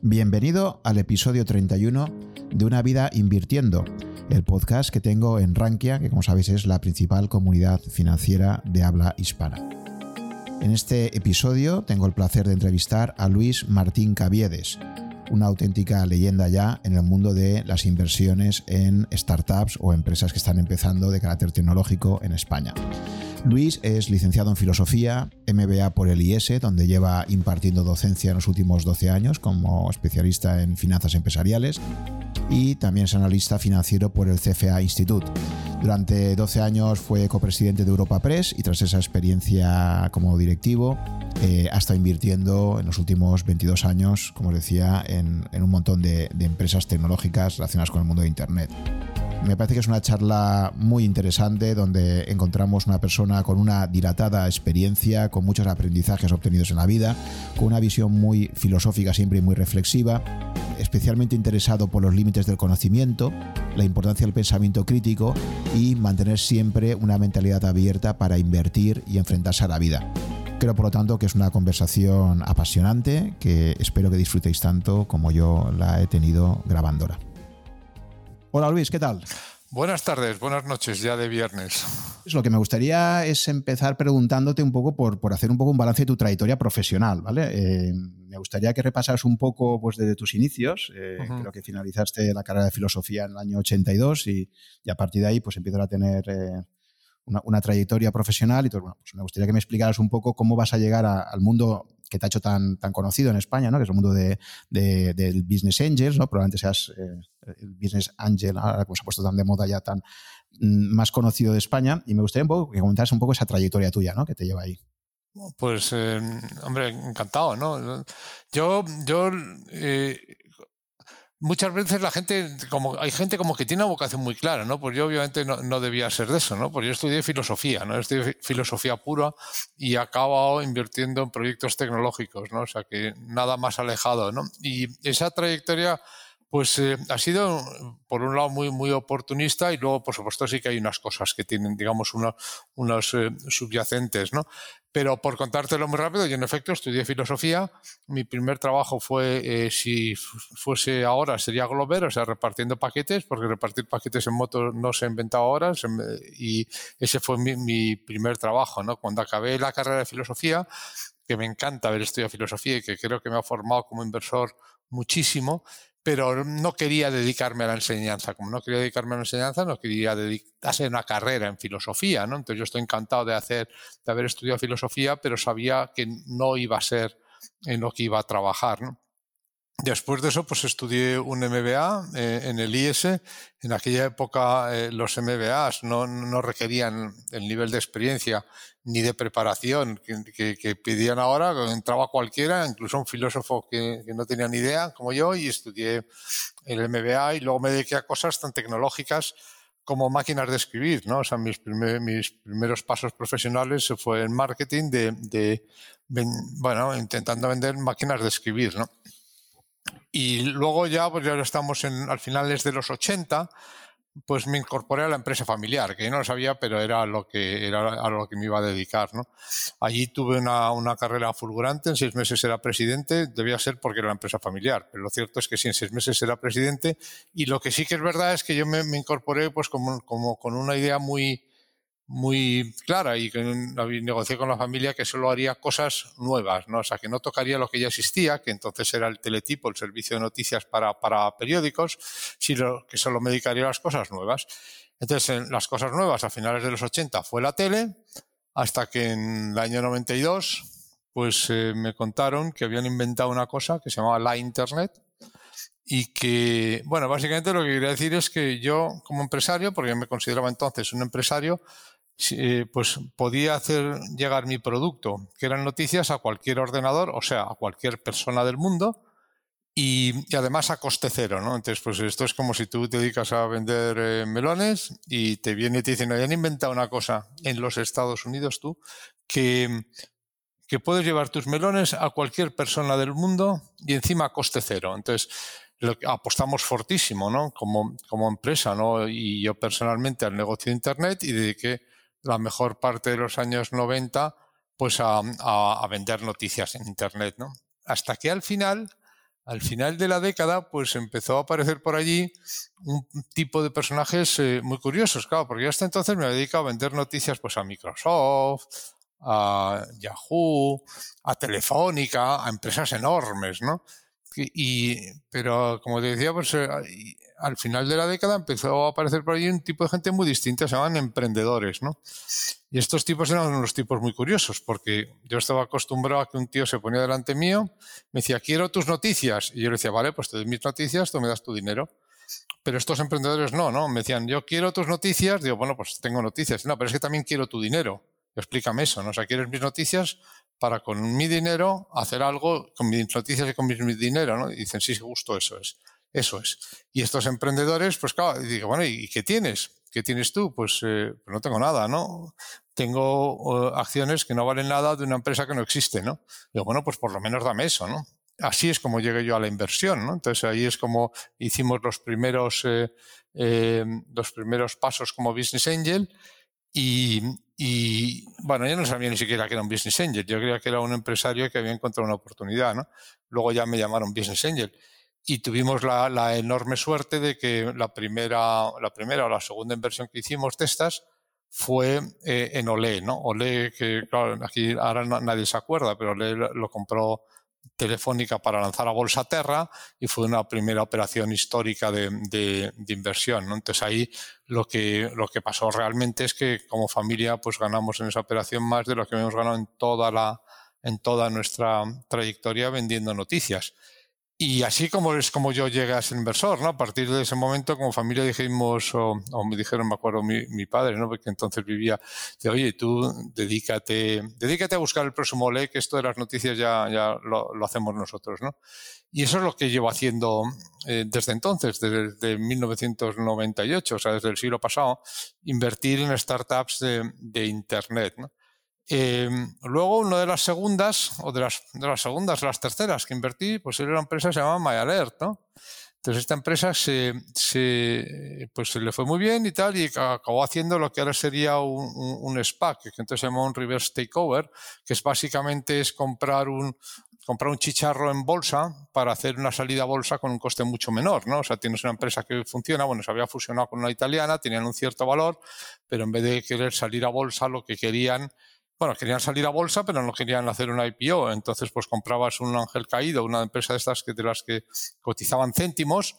Bienvenido al episodio 31 de Una vida invirtiendo, el podcast que tengo en Rankia, que como sabéis es la principal comunidad financiera de habla hispana. En este episodio tengo el placer de entrevistar a Luis Martín Caviedes, una auténtica leyenda ya en el mundo de las inversiones en startups o empresas que están empezando de carácter tecnológico en España. Luis es licenciado en Filosofía, MBA por el IS, donde lleva impartiendo docencia en los últimos 12 años como especialista en finanzas empresariales y también es analista financiero por el CFA Institute. Durante 12 años fue copresidente de Europa Press y tras esa experiencia como directivo eh, ha estado invirtiendo en los últimos 22 años, como os decía, en, un montón de, de empresas tecnológicas relacionadas con el mundo de Internet. Me parece que es una charla muy interesante donde encontramos una persona con una dilatada experiencia, con muchos aprendizajes obtenidos en la vida, con una visión muy filosófica siempre y muy reflexiva, especialmente interesado por los límites del conocimiento, la importancia del pensamiento crítico y mantener siempre una mentalidad abierta para invertir y enfrentarse a la vida. Creo, por lo tanto, que es una conversación apasionante que espero que disfrutéis tanto como yo la he tenido grabándola. Hola Luis, ¿qué tal? Buenas tardes, buenas noches, ya de viernes. Lo que me gustaría es empezar preguntándote un poco por, por hacer un poco un balance de tu trayectoria profesional, ¿vale? Eh, me gustaría que repasaras un poco pues, desde tus inicios. Eh, creo que finalizaste la carrera de filosofía en el año 82 y, y a partir de ahí pues empiezas a tener eh, una, trayectoria profesional. Y todo, bueno, pues me gustaría que me explicaras un poco cómo vas a llegar al mundo que te ha hecho tan, tan conocido en España, ¿no? que es el mundo de, del business angels, ¿no? probablemente seas eh, el business angel, ahora como se ha puesto tan de moda ya tan mm, más conocido de España, y me gustaría un poco que comentaras un poco esa trayectoria tuya, ¿no? que te lleva ahí. Pues, eh, hombre, encantado, ¿no? Yo, yo eh, muchas veces la gente, como hay gente como que tiene una vocación muy clara, ¿no? Pues yo obviamente no, debía ser de eso, ¿no? Pues yo estudié filosofía, ¿no? Estudié filosofía pura y he acabado invirtiendo en proyectos tecnológicos, ¿no? O sea que nada más alejado, ¿no? Y esa trayectoria pues eh, ha sido, por un lado, muy, muy oportunista y luego, por supuesto, sí que hay unas cosas que tienen, digamos, unos eh, subyacentes, ¿no? Pero por contártelo muy rápido, yo en efecto estudié filosofía. Mi primer trabajo fue, eh, si fuese ahora, sería Glover, o sea, repartiendo paquetes, porque repartir paquetes en moto no se ha inventado ahora, y ese fue mi, mi primer trabajo, ¿no? Cuando acabé la carrera de filosofía, que me encanta haber estudiado filosofía y que creo que me ha formado como inversor muchísimo, pero no quería dedicarme a la enseñanza. Como no quería dedicarme a la enseñanza, no quería hacer una carrera en filosofía, ¿no? Entonces yo estoy encantado de hacer, de haber estudiado filosofía, pero sabía que no iba a ser en lo que iba a trabajar, ¿no? Después de eso, pues estudié un MBA eh, en el IS. En aquella época eh, los MBAs no, requerían el nivel de experiencia ni de preparación que, pedían ahora. Entraba cualquiera, incluso un filósofo que, no tenía ni idea, como yo, y estudié el MBA y luego me dediqué a cosas tan tecnológicas como máquinas de escribir, ¿no? O sea, mis, mis primeros pasos profesionales se fue en marketing de, de, bueno, intentando vender máquinas de escribir, ¿no? Y luego ya, pues ya estamos en, al finales de los 80, pues me incorporé a la empresa familiar, que yo no lo sabía, pero era lo que, era a lo que me iba a dedicar, ¿no? Allí tuve una, una carrera fulgurante, en seis meses era presidente, debía ser porque era la empresa familiar, pero lo cierto es que sí, en seis meses era presidente, y lo que sí que es verdad es que yo me, me incorporé pues como, como con una idea muy, muy clara y que negocié con la familia que solo haría cosas nuevas, ¿no? O sea, que no tocaría lo que ya existía, que entonces era el teletipo, el servicio de noticias para, para periódicos, sino que solo me dedicaría a las cosas nuevas. Entonces, en las cosas nuevas a finales de los 80 fue la tele, hasta que en el año 92, pues eh, me contaron que habían inventado una cosa que se llamaba la Internet, y que, bueno, básicamente lo que quería decir es que yo como empresario, porque me consideraba entonces un empresario, eh, pues podía hacer llegar mi producto, que eran noticias, a cualquier ordenador, o sea, a cualquier persona del mundo, y, además a coste cero, ¿no? Entonces, pues esto es como si tú te dedicas a vender eh, melones y te viene y te dicen, han inventado una cosa en los Estados Unidos tú, que, que puedes llevar tus melones a cualquier persona del mundo y encima a coste cero. Entonces, apostamos fortísimo, ¿no? Como, como empresa, ¿no? Y yo personalmente al negocio de Internet y dediqué la mejor parte de los años 90 pues a, vender noticias en Internet, ¿no? Hasta que al final, al final de la década, pues empezó a aparecer por allí un tipo de personajes eh, muy curiosos, claro, porque yo hasta entonces me dedicado a vender noticias pues a Microsoft, a Yahoo, a Telefónica, a empresas enormes, ¿no? Y, pero como te decía, pues eh, al final de la década empezó a aparecer por ahí un tipo de gente muy distinta, se llaman emprendedores, ¿no? Y estos tipos eran unos tipos muy curiosos, porque yo estaba acostumbrado a que un tío se ponía delante mío, me decía, quiero tus noticias. Y yo le decía, vale, pues te doy mis noticias, tú me das tu dinero. Pero estos emprendedores no, ¿no? Me decían, yo quiero tus noticias. Digo, bueno, pues tengo noticias. No, pero es que también quiero tu dinero. Explícame eso, ¿no? O sea, quieres mis noticias para con mi dinero hacer algo con mis noticias y con mi, dinero, ¿no? Dicen, sí, justo eso es. Eso es. Y estos emprendedores, pues claro, digo, bueno, ¿y qué tienes? ¿Qué tienes tú? Pues, eh, pues no tengo nada, ¿no? Tengo acciones que no valen nada de una empresa que no existe, ¿no? Digo, bueno, pues por lo menos dame eso, ¿no? Así es como llegué yo a la inversión, ¿no? Entonces ahí es como hicimos los primeros, eh, eh, los primeros pasos como business angel y, y, bueno, yo no sabía ni siquiera que era un business angel, yo creía que era un empresario que había encontrado una oportunidad, ¿no? Luego ya me llamaron business angel y tuvimos la, enorme suerte de que la primera, la primera o la segunda inversión que hicimos de estas fue eh, en Olé, ¿no? Olé, que claro, aquí ahora nadie se acuerda, pero Olé lo compró Telefónica para lanzar a Bolsa Terra y fue una primera operación histórica de, inversión. Entonces ahí lo que, lo que pasó realmente es que como familia pues ganamos en esa operación más de lo que habíamos ganado en toda, la, en toda nuestra trayectoria vendiendo noticias. Y así como es como yo llegué a ser inversor, ¿no? A partir de ese momento, como familia dijimos, o, me dijeron, me acuerdo mi, padre, ¿no? Porque entonces vivía, oye, tú dedícate, dedícate a buscar el próximo ley, que esto de las noticias ya, ya lo, lo hacemos nosotros, ¿no? Y eso es lo que llevo haciendo eh, desde entonces, desde, 1998, o sea, desde el siglo pasado, invertir en startups de, de Internet, ¿no? Em, luego, una de las segundas, o de las, de las segundas, las terceras que invertí, pues era una empresa que se llama MyAlert, ¿no? Entonces esta empresa se, se, pues se le fue muy bien y tal, y acabó haciendo lo que ahora sería un, un, SPAC, que entonces se llama un reverse takeover, que es básicamente es comprar un, comprar un chicharro en bolsa para hacer una salida a bolsa con un coste mucho menor, ¿no? O sea, tienes una empresa que funciona, bueno, se había fusionado con una italiana, tenían un cierto valor, pero en vez de querer salir a bolsa, lo que querían bueno, querían salir a bolsa, pero no querían hacer una IPO. Entonces, pues comprabas un ángel caído, una empresa de estas que de las que cotizaban céntimos,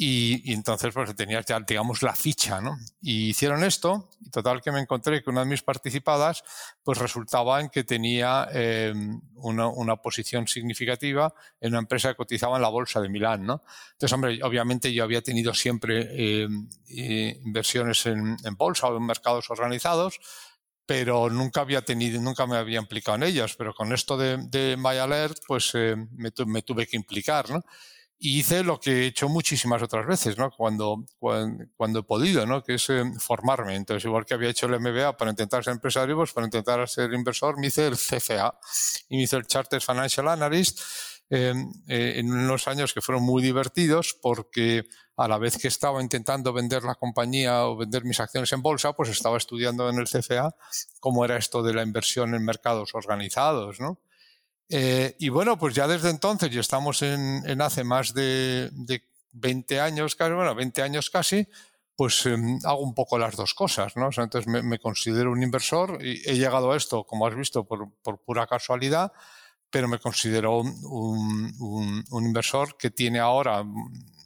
y, entonces pues tenías ya, digamos, la ficha, ¿no? Y hicieron esto, y total que me encontré que una de mis participadas, pues resultaba en que tenía em, una, posición significativa en una empresa que cotizaba en la bolsa de Milán, ¿no? Entonces, hombre, obviamente yo había tenido siempre em, eh, inversiones en, en bolsa o en mercados organizados, pero nunca había tenido, nunca me había implicado en ellas, pero con esto de, de MyAlert, pues eh, me, tuve que implicar, ¿no? Y hice lo que he hecho muchísimas otras veces, ¿no? Cuando, cuando, he podido, ¿no? Que es eh, formarme. Entonces, igual que había hecho el MBA para intentar ser empresario, pues para intentar ser inversor, me hice el CFA y me hice el Chartered Financial Analyst eh, en unos años que fueron muy divertidos porque a la vez que estaba intentando vender la compañía o vender mis acciones en bolsa, pues estaba estudiando en el CFA cómo era esto de la inversión en mercados organizados, ¿no? Eh, y bueno, pues ya desde entonces, ya estamos en, hace más de, 20 años, casi, bueno, 20 años casi, pues em, hago un poco las dos cosas, ¿no? entonces me, considero un inversor y he llegado a esto, como has visto, por, pura casualidad, pero me considero un, inversor que tiene ahora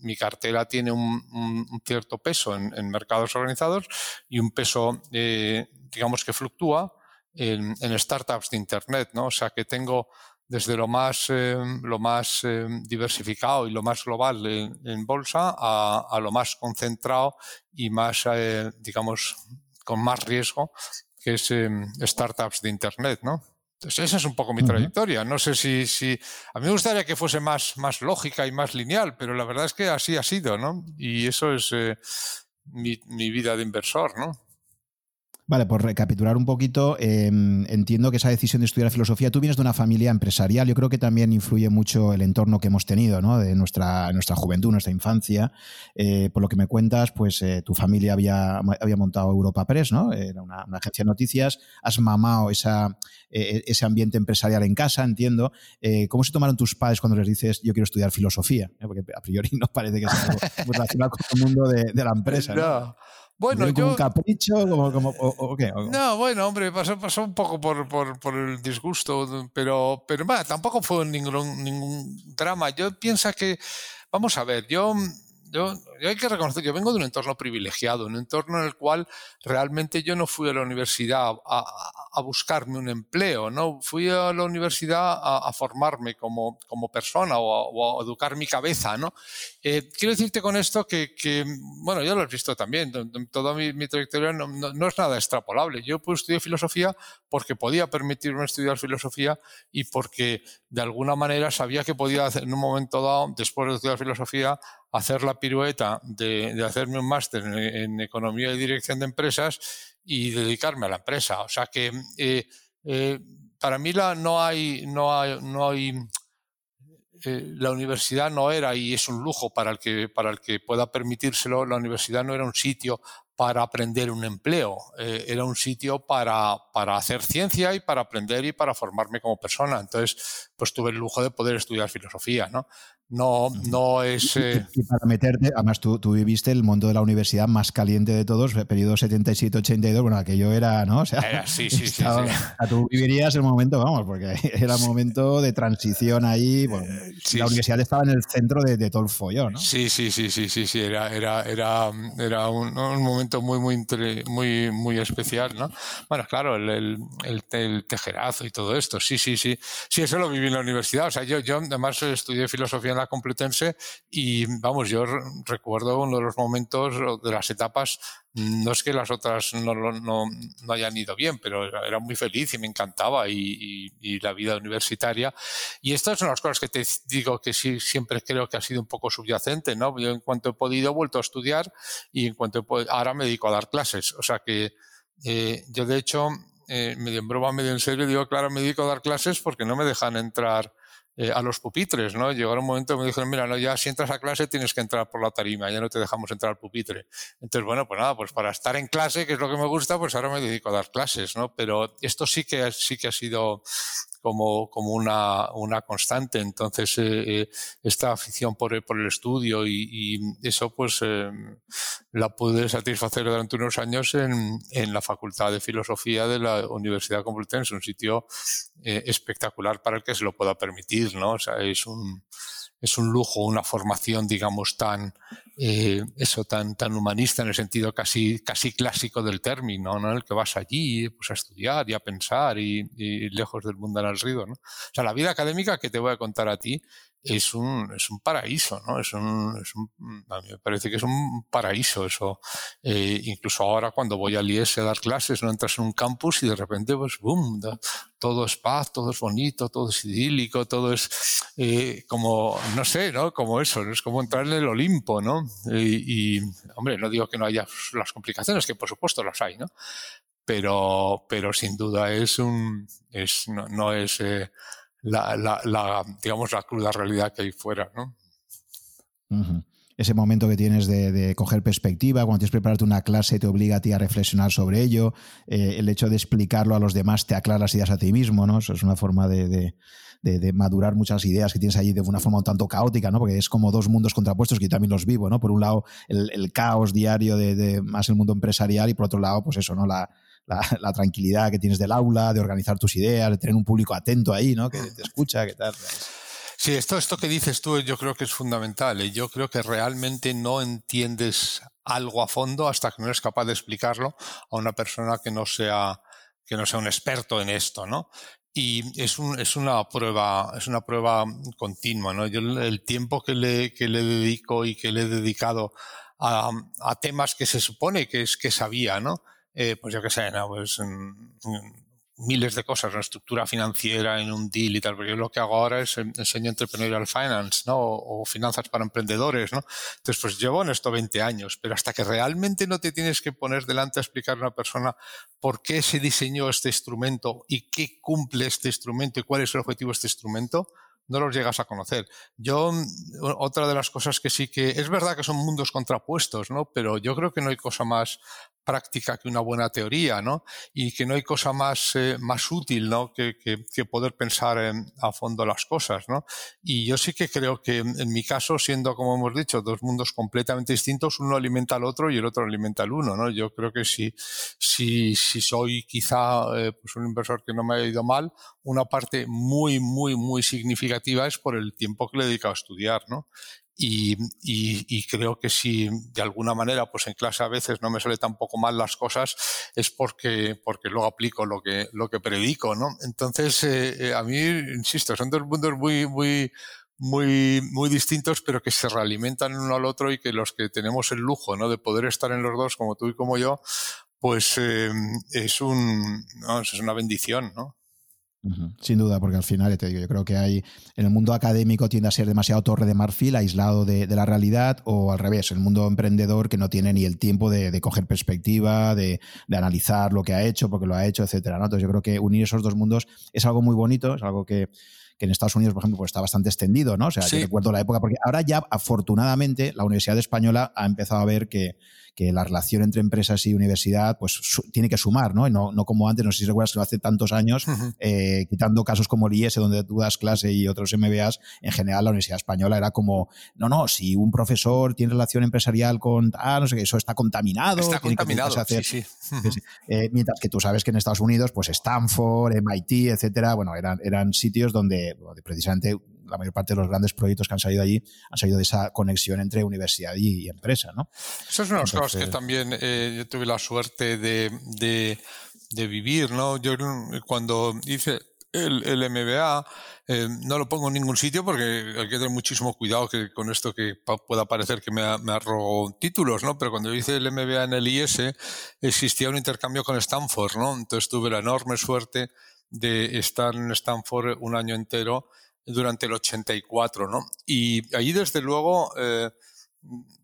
mi cartera tiene un, cierto peso en, mercados organizados y un peso, eh, digamos, que fluctúa en, startups de Internet, ¿no? O sea, que tengo desde lo más, eh, lo más eh, diversificado y lo más global en, bolsa a, lo más concentrado y más, digamos, con más riesgo, que es startups de Internet, ¿no? Entonces, esa es un poco mi trayectoria. No sé si, si. A mí me gustaría que fuese más, más lógica y más lineal, pero la verdad es que así ha sido, ¿no? Y eso es eh, mi, vida de inversor, ¿no? Vale, por recapitular un poquito, em, entiendo que esa decisión de estudiar filosofía, tú vienes de una familia empresarial, yo creo que también influye mucho el entorno que hemos tenido, ¿no? De nuestra, nuestra juventud, nuestra infancia. Eh, por lo que me cuentas, pues eh, tu familia había, había montado Europa Press, ¿no? Era una, agencia de noticias, has mamado esa, e, ese ambiente empresarial en casa, entiendo. Eh, ¿Cómo se tomaron tus padres cuando les dices yo quiero estudiar filosofía? Porque a priori no parece que sea algo relacionado con el mundo de, de la empresa. ¿no? Bueno, yo. un capricho? Como, como, o, qué? No, bueno, hombre, pasó, pasó un poco por, por, por el disgusto, pero, pero bueno, tampoco fue ningún, ningún drama. Yo pienso que, vamos a ver, yo yo, hay que reconocer, yo vengo de un entorno privilegiado, un entorno en el cual realmente yo no fui a la universidad a, buscarme un empleo, no fui a la universidad a, formarme como, como persona o, a, educar mi cabeza, ¿no? Eh, quiero decirte con esto que, bueno, ya lo has visto también, toda mi, trayectoria no, no, es nada extrapolable. Yo pues, estudié filosofía porque podía permitirme estudiar filosofía y porque de alguna manera sabía que podía hacer en un momento dado, después de estudiar filosofía, hacer la pirueta de, hacerme un máster en, economía y dirección de empresas y dedicarme a la empresa. O sea que eh, eh, para mí la, no hay, no hay, no hay eh, la universidad no era y es un lujo para el que para el que pueda permitírselo. La universidad no era un sitio para aprender un empleo, era un sitio para, para hacer ciencia y para aprender y para formarme como persona. Entonces, pues tuve el lujo de poder estudiar filosofía, ¿no? No, no es. Eh, y, para meterte, además tú, tú, viviste el mundo de la universidad más caliente de todos, periodo 77-82, bueno, aquello era, ¿no? O sea, sí, sí, sí, Tú vivirías el momento, vamos, porque era un momento de transición ahí. Bueno, eh, la universidad estaba en el centro de, todo el follón, ¿no? Sí, sí, sí, sí, sí, sí, era, era, era, era un, momento muy, muy, muy, muy especial, ¿no? Bueno, claro, el, el, el, tejerazo y todo esto, sí, sí, sí. Sí, eso lo viví en la universidad. O sea, yo, yo además estudié filosofía en la Complutense y vamos, yo recuerdo uno de los momentos de las etapas, no es que las otras no, no, no hayan ido bien, pero era, muy feliz y me encantaba y, la vida universitaria. Y estas son las cosas que te digo que sí, siempre creo que ha sido un poco subyacente, ¿no? Yo en cuanto he podido he vuelto a estudiar y en cuanto ahora me dedico a dar clases. O sea que eh, yo de hecho eh, medio en broma, medio en serio, digo, claro, me dedico a dar clases porque no me dejan entrar eh, a los pupitres, ¿no? Llegó un momento que me dijeron, mira, no, ya si entras a clase tienes que entrar por la tarima, ya no te dejamos entrar al pupitre. Entonces, bueno, pues nada, pues para estar en clase, que es lo que me gusta, pues ahora me dedico a dar clases, ¿no? Pero esto sí que, sí que ha sido como, como una, una constante. Entonces, eh, eh, esta afición por, por el estudio y, eso, pues, eh, la pude satisfacer durante unos años en, en, la Facultad de Filosofía de la Universidad Complutense, un sitio espectacular para el que se lo pueda permitir, ¿no? Es un, es un lujo, una formación, digamos, tan, eh, eso, tan, tan humanista en el sentido casi, casi clásico del término, ¿no? En el que vas allí pues, a estudiar y a pensar y, lejos del mundo al río, ¿no? O sea, la vida académica que te voy a contar a ti es un, es un paraíso, ¿no? Es un, es un, a mí me parece que es un paraíso eso. Eh, incluso ahora cuando voy al IES a dar clases, no entras en un campus y de repente, pues, boom, todo es paz, todo es bonito, todo es idílico, todo es eh, como, no sé, ¿no? Como eso, es como entrar en el Olimpo, ¿no? Y, hombre, no digo que no haya las complicaciones, que por supuesto las hay, ¿no? Pero, pero sin duda es un, es, no, no es, eh, la, la, digamos, la cruda realidad que hay fuera, ¿no? Ese momento que tienes de, coger perspectiva, cuando tienes que prepararte una clase te obliga a ti a reflexionar sobre ello, eh, el hecho de explicarlo a los demás te aclara las ideas a ti mismo, ¿no? Eso es una forma de, madurar muchas ideas que tienes allí de una forma un tanto caótica, ¿no? Porque es como dos mundos contrapuestos que yo también los vivo, ¿no? Por un lado, el, caos diario de, más el mundo empresarial y por otro lado, pues eso, ¿no? La, la, tranquilidad que tienes del aula, de organizar tus ideas, de tener un público atento ahí, ¿no? Que te escucha, que tal. Sí, esto, esto que dices tú yo creo que es fundamental. ¿eh? Yo creo que realmente no entiendes algo a fondo hasta que no eres capaz de explicarlo a una persona que no sea, que no sea un experto en esto, ¿no? Y es, un, es, una prueba, es una prueba continua, ¿no? Yo el tiempo que le, que le dedico y que le he dedicado a, a temas que se supone que es que sabía, ¿no? Eh, pues yo qué sé, ¿no? pues, miles de cosas, la estructura financiera en un deal y tal, porque yo lo que hago ahora es enseño entrepreneurial finance, ¿no? O, finanzas para emprendedores, ¿no? Entonces, pues llevo en esto 20 años, pero hasta que realmente no te tienes que poner delante a explicar a una persona por qué se diseñó este instrumento y qué cumple este instrumento y cuál es el objetivo de este instrumento, no los llegas a conocer. Yo, mm, otra de las cosas que sí que, es verdad que son mundos contrapuestos, ¿no? Pero yo creo que no hay cosa más práctica que una buena teoría, ¿no? Y que no hay cosa más, eh, más útil, ¿no? Que, que, poder pensar a fondo las cosas, ¿no? Y yo sí que creo que en mi caso, siendo, como hemos dicho, dos mundos completamente distintos, uno alimenta al otro y el otro alimenta al uno, ¿no? Yo creo que si, si, si soy quizá eh, pues un inversor que no me ha ido mal, una parte muy, muy, muy significativa es por el tiempo que le he dedicado a estudiar, ¿no? Y, y, creo que si de alguna manera, pues en clase a veces no me sale tan poco mal las cosas, es porque, porque luego aplico lo que, lo que predico, ¿no? Entonces, eh, eh, a mí, insisto, son dos mundos muy, muy, muy, muy distintos, pero que se realimentan uno al otro y que los que tenemos el lujo, ¿no? De poder estar en los dos, como tú y como yo, pues eh, es un, es una bendición, ¿no? Sin duda, porque al final, te digo, yo creo que hay en el mundo académico tiende a ser demasiado torre de marfil, aislado de, la realidad, o al revés, el mundo emprendedor que no tiene ni el tiempo de, coger perspectiva, de, analizar lo que ha hecho, porque lo ha hecho, etcétera. Entonces yo creo que unir esos dos mundos es algo muy bonito, es algo que, en Estados Unidos, por ejemplo, pues está bastante extendido, ¿no? O sea, yo recuerdo la época, porque ahora ya, afortunadamente, la Universidad Española ha empezado a ver que que la relación entre empresas y universidad pues tiene que sumar, ¿no? no, no como antes, no sé si recuerdas que hace tantos años, eh, quitando casos como el IES, donde tú das clase y otros MBAs, en general la Universidad Española era como, no, no, si un profesor tiene relación empresarial con, ah, no sé qué, eso está contaminado. Está contaminado, sí, sí. Eh, mientras que tú sabes que en Estados Unidos, pues Stanford, MIT, etcétera, bueno, eran, eran sitios donde precisamente la mayor parte de los grandes proyectos que han salido allí han salido de esa conexión entre universidad y, empresa, ¿no? Eso es una de las cosas que también eh, yo tuve la suerte de, de, vivir, ¿no? Yo cuando hice el, el MBA, eh, no lo pongo en ningún sitio porque hay que tener muchísimo cuidado que con esto que pueda parecer que me, me arrogo títulos, ¿no? Pero cuando hice el MBA en el IS existía un intercambio con Stanford, ¿no? Entonces tuve la enorme suerte de estar en Stanford un año entero durante el 84, ¿no? Y allí, desde luego, eh,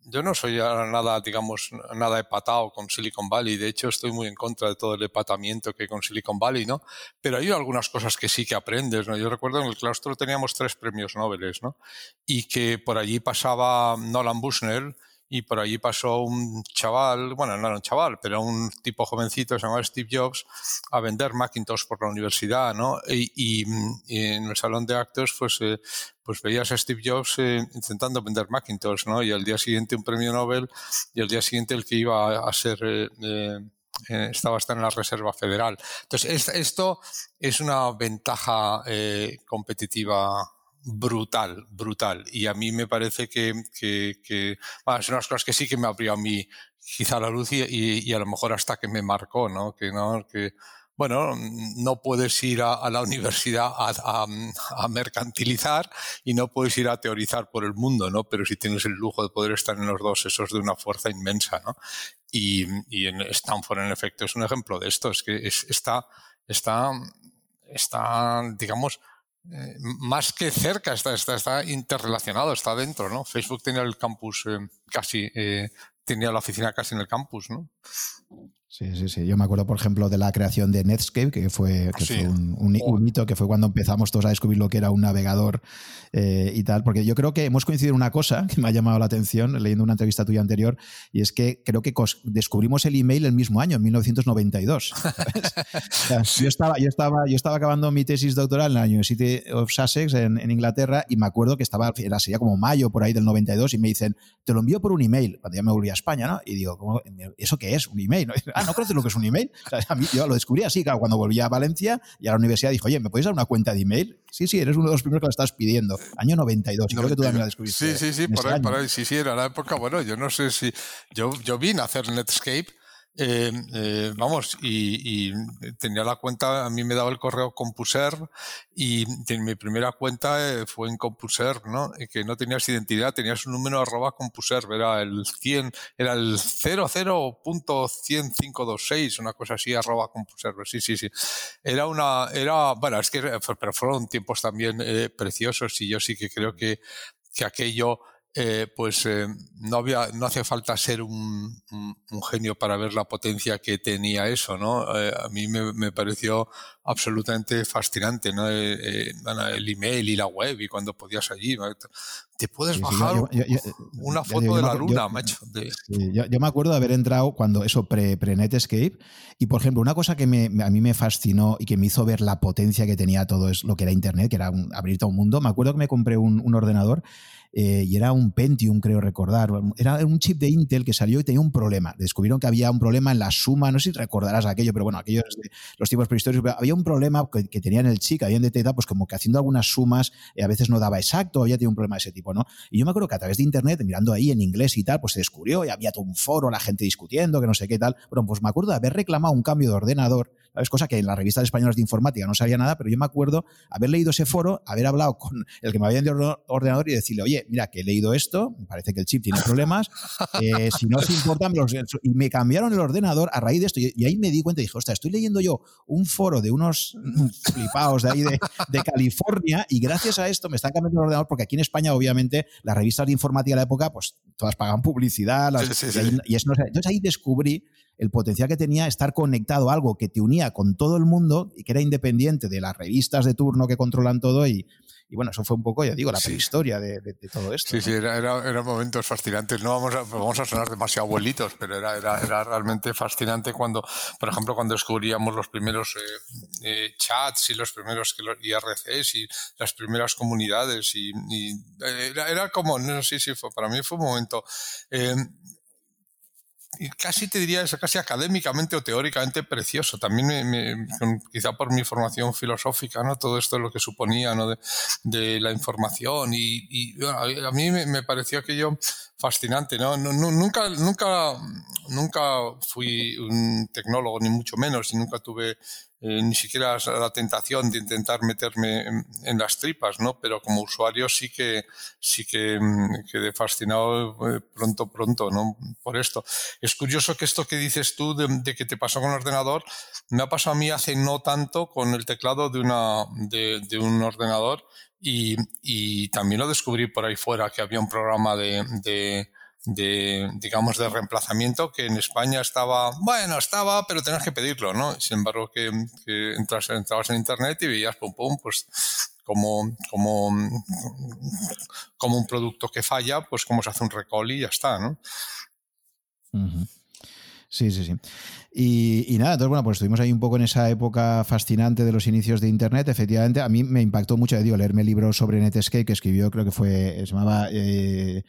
yo no soy nada, digamos, nada epatado con Silicon Valley. De hecho, estoy muy en contra de todo el epatamiento que hay con Silicon Valley, ¿no? Pero hay algunas cosas que sí que aprendes, ¿no? Yo recuerdo en el claustro teníamos tres premios Nobel, ¿no? Y que por allí pasaba Nolan Bushnell, y por allí pasó un chaval, bueno, no era un chaval, pero un tipo jovencito, se llamaba Steve Jobs, a vender Macintosh por la universidad, ¿no? Y, en el salón de actos, pues, eh, pues veías a Steve Jobs eh, intentando vender Macintosh, ¿no? Y al día siguiente un premio Nobel y al día siguiente el que iba a, ser... Eh, estaba hasta en la Reserva Federal. Entonces, esto es una ventaja competitiva brutal, brutal. Y a mí me parece que, que, que bueno, son unas cosas que sí que me abrió a mí quizá la luz y, y, a lo mejor hasta que me marcó, ¿no? Que, ¿no? que bueno, no puedes ir a, la universidad a, a, mercantilizar y no puedes ir a teorizar por el mundo, ¿no? Pero si tienes el lujo de poder estar en los dos, eso es de una fuerza inmensa, ¿no? Y, y en Stanford, en efecto, es un ejemplo de esto, es que es, está, está, está, digamos, eh, más que cerca, está, está, está, interrelacionado, está dentro, ¿no? Facebook tenía el campus eh, casi, eh, tenía la oficina casi en el campus, ¿no? Sí, sí, sí. Yo me acuerdo, por ejemplo, de la creación de Netscape, que fue, un, hito, que fue cuando empezamos todos a descubrir lo que era un navegador eh, y tal. Porque yo creo que hemos coincidido en una cosa que me ha llamado la atención leyendo una entrevista tuya anterior, y es que creo que descubrimos el email el mismo año, en 1992. yo, estaba, yo, estaba, yo estaba acabando mi tesis doctoral en la University of Sussex, en, Inglaterra, y me acuerdo que estaba, era, sería como mayo por ahí del 92, y me dicen, te lo envío por un email, cuando ya me volví a España, ¿no? Y digo, ¿eso qué es? ¿Un email? Ah, ¿no conoces lo que es un email? a mí, yo lo descubrí así, claro, cuando volví a Valencia y a la universidad dijo, oye, ¿me podéis dar una cuenta de email? Sí, sí, eres uno de los primeros que la estás pidiendo. Año 92, y creo que tú también la descubriste. Sí, sí, sí, por ahí, por ahí, sí, sí, era la época, bueno, yo no sé si, yo, yo vine a hacer Netscape eh, eh, vamos, y, tenía la cuenta, a mí me daba el correo CompuServe y mi primera cuenta eh, fue en CompuServe, ¿no? Que no tenías identidad, tenías un número arroba CompuServe, era el 100, era el 00.100526, una cosa así, arroba CompuServe, sí, sí, sí. Era una, era, bueno, es que, pero fueron tiempos también preciosos y yo sí que creo que, que aquello eh, pues eh, no, había, no hace falta ser un, genio para ver la potencia que tenía eso, ¿no? Eh, a mí me, pareció absolutamente fascinante, ¿no? el email y la web y cuando podías allí, te puedes bajar una foto de la luna, macho. yo, me acuerdo de haber entrado cuando eso pre-Netscape y, por ejemplo, una cosa que a mí me fascinó y que me hizo ver la potencia que tenía todo es lo que era Internet, que era abrir todo un mundo. Me acuerdo que me compré un ordenador eh, y era un Pentium, creo recordar. Era un chip de Intel que salió y tenía un problema. Descubrieron que había un problema en la suma, no sé si recordarás aquello, pero bueno, aquellos de los tipos prehistóricos, había un problema que, que tenían el chip, habían detectado, pues como que haciendo algunas sumas eh, a veces no daba exacto, había tenido un problema de ese tipo, ¿no? Y yo me acuerdo que a través de Internet, mirando ahí en inglés y tal, pues se descubrió y había todo un foro, la gente discutiendo, que no sé qué tal. Bueno, pues me acuerdo de haber reclamado un cambio de ordenador es Cosa que en las revistas españolas de informática no sabía nada, pero yo me acuerdo haber leído ese foro, haber hablado con el que me había enviado ordenador y decirle, oye, mira, que he leído esto, parece que el chip tiene problemas, eh, si no os importa, me y me cambiaron el ordenador a raíz de esto. Y, ahí me di cuenta y dije, ostras, estoy leyendo yo un foro de unos flipados de ahí de, California y gracias a esto me están cambiando el ordenador porque aquí en España, obviamente, las revistas de informática de la época, pues todas pagaban publicidad. y, entonces ahí descubrí el potencial que tenía estar conectado a algo que te unía con todo el mundo y que era independiente de las revistas de turno que controlan todo y, bueno, eso fue un poco, ya digo, la prehistoria de, todo esto. Sí, sí, eran momentos fascinantes. No vamos a, vamos a sonar demasiado abuelitos, pero era, era, realmente fascinante cuando, por ejemplo, cuando descubríamos los primeros eh, eh, chats y los primeros IRCs y las primeras comunidades. Y, era, como, no sé si fue, para mí fue un momento. Eh, casi te diría eso, casi académicamente o teóricamente precioso. También quizá por mi formación filosófica, ¿no? Todo esto es lo que suponía, ¿no? De, la información y, a mí me, pareció aquello fascinante, ¿no? Nunca, nunca, nunca fui un tecnólogo, ni mucho menos, y nunca tuve eh, ni siquiera la tentación de intentar meterme en, las tripas, ¿no? Pero como usuario sí que sí que mm, quedé fascinado eh, pronto, pronto, ¿no? Por esto. Es curioso que esto que dices tú de, que te pasó con el ordenador, me ha pasado a mí hace no tanto con el teclado de, una, de, un ordenador y, y, también lo descubrí por ahí fuera que había un programa de de, digamos, de reemplazamiento que en España estaba, bueno, estaba, pero tenías que pedirlo, ¿no? Sin embargo, que, entras, entrabas en Internet y veías, pum, pum, pues como, como, como un producto que falla, pues como se hace un recall y ya está, ¿no? Sí, sí, sí. Y, nada, entonces, bueno, pues estuvimos ahí un poco en esa época fascinante de los inicios de Internet. Efectivamente, a mí me impactó mucho, digo, leerme libros sobre Netscape que escribió, creo que fue, se llamaba eh,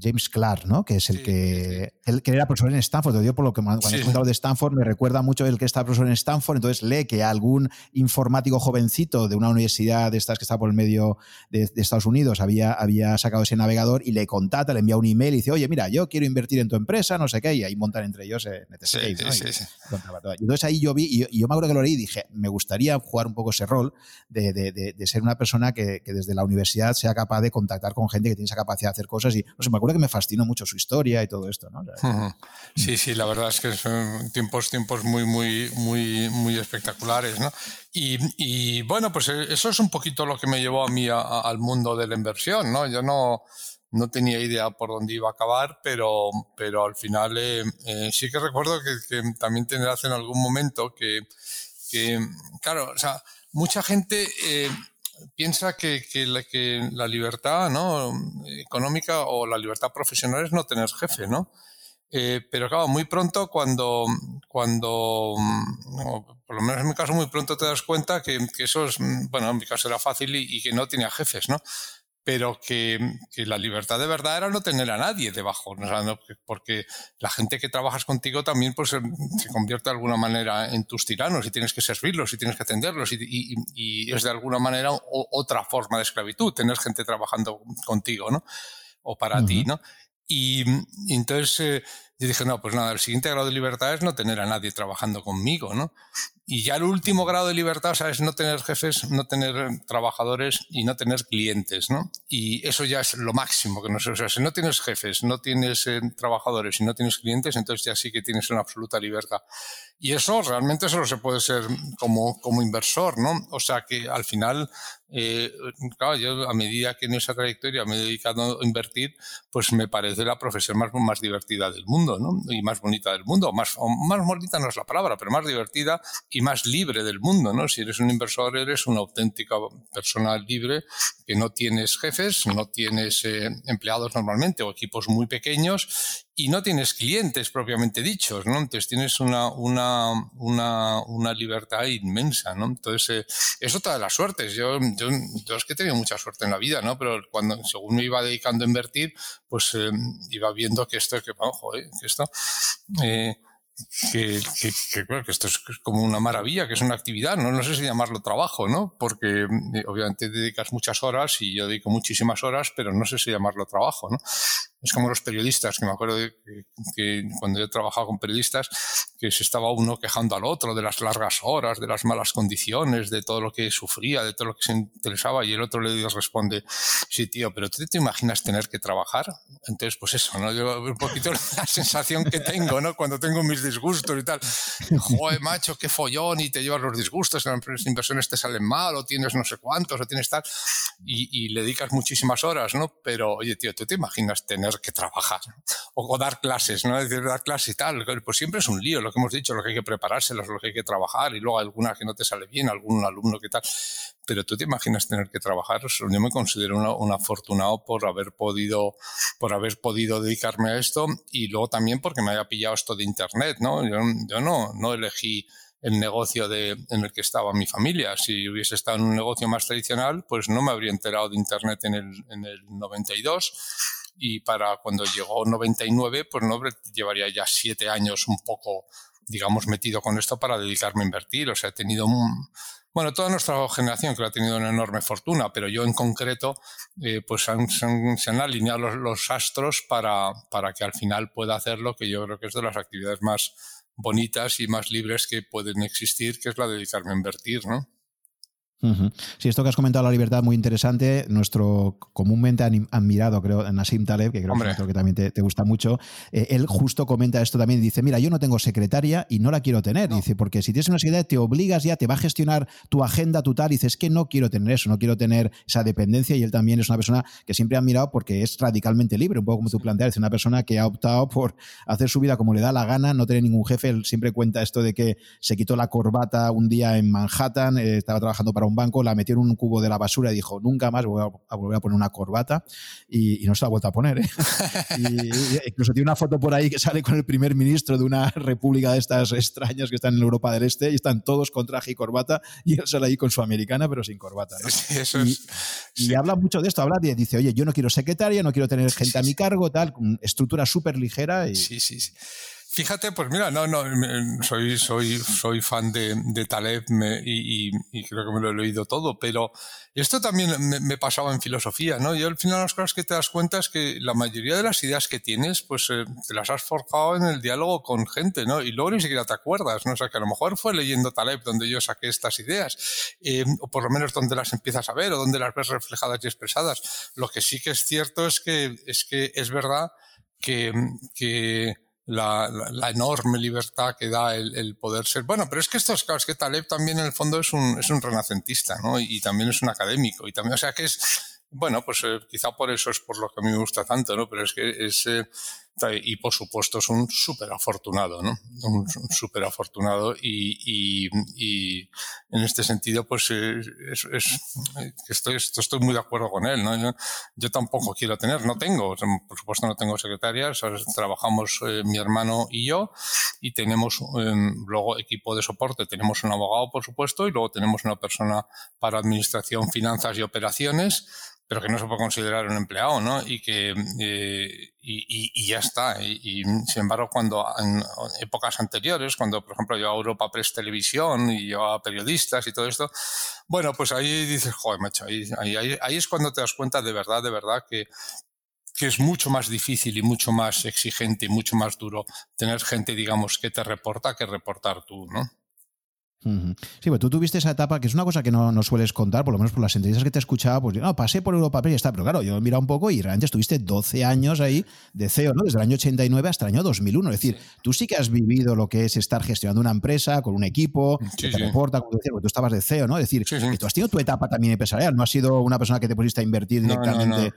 James Clark, ¿no? Que es el que el que era profesor en Stanford. Te digo por lo que cuando he contado de Stanford me recuerda mucho el que está profesor en Stanford. Entonces lee que algún informático jovencito de una universidad de estas que está por el medio de, Estados Unidos había, había sacado ese navegador y le contacta, le envía un email y dice, oye, mira, yo quiero invertir en tu empresa, no sé qué, y ahí montan entre ellos eh, Netscape. y, entonces ahí yo vi, y, yo me acuerdo que lo leí y dije, me gustaría jugar un poco ese rol de, de, ser una persona que, que, desde la universidad sea capaz de contactar con gente que tiene esa capacidad de hacer cosas y no me acuerdo que me fascinó mucho su historia y todo esto, ¿no? Sí, sí, la verdad es que son tiempos, tiempos muy, muy, muy, muy espectaculares, ¿no? Y, bueno, pues eh, eso es un poquito lo que me llevó a mí al mundo de la inversión, ¿no? Yo no, no tenía idea por dónde iba a acabar, pero, pero al final eh, eh, sí que recuerdo que, también tendrás en algún momento que, que, claro, o sea, mucha gente piensa que, la, que, la, libertad ¿no? económica o la libertad profesional es no tener jefe, ¿no? Eh, pero claro, muy pronto cuando, cuando por lo menos en mi caso, muy pronto te das cuenta que, eso es, bueno, en mi caso era fácil y, y que no tenía jefes, ¿no? Pero que, la libertad de verdad era no tener a nadie debajo, porque la gente que trabajas contigo también pues, se convierte de alguna manera en tus tiranos y tienes que servirlos y tienes que atenderlos y, es de alguna manera otra forma de esclavitud, tener gente trabajando contigo ¿no? o para ti. ¿no? Y, entonces, eh, yo dije, no, pues nada, el siguiente grado de libertad es no tener a nadie trabajando conmigo, ¿no? Y ya el último grado de libertad, es no tener jefes, no tener trabajadores y no tener clientes, ¿no? Y eso ya es lo máximo que no. O sea, si no tienes jefes, no tienes eh, trabajadores y no tienes clientes, entonces ya sí que tienes una absoluta libertad. Y eso realmente solo se puede ser como, como inversor, ¿no? O sea que al final eh, claro, yo a medida que en esa trayectoria me he dedicado a invertir, pues me parece la profesión más, divertida del mundo, ¿no? Y más bonita del mundo. Más, más bonita no es la palabra, pero más divertida y más libre del mundo, ¿no? Si eres un inversor, eres una auténtica persona libre que no tienes jefes, no tienes eh, empleados normalmente o equipos muy pequeños y no tienes clientes propiamente dichos, ¿no? Entonces tienes una, una, una, una libertad inmensa, ¿no? Entonces, eh, es otra de las suertes. Yo, yo, yo, es que he tenido mucha suerte en la vida, ¿no? Pero cuando, según me iba dedicando a invertir, pues eh, iba viendo que esto, que, ojo, eh, que esto, eh, que, que, que, que, esto es como una maravilla, que es una actividad, no, no sé si llamarlo trabajo, ¿no? Porque eh, obviamente dedicas muchas horas y yo dedico muchísimas horas, pero no sé si llamarlo trabajo, ¿no? Es como los periodistas, que me acuerdo de que cuando yo trabajaba con periodistas, que se estaba uno quejando al otro de las largas horas, de las malas condiciones, de todo lo que sufría, de todo lo que se interesaba, y el otro le responde, sí, tío, pero tú te imaginas tener que trabajar. Entonces, pues eso, ¿no? Yo un poquito la sensación que tengo, ¿no? Cuando tengo mis disgustos y tal. Joder, macho, qué follón, y te llevas los disgustos, las inversiones te salen mal, o tienes no sé cuántos, o tienes tal, y, le dedicas muchísimas horas, ¿no? Pero, oye, tío, ¿tú te imaginas tener que trabajar? O, dar clases, ¿no? Es decir, dar clases y tal, pues siempre es un lío, lo que hemos dicho, lo que hay que prepararse, lo que hay que trabajar, y luego alguna que no te sale bien, algún alumno que tal. Pero tú te imaginas tener que trabajar, yo me considero un afortunado por haber podido, por haber podido dedicarme a esto, y luego también porque me haya pillado esto de internet, ¿no? Yo, no, no elegí el negocio en el que estaba mi familia. Si hubiese estado en un negocio más tradicional, pues no me habría enterado de Internet en el, en el 92 y para cuando llegó 99, pues no llevaría ya siete años un poco, digamos, metido con esto para dedicarme a invertir. O sea, he tenido un, bueno, toda nuestra generación que ha tenido una enorme fortuna, pero yo en concreto, eh, pues han, se, han, alineado los, los astros para, para que al final pueda hacer lo que yo creo que es de las actividades más bonitas y más libres que pueden existir, que es la de dedicarme a invertir, ¿no? Uh -huh. Sí, esto que has comentado, la libertad, muy interesante. Nuestro comúnmente admirado, creo, Nassim Taleb, que creo Hombre. que, que también te, te, gusta mucho, eh, él justo comenta esto también. Dice: Mira, yo no tengo secretaria y no la quiero tener. No. Dice: Porque si tienes una secretaria, te obligas ya, te va a gestionar tu agenda, tu tal. Dices: que no quiero tener eso, no quiero tener esa dependencia. Y él también es una persona que siempre ha admirado porque es radicalmente libre, un poco como tú planteas. Es una persona que ha optado por hacer su vida como le da la gana, no tener ningún jefe. Él siempre cuenta esto de que se quitó la corbata un día en Manhattan, eh, estaba trabajando para un banco, la metió en un cubo de la basura y dijo, nunca más voy a, volver a poner una corbata y, y, no se la ha vuelto a poner. ¿eh? y, y, incluso tiene una foto por ahí que sale con el primer ministro de una república de estas extrañas que están en Europa del Este y están todos con traje y corbata y él sale ahí con su americana pero sin corbata. ¿no? Sí, eso es, y, sí. habla mucho de esto, habla y dice, oye, yo no quiero secretaria, no quiero tener gente sí, a mi cargo, tal, estructura súper ligera. Y... Sí, sí, sí. Fíjate, pues mira, no, no, soy, soy, soy fan de, de Taleb me, y, y, creo que me lo he leído todo, pero esto también me, me, pasaba en filosofía, ¿no? Yo al final las cosas que te das cuenta es que la mayoría de las ideas que tienes, pues eh, te las has forjado en el diálogo con gente, ¿no? Y luego ni siquiera te acuerdas, ¿no? O sea, que a lo mejor fue leyendo Taleb donde yo saqué estas ideas, eh, o por lo menos donde las empiezas a ver, o donde las ves reflejadas y expresadas. Lo que sí que es cierto es que es, que es verdad que, que la, enorme libertad que da el, poder ser. Bueno, pero es que esto es claro, es que Taleb también en el fondo es un, es un renacentista, ¿no? Y, y, también es un académico. Y también, o sea que es, bueno, pues eh, quizá por eso es por lo que a mí me gusta tanto, ¿no? Pero es que es, eh, y por supuesto es un súper afortunado, ¿no? Un, súper afortunado y, y, y, en este sentido, pues es, es, estoy, estoy muy de acuerdo con él, ¿no? Yo, yo, tampoco quiero tener, no tengo, por supuesto no tengo secretarias, trabajamos eh, mi hermano y yo y tenemos eh, luego equipo de soporte, tenemos un abogado, por supuesto, y luego tenemos una persona para administración, finanzas y operaciones pero que no se puede considerar un empleado, ¿no? Y que eh, y, ya está. Y, sin embargo, cuando en épocas anteriores, cuando por ejemplo yo a Europa Press Televisión y yo a periodistas y todo esto, bueno, pues ahí dices, joder, macho, ahí, ahí, ahí es cuando te das cuenta de verdad, de verdad que que es mucho más difícil y mucho más exigente y mucho más duro tener gente, digamos, que te reporta que reportar tú, ¿no? Sí, pues tú tuviste esa etapa que es una cosa que no, no, sueles contar, por lo menos por las entrevistas que te escuchaba, pues no, pasé por Europa y ya está, pero claro, yo he mirado un poco y realmente estuviste 12 años ahí de CEO, ¿no? Desde el año 89 hasta el año 2001. Es decir, tú sí que has vivido lo que es estar gestionando una empresa con un equipo, que te reporta, como decía, porque tú estabas de CEO, ¿no? Es decir, que tú has tenido tu etapa también empresarial, no has sido una persona que te pusiste a invertir directamente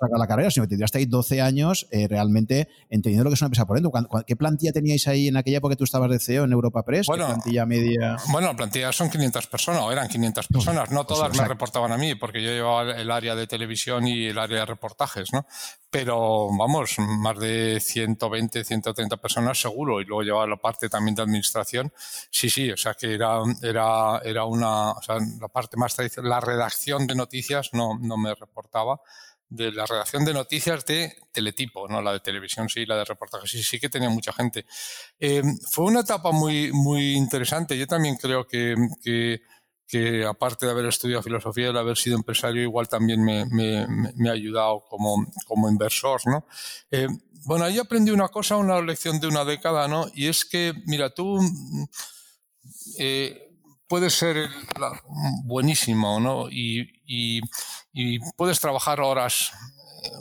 sacar la carrera, sino que tendrías ahí 12 años eh, realmente entendiendo lo que es una empresa por dentro. ¿Qué plantilla teníais ahí en aquella época que tú estabas de CEO en Europa Press? Bueno, ¿Qué plantilla media? Bueno, la plantilla son 500 personas, o eran 500 personas. No todas me reportaban a mí, porque yo llevaba el área de televisión y el área de reportajes, ¿no? Pero, vamos, más de 120, 130 personas seguro, y luego llevaba la parte también de administración. Sí, sí, o sea que era, era, era una, o sea, la parte más tradicional, la redacción de noticias no, no me reportaba de la redacción de noticias de teletipo, no la de televisión, sí, la de reportaje, sí, sí que tenía mucha gente. Eh, fue una etapa muy, muy interesante. Yo también creo que, que, aparte de haber estudiado filosofía de haber sido empresario, igual también me, me, ha ayudado como, como inversor, ¿no? Eh, bueno, ahí aprendí una cosa, una lección de una década, ¿no? Y es que, mira, tú... Eh, puedes ser buenísimo, ¿no? Y, puedes trabajar horas,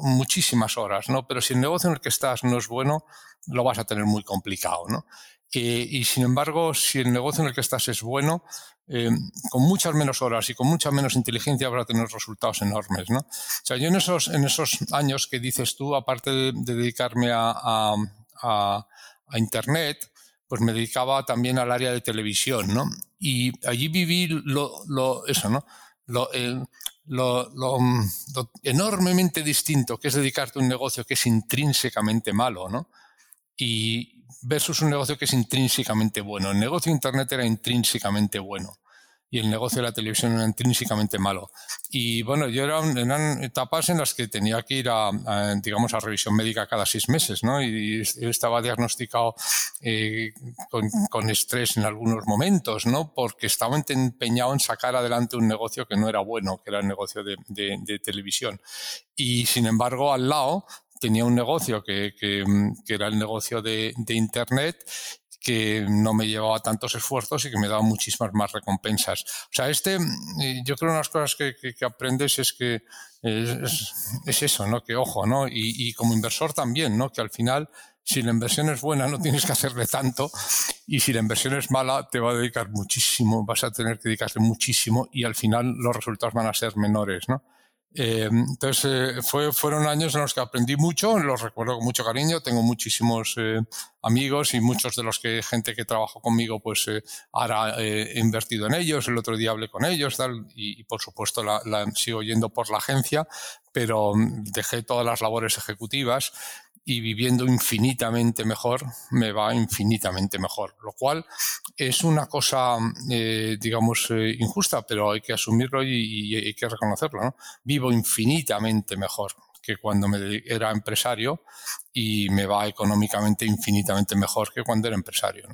muchísimas horas, ¿no? Pero si el negocio en el que estás no es bueno, lo vas a tener muy complicado, ¿no? y sin embargo, si el negocio en el que estás es bueno, eh, con muchas menos horas y con mucha menos inteligencia vas a tener resultados enormes, ¿no? O sea, yo en esos, en esos años que dices tú, aparte de, dedicarme a, a Internet, pues me dedicaba también al área de televisión, ¿no? Y allí viví lo, eso, ¿no? Eh, lo, lo, enormemente distinto que es dedicarte a un negocio que es intrínsecamente malo, ¿no? Y versus un negocio que es intrínsecamente bueno. El negocio de Internet era intrínsecamente bueno y el negocio de la televisión era intrínsecamente malo. Y bueno, yo era, eran etapas en las que tenía que ir a, digamos, a revisión médica cada seis meses, ¿no? Y, estaba diagnosticado eh, con, estrés en algunos momentos, ¿no? Porque estaba empeñado en sacar adelante un negocio que no era bueno, que era el negocio de, de, televisión. Y sin embargo, al lado tenía un negocio que, que, que, era el negocio de, de, Internet que no me llevaba tantos esfuerzos y que me daba muchísimas más recompensas. O sea, este, eh, yo creo que una de las cosas que, que, aprendes es que es, es, eso, ¿no? Que ojo, ¿no? Y, y, como inversor también, ¿no? Que al final, si la inversión es buena, no tienes que hacerle tanto. Y si la inversión es mala, te va a dedicar muchísimo, vas a tener que dedicarle muchísimo y al final los resultados van a ser menores, ¿no? Eh, entonces, eh, fue, fueron años en los que aprendí mucho, los recuerdo con mucho cariño, tengo muchísimos eh, amigos y muchos de los que gente que trabajó conmigo, pues ahora he invertido en ellos, el otro día hablé con ellos, tal, y, por supuesto la, sigo yendo por la agencia, pero mm, dejé todas las labores ejecutivas y viviendo infinitamente mejor, me va infinitamente mejor. Lo cual es una cosa, eh, digamos, eh, injusta, pero hay que asumirlo y, hay que reconocerlo. Vivo infinitamente mejor que cuando me era empresario y me va económicamente infinitamente mejor que cuando era empresario.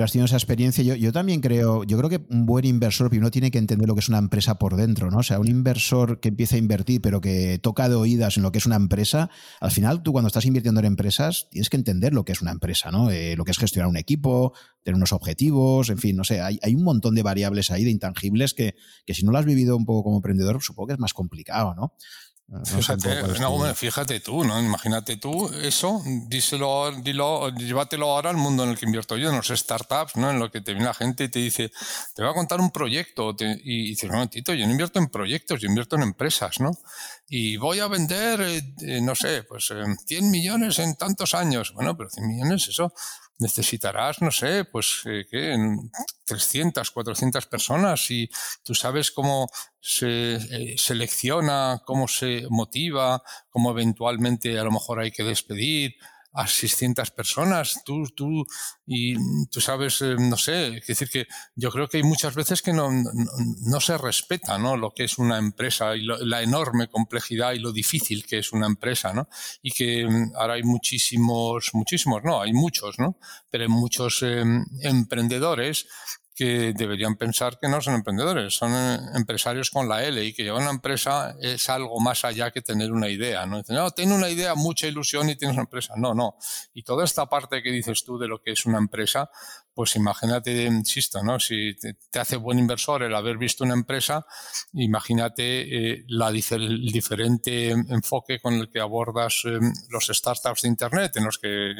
Pero has tenido esa experiencia. Yo, yo también creo, yo creo que un buen inversor primero tiene que entender lo que es una empresa por dentro, ¿no? O sea, un inversor que empieza a invertir, pero que toca de oídas en lo que es una empresa, al final tú cuando estás invirtiendo en empresas tienes que entender lo que es una empresa, ¿no? Eh, lo que es gestionar un equipo, tener unos objetivos, en fin, no sé, hay, hay, un montón de variables ahí, de intangibles, que, que si no lo has vivido un poco como emprendedor, supongo que es más complicado, ¿no? Fíjate, tú, ¿no? Imagínate tú eso, díselo, dilo, llévatelo ahora al mundo en el que invierto yo, en los startups, ¿no? En lo que te viene la gente y te dice, te voy a contar un proyecto, y dices, no, momentito, yo no invierto en proyectos, yo invierto en empresas, ¿no? Y voy a vender, eh, eh, no sé, pues 100 millones en tantos años. Bueno, pero 100 millones, eso necesitarás, no sé, pues, eh, ¿qué? 300, 400 personas y tú sabes cómo se eh, selecciona, cómo se motiva, cómo eventualmente a lo mejor hay que despedir a 600 personas, tú, tú, y tú sabes, eh, no sé, es decir que yo creo que hay muchas veces que no, no, se respeta ¿no? lo que es una empresa y la enorme complejidad y lo difícil que es una empresa, ¿no? Y que mm, ahora hay muchísimos, muchísimos, no, hay muchos, ¿no? Pero hay muchos em, emprendedores que deberían pensar que no son emprendedores, son eh, empresarios con la L y que llevar una empresa es algo más allá que tener una idea. No, Dicen, no, tiene una idea, mucha ilusión y tienes una empresa. No, no. Y toda esta parte que dices tú de lo que es una empresa, pues imagínate, insisto, ¿no? si te, hace buen inversor el haber visto una empresa, imagínate eh, la, el diferente enfoque con el que abordas eh, los startups de Internet, en los que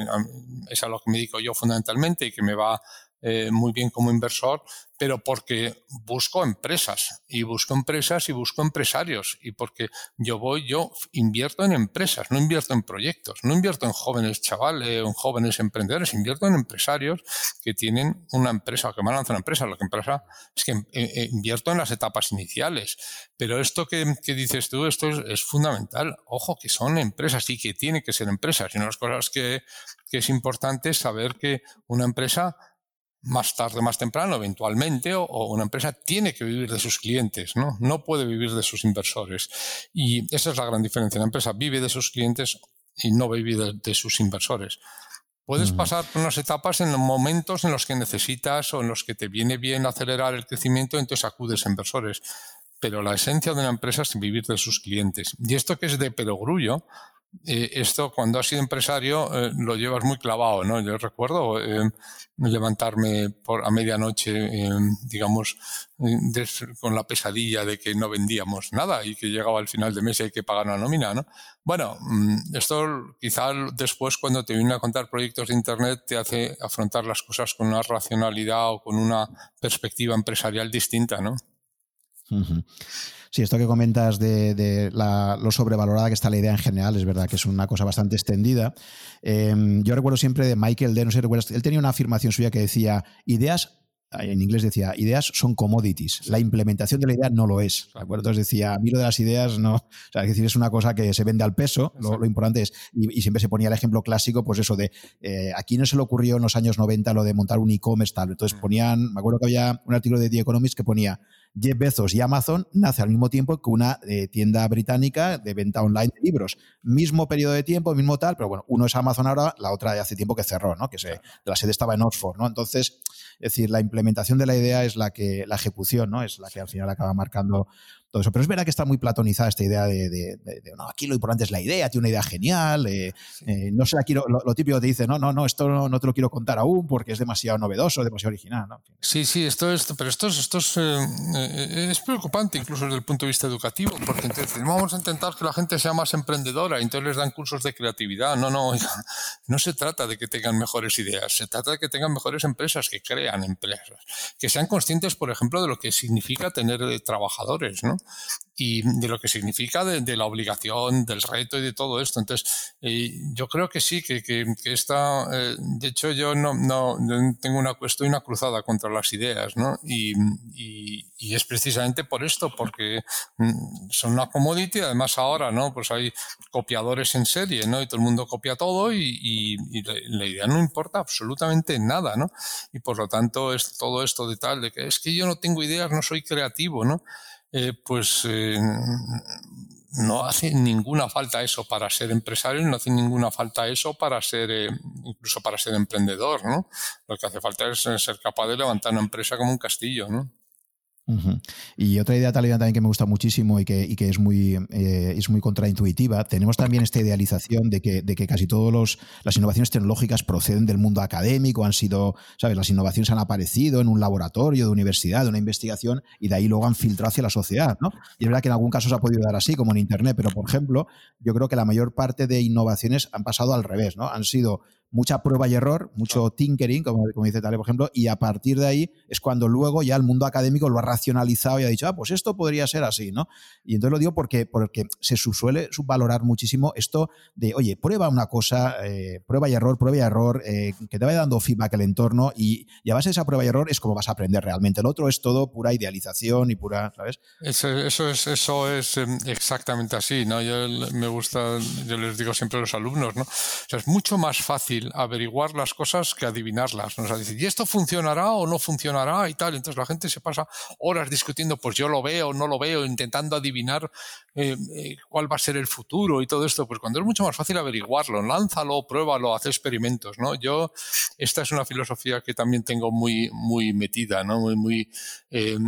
es a lo que me dedico yo fundamentalmente y que me va eh, muy bien como inversor, pero porque busco empresas y busco empresas y busco empresarios y porque yo voy, yo invierto en empresas, no invierto en proyectos, no invierto en jóvenes chavales o en jóvenes emprendedores, invierto en empresarios que tienen una empresa o que van a lanzar una empresa. Lo que empresa es que eh, eh, invierto en las etapas iniciales. Pero esto que, dices tú, esto es, fundamental. Ojo, que son empresas y que tienen que ser empresas. Y una de las cosas que, que es importante es saber que una empresa más tarde, más temprano, eventualmente, o, una empresa tiene que vivir de sus clientes, ¿no? No puede vivir de sus inversores. Y esa es la gran diferencia. La empresa vive de sus clientes y no vive de, sus inversores. Puedes pasar por unas etapas en los momentos en los que necesitas o en los que te viene bien acelerar el crecimiento, entonces acudes a inversores. Pero la esencia de una empresa es vivir de sus clientes. Y esto que es de perogrullo, eh, esto cuando has sido empresario eh, lo llevas muy clavado, ¿no? Yo recuerdo eh, levantarme por a medianoche, digamos, con la pesadilla de que no vendíamos nada y que llegaba al final de mes y hay que pagar una nómina, ¿no? Bueno, mm, esto quizá después cuando te viene a contar proyectos de Internet te hace afrontar las cosas con una racionalidad o con una perspectiva empresarial distinta, ¿no? Sí, esto que comentas de, lo sobrevalorada que está la idea en general, es verdad que es una cosa bastante extendida. Em, yo recuerdo siempre de Michael D, no sé recuerdas, él tenía una afirmación suya que decía, ideas en inglés decía, ideas son commodities, la implementación de la idea no lo es. ¿de acuerdo? Entonces decía, a mí lo de las ideas no, o sea, es decir, es una cosa que se vende al peso, lo, importante es, y, siempre se ponía el ejemplo clásico, pues eso de, eh, aquí no se le ocurrió en los años 90 lo de montar un e-commerce tal, entonces mm. ponían, me acuerdo que había un artículo de The Economist que ponía, Jeff Bezos y Amazon nace al mismo tiempo que una eh, tienda británica de venta online de libros. Mismo periodo de tiempo, mismo tal, pero bueno, uno es Amazon ahora, la otra hace tiempo que cerró, ¿no? Que se, la sede estaba en Oxford, ¿no? Entonces, es decir, la implementación de la idea es la que, la ejecución, ¿no? Es la que al final acaba marcando todo eso. Pero es verdad que está muy platonizada esta idea de, no, aquí lo importante es la idea, tiene una idea genial, eh, eh, no sé, aquí lo, típico te dice, no, no, no, esto no, te lo quiero contar aún porque es demasiado novedoso, demasiado original. Sí, sí, esto es, pero esto, es, esto es, eh, es, preocupante incluso desde el punto de vista educativo, porque entonces vamos a intentar que la gente sea más emprendedora y entonces les dan cursos de creatividad. No, no, no se trata de que tengan mejores ideas, se trata de que tengan mejores empresas, que crean empresas, que sean conscientes, por ejemplo, de lo que significa tener trabajadores, ¿no? Y de lo que significa de, la obligación, del reto y de todo esto. Entonces, eh, yo creo que sí, que, que, está, eh, de hecho yo no, no, tengo una, estoy una cruzada contra las ideas, ¿no? Y, y, es precisamente por esto, porque mm, son una commodity, además ahora, ¿no? Pues hay copiadores en serie, ¿no? Y todo el mundo copia todo y, la, idea no importa absolutamente nada, ¿no? Y por lo tanto es todo esto de tal, de que es que yo no tengo ideas, no soy creativo, ¿no? Eh, pues eh, no hace ninguna falta eso para ser empresario, no hace ninguna falta eso para ser, eh, incluso para ser emprendedor, ¿no? Lo que hace falta es ser capaz de levantar una empresa como un castillo, ¿no? Y otra idea también que me gusta muchísimo y que, es, muy, eh, es muy contraintuitiva, tenemos también esta idealización de que, de que casi todas las innovaciones tecnológicas proceden del mundo académico, han sido, ¿sabes? Las innovaciones han aparecido en un laboratorio de universidad, de una investigación, y de ahí luego han filtrado hacia la sociedad, ¿no? Y es verdad que en algún caso se ha podido dar así, como en Internet, pero por ejemplo, yo creo que la mayor parte de innovaciones han pasado al revés, ¿no? Han sido mucha prueba y error, mucho tinkering, como, como dice Tale, por ejemplo, y a partir de ahí es cuando luego ya el mundo académico lo ha racionalizado y ha dicho, ah, pues esto podría ser así, ¿no? Y entonces lo digo porque, porque se suele subvalorar muchísimo esto de, oye, prueba una cosa, eh, prueba y error, prueba y error, eh, que te vaya dando feedback el entorno y, y, a base de esa prueba y error es como vas a aprender realmente. El otro es todo pura idealización y pura, ¿sabes? Eso, eso es, eso es em, exactamente así, ¿no? Yo me gusta, yo les digo siempre a los alumnos, ¿no? O sea, es mucho más fácil averiguar las cosas que adivinarlas. ¿no? O sea, decir, ¿y esto funcionará o no funcionará? Y tal. Entonces la gente se pasa horas discutiendo, pues yo lo veo, no lo veo, intentando adivinar eh, eh, cuál va a ser el futuro y todo esto. Pues cuando es mucho más fácil averiguarlo, lánzalo, pruébalo, haz experimentos. ¿no? Yo, esta es una filosofía que también tengo muy, muy metida, ¿no? muy, eh,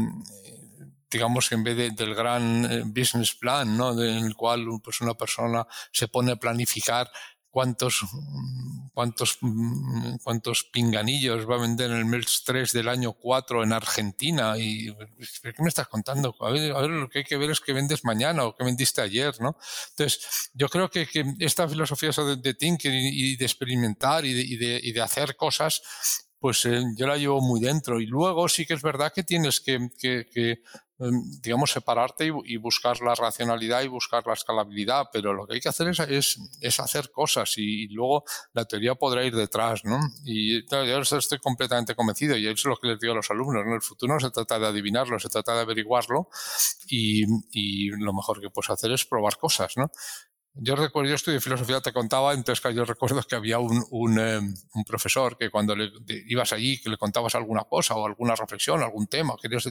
digamos, en vez del gran business plan, ¿no? en el cual pues, una persona se pone a planificar cuántos, cuántos, cuántos pinganillos va a vender en el mes 3 del año 4 en Argentina. Y, ¿Qué me estás contando? A ver, lo que hay que ver es qué vendes mañana o qué vendiste ayer. ¿no? Entonces, yo creo que, que esta filosofía de, de thinking y de experimentar y de, y de, y de hacer cosas pues eh, yo la llevo muy dentro. Y luego sí que es verdad que tienes que, em, digamos, separarte y, buscar la racionalidad y buscar la escalabilidad, pero lo que hay que hacer es, es, hacer cosas y, luego la teoría podrá ir detrás, ¿no? Y yo estoy completamente convencido y eso es lo que les digo a los alumnos, ¿no? El futuro no se trata de adivinarlo, se trata de averiguarlo y, y lo mejor que puedes hacer es probar cosas, ¿no? Yo recuerdo, yo estudié filosofía, te contaba, entonces yo recuerdo que había un, un, em, un profesor que cuando le, ibas allí, que le contabas alguna cosa o alguna reflexión, algún tema, querías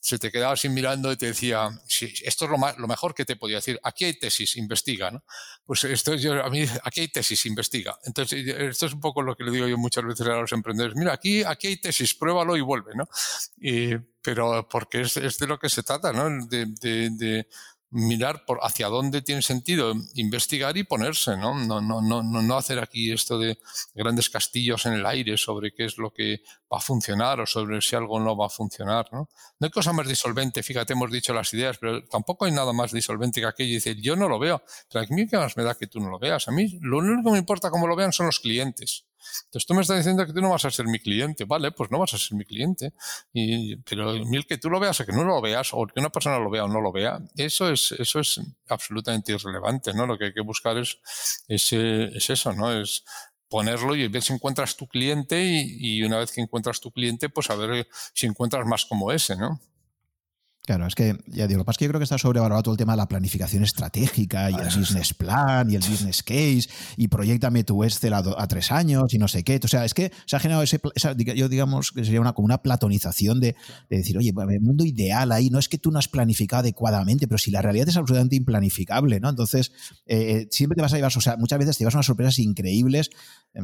se te quedaba así mirando y te decía, sí, esto es lo, más, lo mejor que te podía decir, aquí hay tesis, investiga, ¿no? Pues esto yo, a mí, aquí hay tesis, investiga. Entonces, esto es un poco lo que le digo yo muchas veces a los emprendedores, mira, aquí, aquí hay tesis, pruébalo y vuelve, ¿no? Y, pero porque es, es de lo que se trata, ¿no? de, de, de mirar hacia dónde tiene sentido investigar y ponerse, ¿no? No, no, no, no hacer aquí esto de grandes castillos en el aire sobre qué es lo que va a funcionar o sobre si algo no va a funcionar, ¿no? No hay cosa más disolvente, fíjate, hemos dicho las ideas, pero tampoco hay nada más disolvente que aquello. Dice, yo no lo veo, pero a mí qué más me da que tú no lo veas. A mí lo único que me importa cómo lo vean son los clientes. Entonces tú me estás diciendo que tú no vas a ser mi cliente, vale, pues no vas a ser mi cliente. Y, pero el que tú lo veas o que no lo veas, o que una persona lo vea o no lo vea, eso es, eso es absolutamente irrelevante, ¿no? Lo que hay que buscar es, es, es eso, ¿no? Es ponerlo y ver si encuentras tu cliente y, y, una vez que encuentras tu cliente, pues a ver si encuentras más como ese, ¿no? Claro, es que ya digo, lo que pasa es que yo creo que está sobrevalorado todo el tema de la planificación estratégica y el business plan y el business case y proyectame tu Excel a, a, tres años y no sé qué. O sea, es que se ha generado ese, esa, yo digamos que sería una, como una platonización de, de, decir, oye, el mundo ideal ahí no es que tú no has planificado adecuadamente, pero si la realidad es absolutamente implanificable, ¿no? Entonces, eh, siempre te vas a llevar, o sea, muchas veces te llevas unas sorpresas increíbles.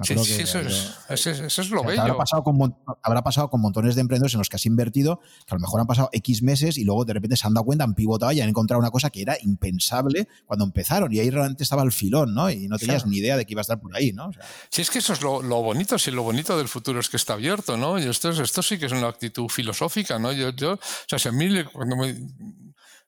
Sí, que, sí, eso, es, eso, es, eso, es, lo bello. Habrá pasado, con, habrá pasado con montones de emprendedores en los que has invertido, que a lo mejor han pasado X meses y luego de repente se han dado cuenta, han pivotado y han encontrado una cosa que era impensable cuando empezaron y ahí realmente estaba el filón, ¿no? Y no tenías claro. ni idea de que iba a estar por ahí, ¿no? O sea, sí, es que eso es lo, lo, bonito, sí, lo bonito del futuro es que está abierto, ¿no? Y esto, es, esto sí que es una actitud filosófica, ¿no? Yo, yo o sea, si a mí cuando me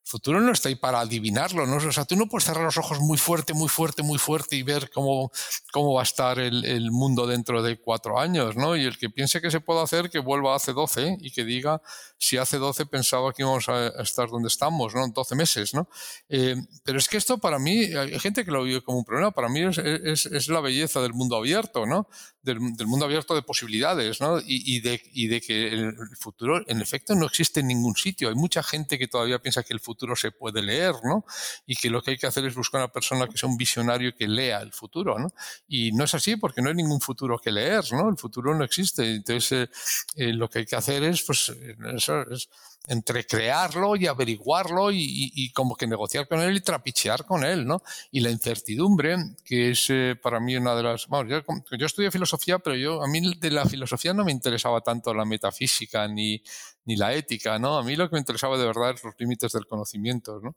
futuro no está ahí para adivinarlo, ¿no? O sea, tú no puedes cerrar los ojos muy fuerte, muy fuerte, muy fuerte y ver cómo, cómo va a estar el, el mundo dentro de cuatro años, ¿no? Y el que piense que se puede hacer, que vuelva hace 12 y que diga si hace 12 pensaba que íbamos a estar donde estamos, ¿no? 12 meses, ¿no? Eh, pero es que esto para mí, hay gente que lo vive como un problema, para mí es, es, es la belleza del mundo abierto, ¿no? Del, del, mundo abierto de posibilidades, ¿no? Y, y, de, y de que el futuro, en efecto, no existe en ningún sitio. Hay mucha gente que todavía piensa que el futuro se puede leer, ¿no? Y que lo que hay que hacer es buscar una persona que sea un visionario que lea el futuro, ¿no? Y no es así porque no hay ningún futuro que leer, ¿no? El futuro no existe. Entonces, eh, eh, lo que hay que hacer es, pues, eso es entre crearlo y averiguarlo y, y, y, como que negociar con él y trapichear con él, ¿no? Y la incertidumbre, que es eh, para mí una de las... Bueno, yo, yo, estudié filosofía, pero yo a mí de la filosofía no me interesaba tanto la metafísica ni, ni la ética, ¿no? A mí lo que me interesaba de verdad es los límites del conocimiento, ¿no?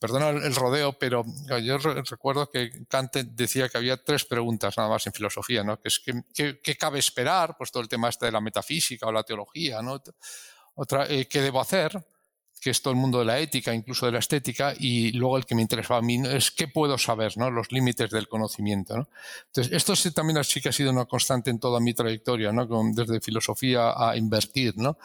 Perdona el, el rodeo, pero yo re recuerdo que Kant decía que había tres preguntas nada más en filosofía, ¿no? Que es ¿qué, qué, qué cabe esperar? Pues todo el tema este de la metafísica o la teología, ¿no? Otra, eh, ¿qué debo hacer? que es todo el mundo de la ética, incluso de la estética, y luego el que me interesaba a mí es qué puedo saber, ¿no? los límites del conocimiento. ¿no? Entonces, esto sí, también sí que ha sido una constante en toda mi trayectoria, ¿no? Desde filosofía a invertir, ¿no?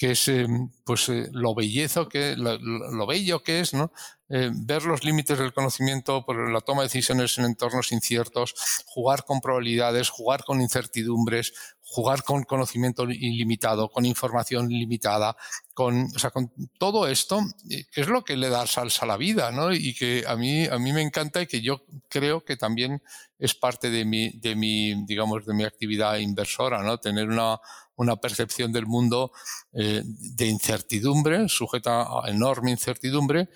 que es eh, pues, eh, lo bellezo que, lo, lo, bello que es, ¿no? Eh, ver los límites del conocimiento por la toma de decisiones en entornos inciertos, jugar con probabilidades, jugar con incertidumbres, jugar con conocimiento ilimitado, con información limitada, con, o sea, con todo esto, eh, que es lo que le da salsa a la vida, ¿no? Y que a mí, a mí me encanta y que yo creo que también es parte de mi, de mi digamos, de mi actividad inversora, ¿no? Tener una, una percepción del mundo eh, de incertidumbre, sujeta a enorme incertidumbre,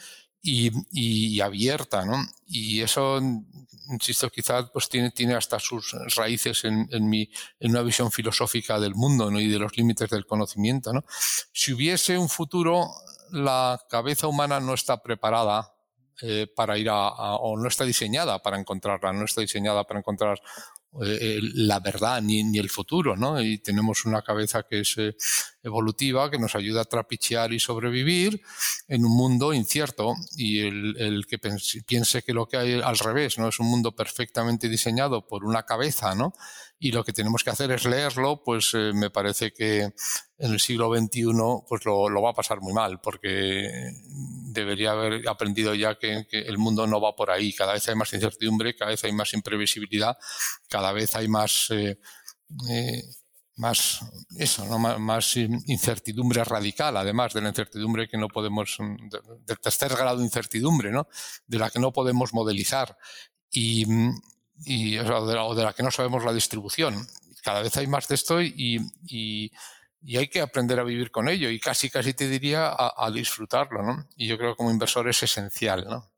y, y, abierta, ¿no? Y eso, insisto, quizás pues tiene, tiene hasta sus raíces en, en, mi, en una visión filosófica del mundo ¿no? y de los límites del conocimiento, ¿no? Si hubiese un futuro, la cabeza humana no está preparada eh, para ir a, a, o no está diseñada para encontrarla, no está diseñada para encontrar eh, la verdad ni, ni, el futuro, ¿no? Y tenemos una cabeza que es eh, evolutiva, que nos ayuda a trapichear y sobrevivir en un mundo incierto y el, el que piense que lo que hay al revés, ¿no? Es un mundo perfectamente diseñado por una cabeza, ¿no? Y lo que tenemos que hacer es leerlo, pues eh, me parece que en el siglo XXI pues lo, lo, va a pasar muy mal, porque debería haber aprendido ya que, que, el mundo no va por ahí. Cada vez hay más incertidumbre, cada vez hay más imprevisibilidad, cada vez hay más... Eh, eh, más eso, ¿no? más, más, incertidumbre radical, además de la incertidumbre que no podemos, del tercer grado de incertidumbre, ¿no? de la que no podemos modelizar. Y, y, o, sea, de la, o, de la, que no sabemos la distribución. Cada vez hay más de esto y, y, hay que aprender a vivir con ello y casi, casi te diría a, disfrutarlo, ¿no? Y yo creo que como inversor es esencial, ¿no?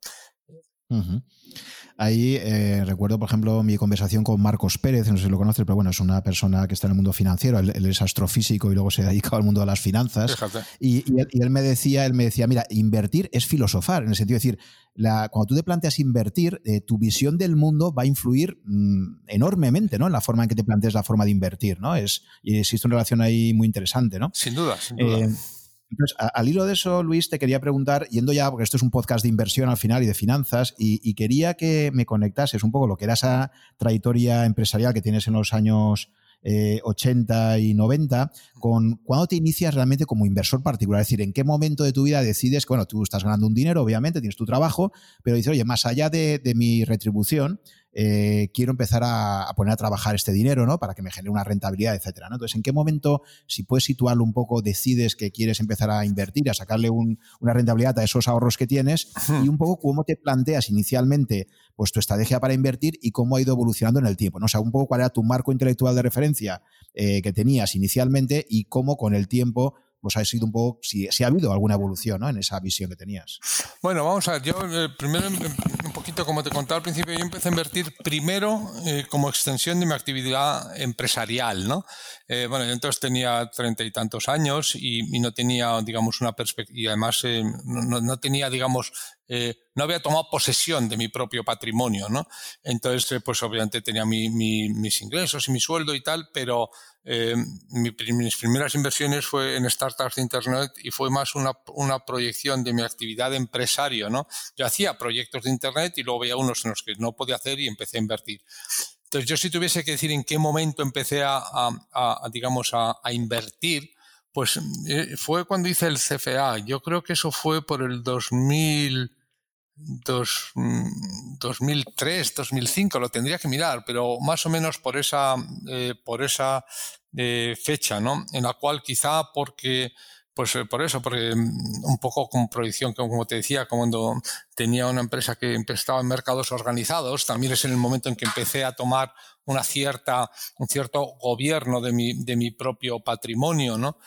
Ahí eh, recuerdo, por ejemplo, mi conversación con Marcos Pérez, no sé si lo conoces, pero bueno, es una persona que está en el mundo financiero, él, él es astrofísico y luego se ha dedicado al mundo de las finanzas. Y, y, él, y, él, me decía, él me decía, mira, invertir es filosofar, en el sentido de decir, la, cuando tú te planteas invertir, eh, tu visión del mundo va a influir mmm, enormemente, ¿no? En la forma en que te planteas la forma de invertir, ¿no? Es, y existe una relación ahí muy interesante, ¿no? Sin duda, sin duda. Eh, entonces, al hilo de eso, Luis, te quería preguntar, yendo ya, porque esto es un podcast de inversión al final y de finanzas, y, y quería que me conectases un poco lo que era esa trayectoria empresarial que tienes en los años eh, 80 y 90, con cuándo te inicias realmente como inversor particular, es decir, en qué momento de tu vida decides que, bueno, tú estás ganando un dinero, obviamente, tienes tu trabajo, pero dices, oye, más allá de, de mi retribución, eh, quiero empezar a, a, poner a trabajar este dinero, ¿no? Para que me genere una rentabilidad, etcétera. ¿no? Entonces, ¿en qué momento, si puedes situarlo un poco, decides que quieres empezar a invertir, a sacarle un, una rentabilidad a esos ahorros que tienes y un poco cómo te planteas inicialmente pues tu estrategia para invertir y cómo ha ido evolucionando en el tiempo, ¿no? O sea, un poco cuál era tu marco intelectual de referencia eh, que tenías inicialmente y cómo con el tiempo pues ha sido un poco, si, si ha habido alguna evolución ¿no? en esa visión que tenías. Bueno, vamos a ver, yo eh, primero un poquito como te contaba al principio, yo empecé a invertir primero eh, como extensión de mi actividad empresarial, ¿no? Eh, bueno, yo entonces tenía treinta y tantos años y, y, no tenía, digamos, una perspectiva, y además eh, no, no, tenía, digamos, eh, no había tomado posesión de mi propio patrimonio, ¿no? Entonces, eh, pues obviamente tenía mi, mi, mis ingresos y mi sueldo y tal, pero eh, mi, mis primeras inversiones fue en startups de Internet y fue más una, una, proyección de mi actividad de empresario, ¿no? Yo hacía proyectos de Internet y luego veía unos en los que no podía hacer y empecé a invertir. Entonces, yo si tuviese que decir en qué momento empecé a, a, a digamos, a, a, invertir, pues eh, fue cuando hice el CFA. Yo creo que eso fue por el 2000, dos, 2003, 2005, lo tendría que mirar, pero más o menos por esa, eh, por esa eh, fecha, ¿no? En la cual quizá porque pues eh, por eso, porque mm, un poco con proyección, como te decía, cuando tenía una empresa que estaba en mercados organizados, también es en el momento en que empecé a tomar una cierta, un cierto gobierno de mi, de mi propio patrimonio, ¿no?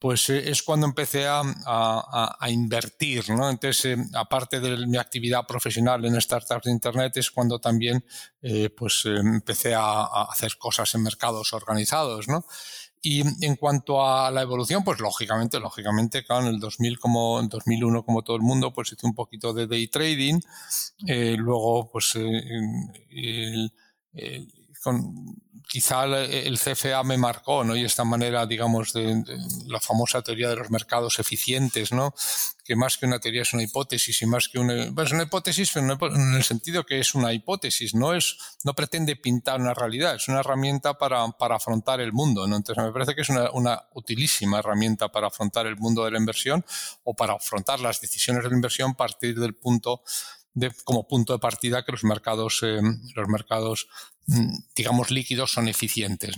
Pues eh, es cuando empecé a, a, a invertir, ¿no? Entonces, eh, aparte de mi actividad profesional en startups de Internet, es cuando también eh, pues, empecé a, hacer cosas en mercados organizados, ¿no? Y en cuanto a la evolución, pues lógicamente, lógicamente, claro, en el 2000 como en 2001 como todo el mundo, pues hice un poquito de day trading, luego pues el, el, con, quizá el CFA me marcó, ¿no? Y esta manera, digamos, de, la famosa teoría de los mercados eficientes, ¿no? Que más que una teoría es una hipótesis y más que una, bueno, es una hipótesis, en el sentido que es una hipótesis, no es, no pretende pintar una realidad, es una herramienta para, para afrontar el mundo, ¿no? Entonces me parece que es una, una utilísima herramienta para afrontar el mundo de la inversión o para afrontar las decisiones de la inversión a partir del punto como punto de partida que los mercados, eh, los mercados, mm, digamos, líquidos son eficientes,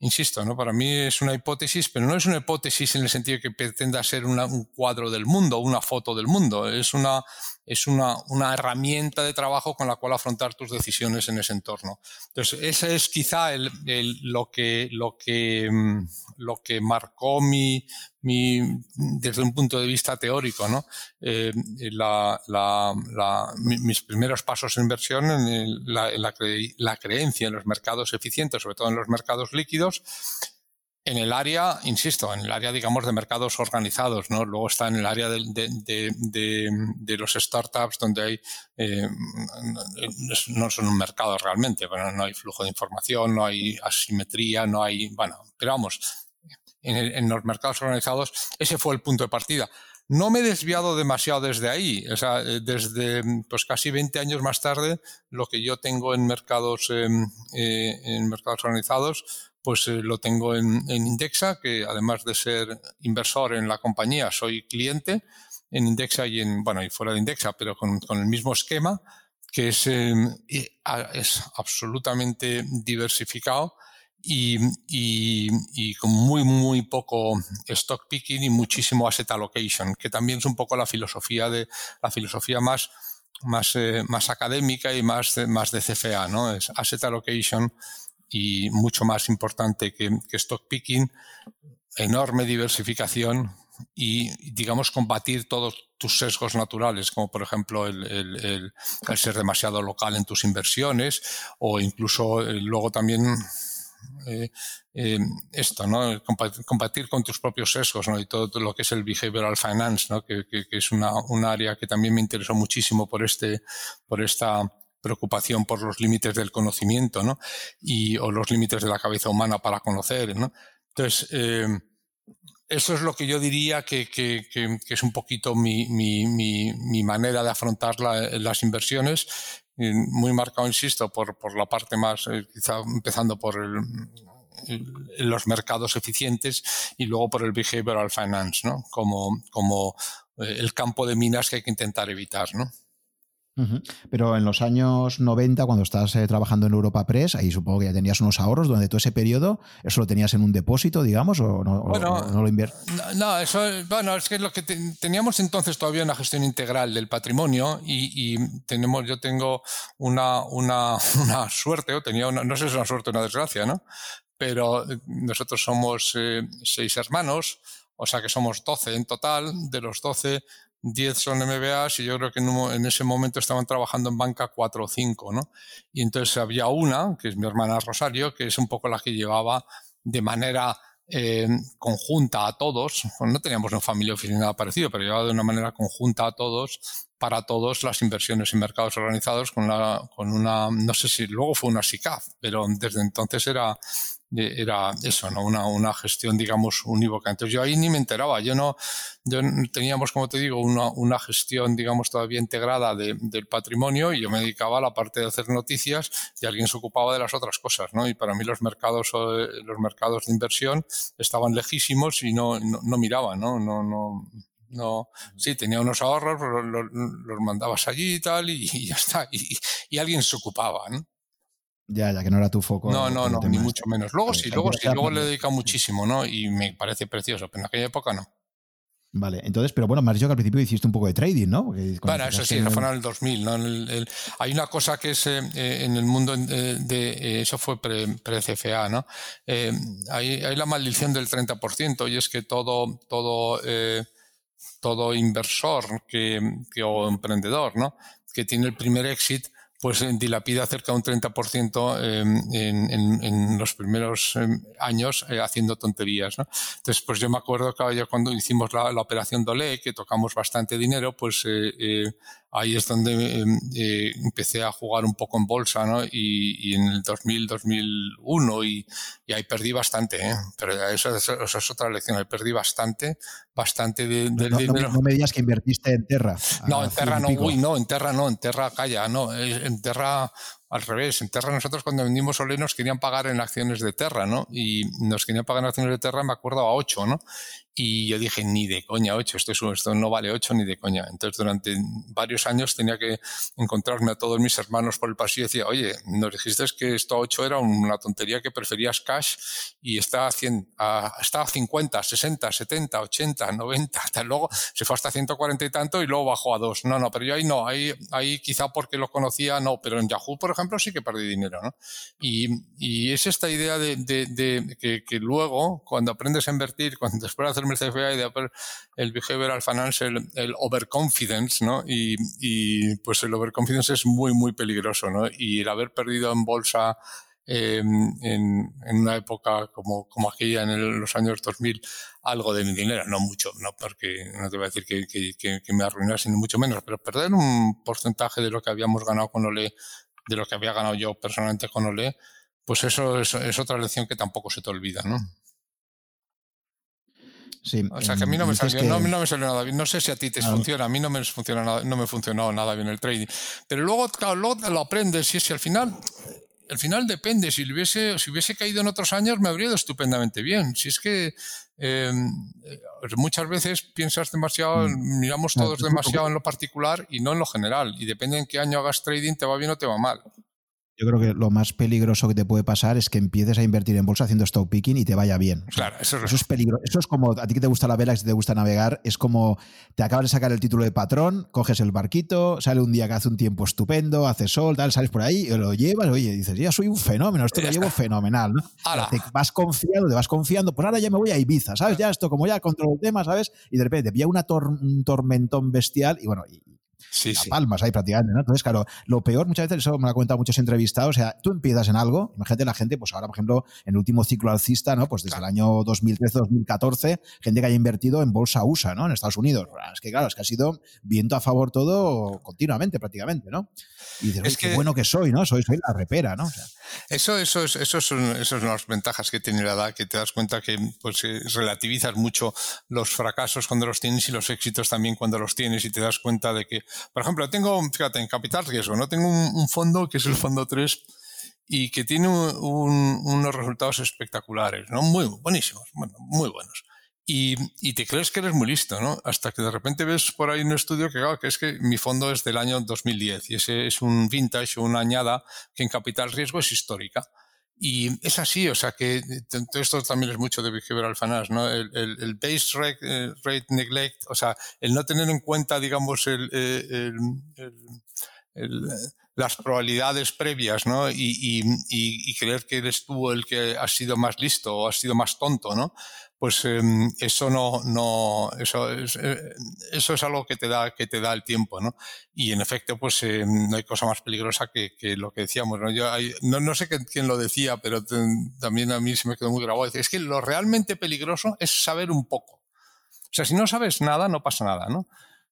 insisto, para mí es una hipótesis, pero no es una hipótesis en el sentido que pretenda ser un cuadro del mundo, una foto del mundo. Es una, es una, una, herramienta de trabajo con la cual afrontar tus decisiones en ese entorno. Entonces, ese es quizá lo, que, lo, que, mm, lo que marcó mi, mi, desde un punto de vista teórico, ¿no? Eh, mis primeros pasos en inversión en, la, la creencia en los mercados eficientes, sobre todo en los mercados líquidos, en el área, insisto, en el área, digamos, de mercados organizados, ¿no? Luego está en el área de, de, de, de los startups donde hay, eh, no son un mercado realmente, bueno, no hay flujo de información, no hay asimetría, no hay, bueno, pero vamos, en, en los mercados organizados ese fue el punto de partida. No me he desviado demasiado desde ahí, o sea, eh, desde pues casi 20 años más tarde, lo que yo tengo en mercados, em, eh, en mercados organizados, pues eh, lo tengo en, Indexa, que además de ser inversor en la compañía, soy cliente en Indexa y en, bueno, y fuera de Indexa, pero con, el mismo esquema, que es, em, es absolutamente diversificado y, y, con muy, muy poco stock picking y muchísimo asset allocation, que también es un poco la filosofía de la filosofía más, más, eh, más académica y más, más de CFA, ¿no? Es asset allocation y mucho más importante que, stock picking, enorme diversificación y, digamos, combatir todos tus sesgos naturales, como por ejemplo el, ser demasiado local en tus inversiones o incluso eh, luego también eh, eh, esto, ¿no? Combatir con tus propios sesgos, ¿no? Y todo, lo que es el behavioral finance, ¿no? Que, que, es una, un área que también me interesó muchísimo por este, por esta preocupación por los límites del conocimiento, ¿no? Y, o los límites de la cabeza humana para conocer, ¿no? Entonces, eh, eso es lo que yo diría que, que, que, es un poquito mi, mi, mi, mi manera de afrontar la, las inversiones, muy marcado, insisto, por, por la parte más, eh, quizá empezando por el, los mercados eficientes y luego por el behavioral finance, ¿no? Como, como eh, el campo de minas que hay que intentar evitar, ¿no? Pero en los años 90, cuando estás eh, trabajando en Europa Press, ahí supongo que ya tenías unos ahorros durante todo ese periodo. ¿Eso lo tenías en un depósito, digamos, o no, lo inviertes? No, eso, bueno, es que lo que teníamos entonces todavía una gestión integral del patrimonio y, tenemos, yo tengo una, una, una suerte, o tenía una, no sé si es una suerte o una desgracia, ¿no? Pero eh, nosotros somos eh, seis hermanos, o sea que somos 12 en total. De los 12, 10 son MBAs y yo creo que en, ese momento estaban trabajando en banca 4 o 5, ¿no? Y entonces había una, que es mi hermana Rosario, que es un poco la que llevaba de manera eh, conjunta a todos, no teníamos una familia oficial nada parecido, pero llevaba de una manera conjunta a todos, para todos las inversiones en mercados organizados con, la, con una, no sé si luego fue una SICAF, pero desde entonces era era eso, ¿no? Una, una, gestión, digamos, unívoca. Entonces yo ahí ni me enteraba, yo no, yo teníamos, como te digo, una, una gestión, digamos, todavía integrada de, del patrimonio y yo me dedicaba a la parte de hacer noticias y alguien se ocupaba de las otras cosas, ¿no? Y para mí los mercados, los mercados de inversión estaban lejísimos y no, no, no miraba, ¿no? No, no, no, sí, tenía unos ahorros, los, los, mandabas allí y tal, y, y ya está. Y, y, alguien se ocupaba, ¿no? Ya, ya que no era tu foco. No, no, no, ni mucho menos. Luego sí, luego sí, luego le he dedicado muchísimo, ¿no? Y me parece precioso, pero en aquella época no. Vale, entonces, pero bueno, me has dicho que al principio hiciste un poco de trading, ¿no? bueno, eso sí, eso fue en el 2000, ¿no? hay una cosa que es eh, eh, en el mundo de, eh, eso fue pre-CFA, ¿no? hay, hay, la maldición del 30% y es que todo, todo, todo inversor que, que, o emprendedor, ¿no? Que tiene el primer exit, pues dilapida cerca de un 30% em, en, en, en, los primeros em, años eh, haciendo tonterías. ¿no? Entonces, pues yo me acuerdo que cuando hicimos la, la operación Dole, que tocamos bastante dinero, pues eh, eh ahí es donde em, eh, empecé a jugar un poco en bolsa, ¿no? Y, y en el 2000, 2001 y, y ahí perdí bastante, ¿eh? Pero eso, eso, es otra lección, ahí perdí bastante, bastante de, de no, dinero. No, no, me digas que invertiste en Terra. No, en Terra no, uy, no, en Terra no, en Terra calla, no, en Terra al revés, en Terra nosotros cuando vendimos Olé nos querían pagar en acciones de Terra, ¿no? Y nos querían pagar en acciones de Terra, me acuerdo, a 8, ¿no? Y yo dije, ni de coña 8, esto, es, esto no vale 8 ni de coña. Entonces durante varios años tenía que encontrarme a todos mis hermanos por el pasillo y decía, oye, nos dijiste que esto a 8 era una tontería que preferías cash y está a, 100, a, está a 50, 60, 70, 80, 90, hasta luego se fue hasta 140 y tanto y luego bajó a 2. No, no, pero yo ahí no, ahí, ahí quizá porque lo conocía, no, pero en Yahoo, por ejemplo, sí que perdí dinero, ¿no? Y, y es esta idea de, de, de que, que, luego, cuando aprendes a invertir, cuando después de hacerme el CFA y de hacer el behavioral finance, el, overconfidence, ¿no? Y, pues el overconfidence es muy, muy peligroso, ¿no? Y el haber perdido en bolsa eh, en, una época como, como aquella en los años 2000 algo de mi dinero, no mucho, no porque no te voy a decir que, que, que, que me arruinase ni mucho menos, pero perder un porcentaje de lo que habíamos ganado con Ole de lo que había ganado yo personalmente con Olé, pues eso es, es, otra lección que tampoco se te olvida, ¿no? Sí, o sea que a mí no me, salió, que... no, no me salió nada bien. No sé si a ti te ah. funciona, a mí no me funciona nada, no me funcionó nada bien el trading. Pero luego, claro, luego lo aprendes y es que al final al final depende. Si hubiese, si hubiese caído en otros años, me habría ido estupendamente bien. Si es que eh, muchas veces piensas demasiado, mm. miramos todos demasiado en lo particular y no en lo general. Y depende en qué año hagas trading, te va bien o te va mal. Yo creo que lo más peligroso que te puede pasar es que empieces a invertir en bolsa haciendo stock picking y te vaya bien. O sea, claro, eso es, eso es peligroso. Eso es como a ti que te gusta la vela, que te gusta navegar, es como te acabas de sacar el título de patrón, coges el barquito, sale un día que hace un tiempo estupendo, hace sol, tal, sales por ahí, lo llevas, oye, dices, ya soy un fenómeno, esto lo llevo fenomenal, ¿no? Te vas confiando, te vas confiando, pues ahora ya me voy a Ibiza, ¿sabes? Ya esto, como ya controlo el tema, ¿sabes? Y de repente te pilla una tor un tormentón bestial y bueno, y, Sí, a sí. palmas ahí prácticamente, ¿no? Entonces, claro, lo peor muchas veces, eso me lo han contado muchos entrevistados, o sea, tú empiezas en algo, imagínate la gente, pues ahora, por ejemplo, en el último ciclo alcista, ¿no? Pues desde claro. el año 2013-2014, gente que haya invertido en bolsa USA, ¿no? En Estados Unidos. Es que, claro, es que ha sido viento a favor todo continuamente, prácticamente, ¿no? Y dices, es que, qué bueno que soy, ¿no? Soy, soy la repera, ¿no? O sea, eso, eso, es, eso son, eso son las ventajas que tiene la edad, que te das cuenta que pues, relativizas mucho los fracasos cuando los tienes y los éxitos también cuando los tienes y te das cuenta de que, por ejemplo, tengo, fíjate, en capital riesgo, ¿no? Tengo un, un fondo que es el fondo 3 y que tiene un, un, unos resultados espectaculares, ¿no? Muy buenísimos, bueno, muy buenos. Y, y, te crees que eres muy listo, ¿no? Hasta que de repente ves por ahí un estudio que, claro, que es que mi fondo es del año 2010 y ese es un vintage o una añada que en capital riesgo es histórica. Y es así, o sea que esto también es mucho de behavioral finance, ¿no? El, el, el base rate, rate, neglect, o sea, el no tener en cuenta, digamos, el, el las probabilidades previas, ¿no? Y, y, y, creer que eres tú el que has sido más listo o has sido más tonto, ¿no? Pues eh, eso no, no, eso es, eh, eso es algo que te da, que te da el tiempo, ¿no? Y en efecto, pues eh, no hay cosa más peligrosa que, lo que decíamos, ¿no? Yo no, no, sé quién lo decía, pero también a mí se me quedó muy grabado. Es que lo realmente peligroso es saber un poco. O sea, si no sabes nada, no pasa nada, ¿no?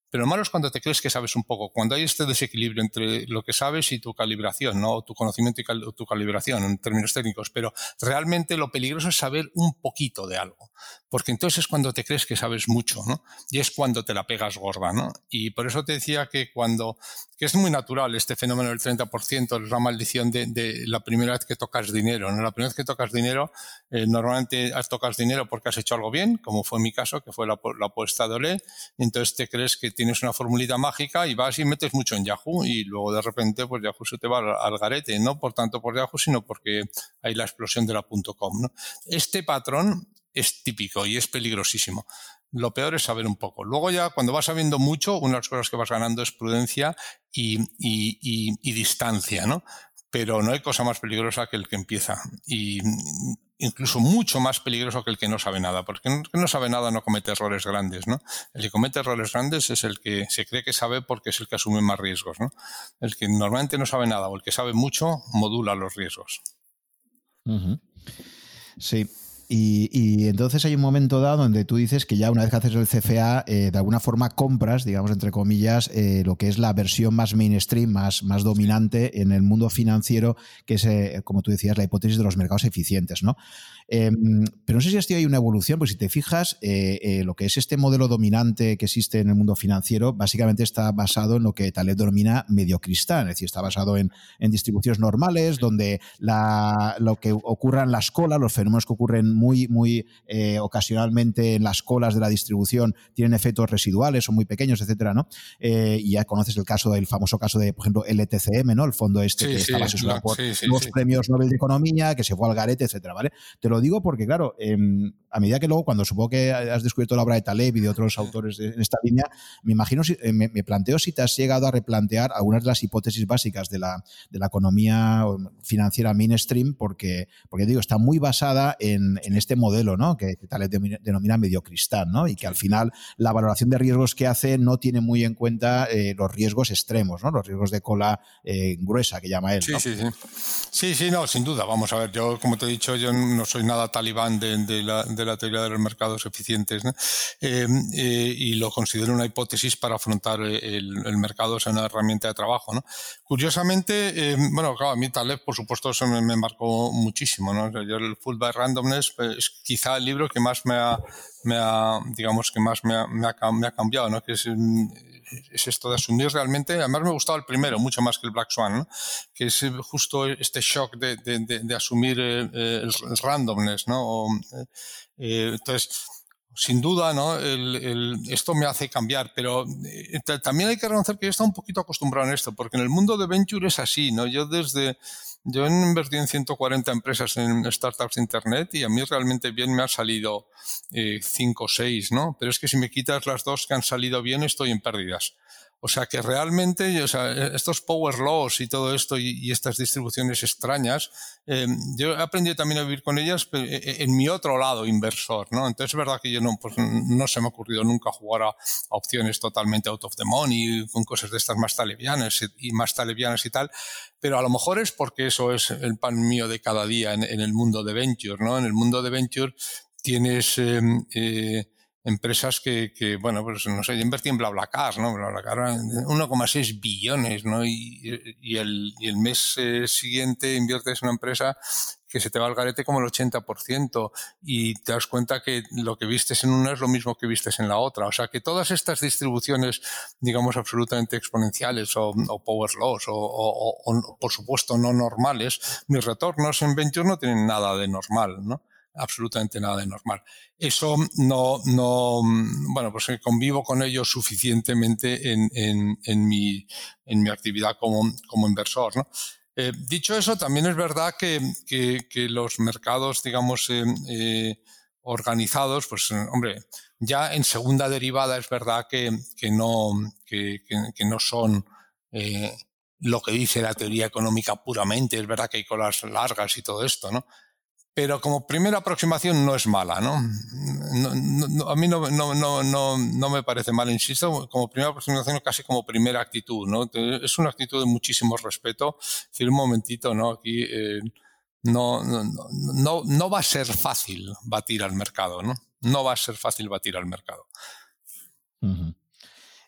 Pero lo malo es cuando te crees que sabes un poco, cuando hay este desequilibrio entre lo que sabes y tu calibración, ¿no? tu conocimiento y tu calibración en términos técnicos. Pero realmente lo peligroso es saber un poquito de algo, porque entonces es cuando te crees que sabes mucho, ¿no? Y es cuando te la pegas gorda, ¿no? Y por eso te decía que cuando, que es muy natural este fenómeno del 30%, la maldición de, la primera vez que tocas dinero, ¿no? La primera vez que tocas dinero, eh, normalmente tocas dinero porque has hecho algo bien, como fue mi caso, que fue la, apuesta de Olé, entonces te crees que tienes una formulita mágica y vas y metes mucho en Yahoo y luego de repente pues Yahoo se te va al, al garete, no por tanto por Yahoo, sino porque hay la explosión de la .com. ¿no? Este patrón es típico y es peligrosísimo. Lo peor es saber un poco. Luego ya cuando vas sabiendo mucho, una de las cosas que vas ganando es prudencia y, distancia, ¿no? Pero no hay cosa más peligrosa que el que empieza. Y incluso mucho más peligroso que el que no sabe nada, porque el que no sabe nada no comete errores grandes, ¿no? El que comete errores grandes es el que se cree que sabe porque es el que asume más riesgos, ¿no? El que normalmente no sabe nada o el que sabe mucho modula los riesgos. Sí. Y, entonces hay un momento dado donde tú dices que ya una vez que haces el CFA, eh, de alguna forma compras, digamos, entre comillas, eh, lo que es la versión más mainstream, más, más dominante en el mundo financiero, que es, eh, como tú decías, la hipótesis de los mercados eficientes, ¿no? Em, pero no sé si esto hay una evolución, pues si te fijas, lo que es este modelo dominante que existe en el mundo financiero, básicamente está basado en lo que Taleb denomina mediocristán, es decir, está basado en, en distribuciones normales, donde la, lo que ocurra en las colas, los fenómenos que ocurren muy, muy eh, ocasionalmente en las colas de la distribución tienen efectos residuales, son muy pequeños, etcétera, ¿no? Eh, y ya conoces el caso del famoso caso de, por ejemplo, el ETCM, ¿no? El fondo este que estaba asesorado por los premios Nobel de Economía, que se fue al garete, etcétera, ¿vale? Te lo digo porque, claro, em, a medida que luego, cuando supongo que has descubierto la obra de Taleb y de otros autores en esta línea, me imagino, si, eh, me, planteo si te has llegado a replantear algunas de las hipótesis básicas de la, de la economía financiera mainstream, porque, porque digo, está muy basada en en este modelo, ¿no? Que, tal vez denomina mediocristán, ¿no? Y que al final la valoración de riesgos que hace no tiene muy en cuenta eh, los riesgos extremos, ¿no? Los riesgos de cola eh, gruesa que llama él. Sí, sí, sí. Sí, sí, no, sin duda. Vamos a ver, yo, como te he dicho, yo no soy nada talibán de, la, teoría de los mercados eficientes em, eh, y lo considero una hipótesis para afrontar el, mercado, o sea, una herramienta de trabajo, ¿no? Curiosamente, em, bueno, claro, a mí Taleb, por supuesto, eso me, marcó muchísimo, ¿no? yo el full by randomness es quizá el libro que más me ha, me ha digamos, que más me ha, me ha, cambiado, ¿no? Que es, es, esto de asumir realmente, además me ha gustado el primero, mucho más que el Black Swan, Que es justo este shock de, asumir el, el, randomness, ¿no? Eh, entonces, sin duda, ¿no? Esto me hace cambiar, pero eh, también hay que reconocer que yo he estado un poquito acostumbrado en esto, porque en el mundo de venture es así, ¿no? Yo desde yo he invertido en 140 empresas en startups de Internet y a mí realmente bien me han salido 5 o 6, ¿no? Pero es que si me quitas las dos que han salido bien, estoy en pérdidas. O sea que realmente, o sea, estos power laws y todo esto y, estas distribuciones extrañas, eh, yo he aprendido también a vivir con ellas eh, eh, en mi otro lado inversor, ¿no? Entonces es verdad que yo no, pues, no se me ha ocurrido nunca jugar a, opciones totalmente out of the money, con cosas de estas más talevianas y más talevianas y tal, pero a lo mejor es porque eso es el pan mío de cada día en, el mundo de venture, ¿no? En el mundo de venture tienes... eh, empresas que, que, bueno, pues no sé, yo invertí en BlaBlaCar, ¿no? BlaBlaCar 1,6 billones, ¿no? Y, y, el, y el mes eh, siguiente inviertes en una empresa que se te va al garete como el 80% y te das cuenta que lo que vistes en una es lo mismo que vistes en la otra. O sea que todas estas distribuciones, digamos, absolutamente exponenciales o, o power laws o, o, o, por supuesto, no normales, mis retornos en venture no tienen nada de normal, ¿no? Absolutamente nada de normal. Eso no, no, bueno, pues eh, convivo con ello suficientemente en, en, mi, en mi actividad como, como inversor, ¿no? Eh, dicho eso, también es verdad que, que, los mercados, digamos, eh, organizados, pues, hombre, ya en segunda derivada es verdad que, que no, que, no son lo que dice la teoría económica puramente, es verdad que hay colas largas y todo esto, ¿no? Pero como primera aproximación no es mala, ¿no? a mí no, me parece mal, insisto, como primera aproximación casi como primera actitud, ¿no? Es una actitud de muchísimo respeto. Decir, un momentito, ¿no? Aquí eh, no, no, no, va a ser fácil batir al mercado, ¿no? No va a ser fácil batir al mercado.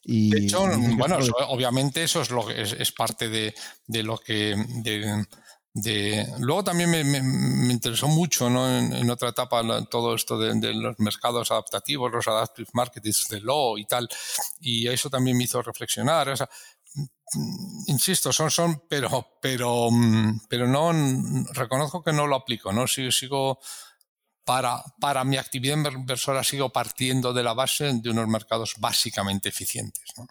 y, de hecho, bueno, obviamente eso es, lo, es, es parte de, de lo que... De, Luego también me, interesó mucho ¿no? en, otra etapa todo esto de, los mercados adaptativos, los adaptive markets de law y tal, y eso también me hizo reflexionar. Insisto, son, son, pero, pero, pero no, reconozco que no lo aplico, ¿no? Sigo para, para mi actividad inversora sigo partiendo de la base de unos mercados básicamente eficientes, ¿no?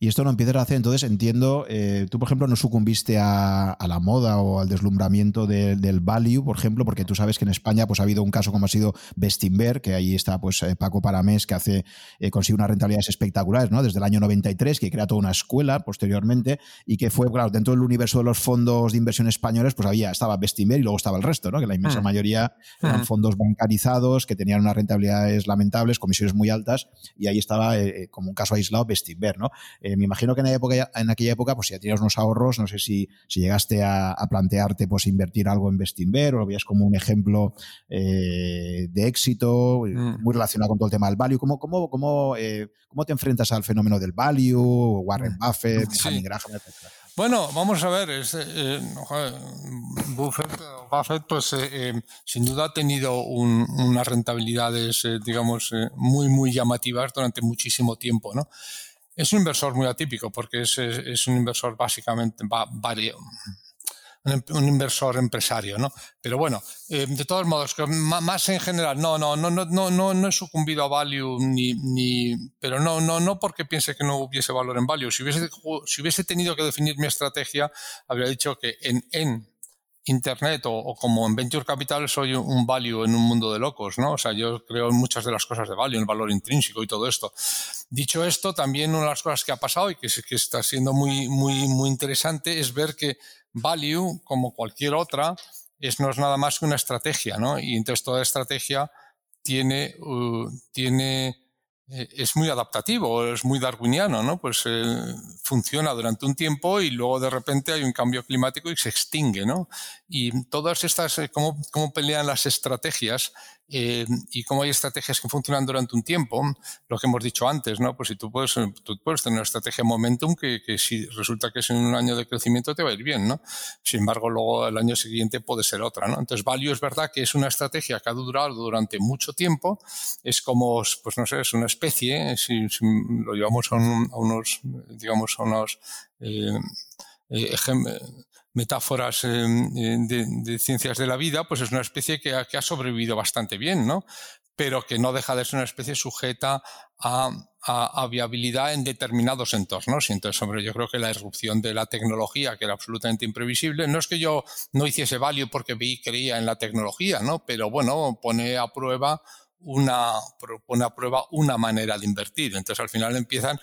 Y esto lo empiezas a hacer, entonces entiendo, eh, tú por ejemplo no sucumbiste a, la moda o al deslumbramiento del value, por ejemplo, porque tú sabes que en España pues ha habido un caso como ha sido Bestinver, que ahí está pues eh, Paco Paramés, que hace, eh, consigue unas rentabilidades espectaculares, ¿no? Desde el año 93, que crea toda una escuela posteriormente y que fue, claro, dentro del universo de los fondos de inversión españoles, pues había, estaba Bestinver y luego estaba el resto, ¿no? Que la inmensa mm. mayoría eran mm. fondos bancarizados, que tenían unas rentabilidades lamentables, comisiones muy altas, y ahí estaba como un caso aislado Bestinver Eh, me imagino que en, época, en aquella época, pues ya tenías unos ahorros, no sé si, si llegaste a, plantearte pues invertir algo en Bestinver o lo veías como un ejemplo de éxito, mm. muy relacionado con todo el tema del value. ¿Cómo, cómo, cómo, cómo te enfrentas al fenómeno del value, Warren mm. Buffett, sí. Graham, etc.? Bueno, vamos a ver, eh, Buffett, pues eh, eh, sin duda ha tenido unas rentabilidades, digamos, muy, muy llamativas durante muchísimo tiempo, ¿no? Es un inversor muy atípico porque es, es un inversor básicamente vario un inversor empresario, ¿no? Pero bueno, eh, de todos modos, más en general, no, no, no, no, no, no he sucumbido a value ni, ni, pero no, no, no porque piense que no hubiese valor en value. Si hubiese, si hubiese tenido que definir mi estrategia, habría dicho que en, en Internet o, como en Venture Capital soy un value en un mundo de locos, ¿no? O sea, yo creo en muchas de las cosas de value, en el valor intrínseco y todo esto. Dicho esto, también una de las cosas que ha pasado y que, está siendo muy, muy, muy interesante es ver que value, como cualquier otra, es, no es nada más que una estrategia, ¿no? Y entonces toda estrategia tiene, uh, tiene es muy adaptativo, es muy darwiniano, ¿no? Pues eh, funciona durante un tiempo y luego de repente hay un cambio climático y se extingue, ¿no? Y todas estas, eh, cómo, cómo pelean las estrategias y cómo hay estrategias que funcionan durante un tiempo, lo que hemos dicho antes, ¿no? Pues si tú puedes, tener una estrategia momentum que, si resulta que es en un año de crecimiento te va a ir bien, ¿no? Sin embargo, luego el año siguiente puede ser otra, ¿no? Entonces, Value es verdad que es una estrategia que ha durado durante mucho tiempo, es como, pues no sé, es una especie, si, lo llevamos a, unos, digamos, a unos eh, eh, metáforas eh, de, ciencias de la vida, pues es una especie que, ha sobrevivido bastante bien, ¿no? Pero que no deja de ser una especie sujeta a, a, viabilidad en determinados entornos. Y entonces, hombre, yo creo que la irrupción de la tecnología, que era absolutamente imprevisible, no es que yo no hiciese value porque vi, creía en la tecnología, ¿no? Pero bueno, pone a prueba una, pone a prueba una manera de invertir. Entonces al final empiezan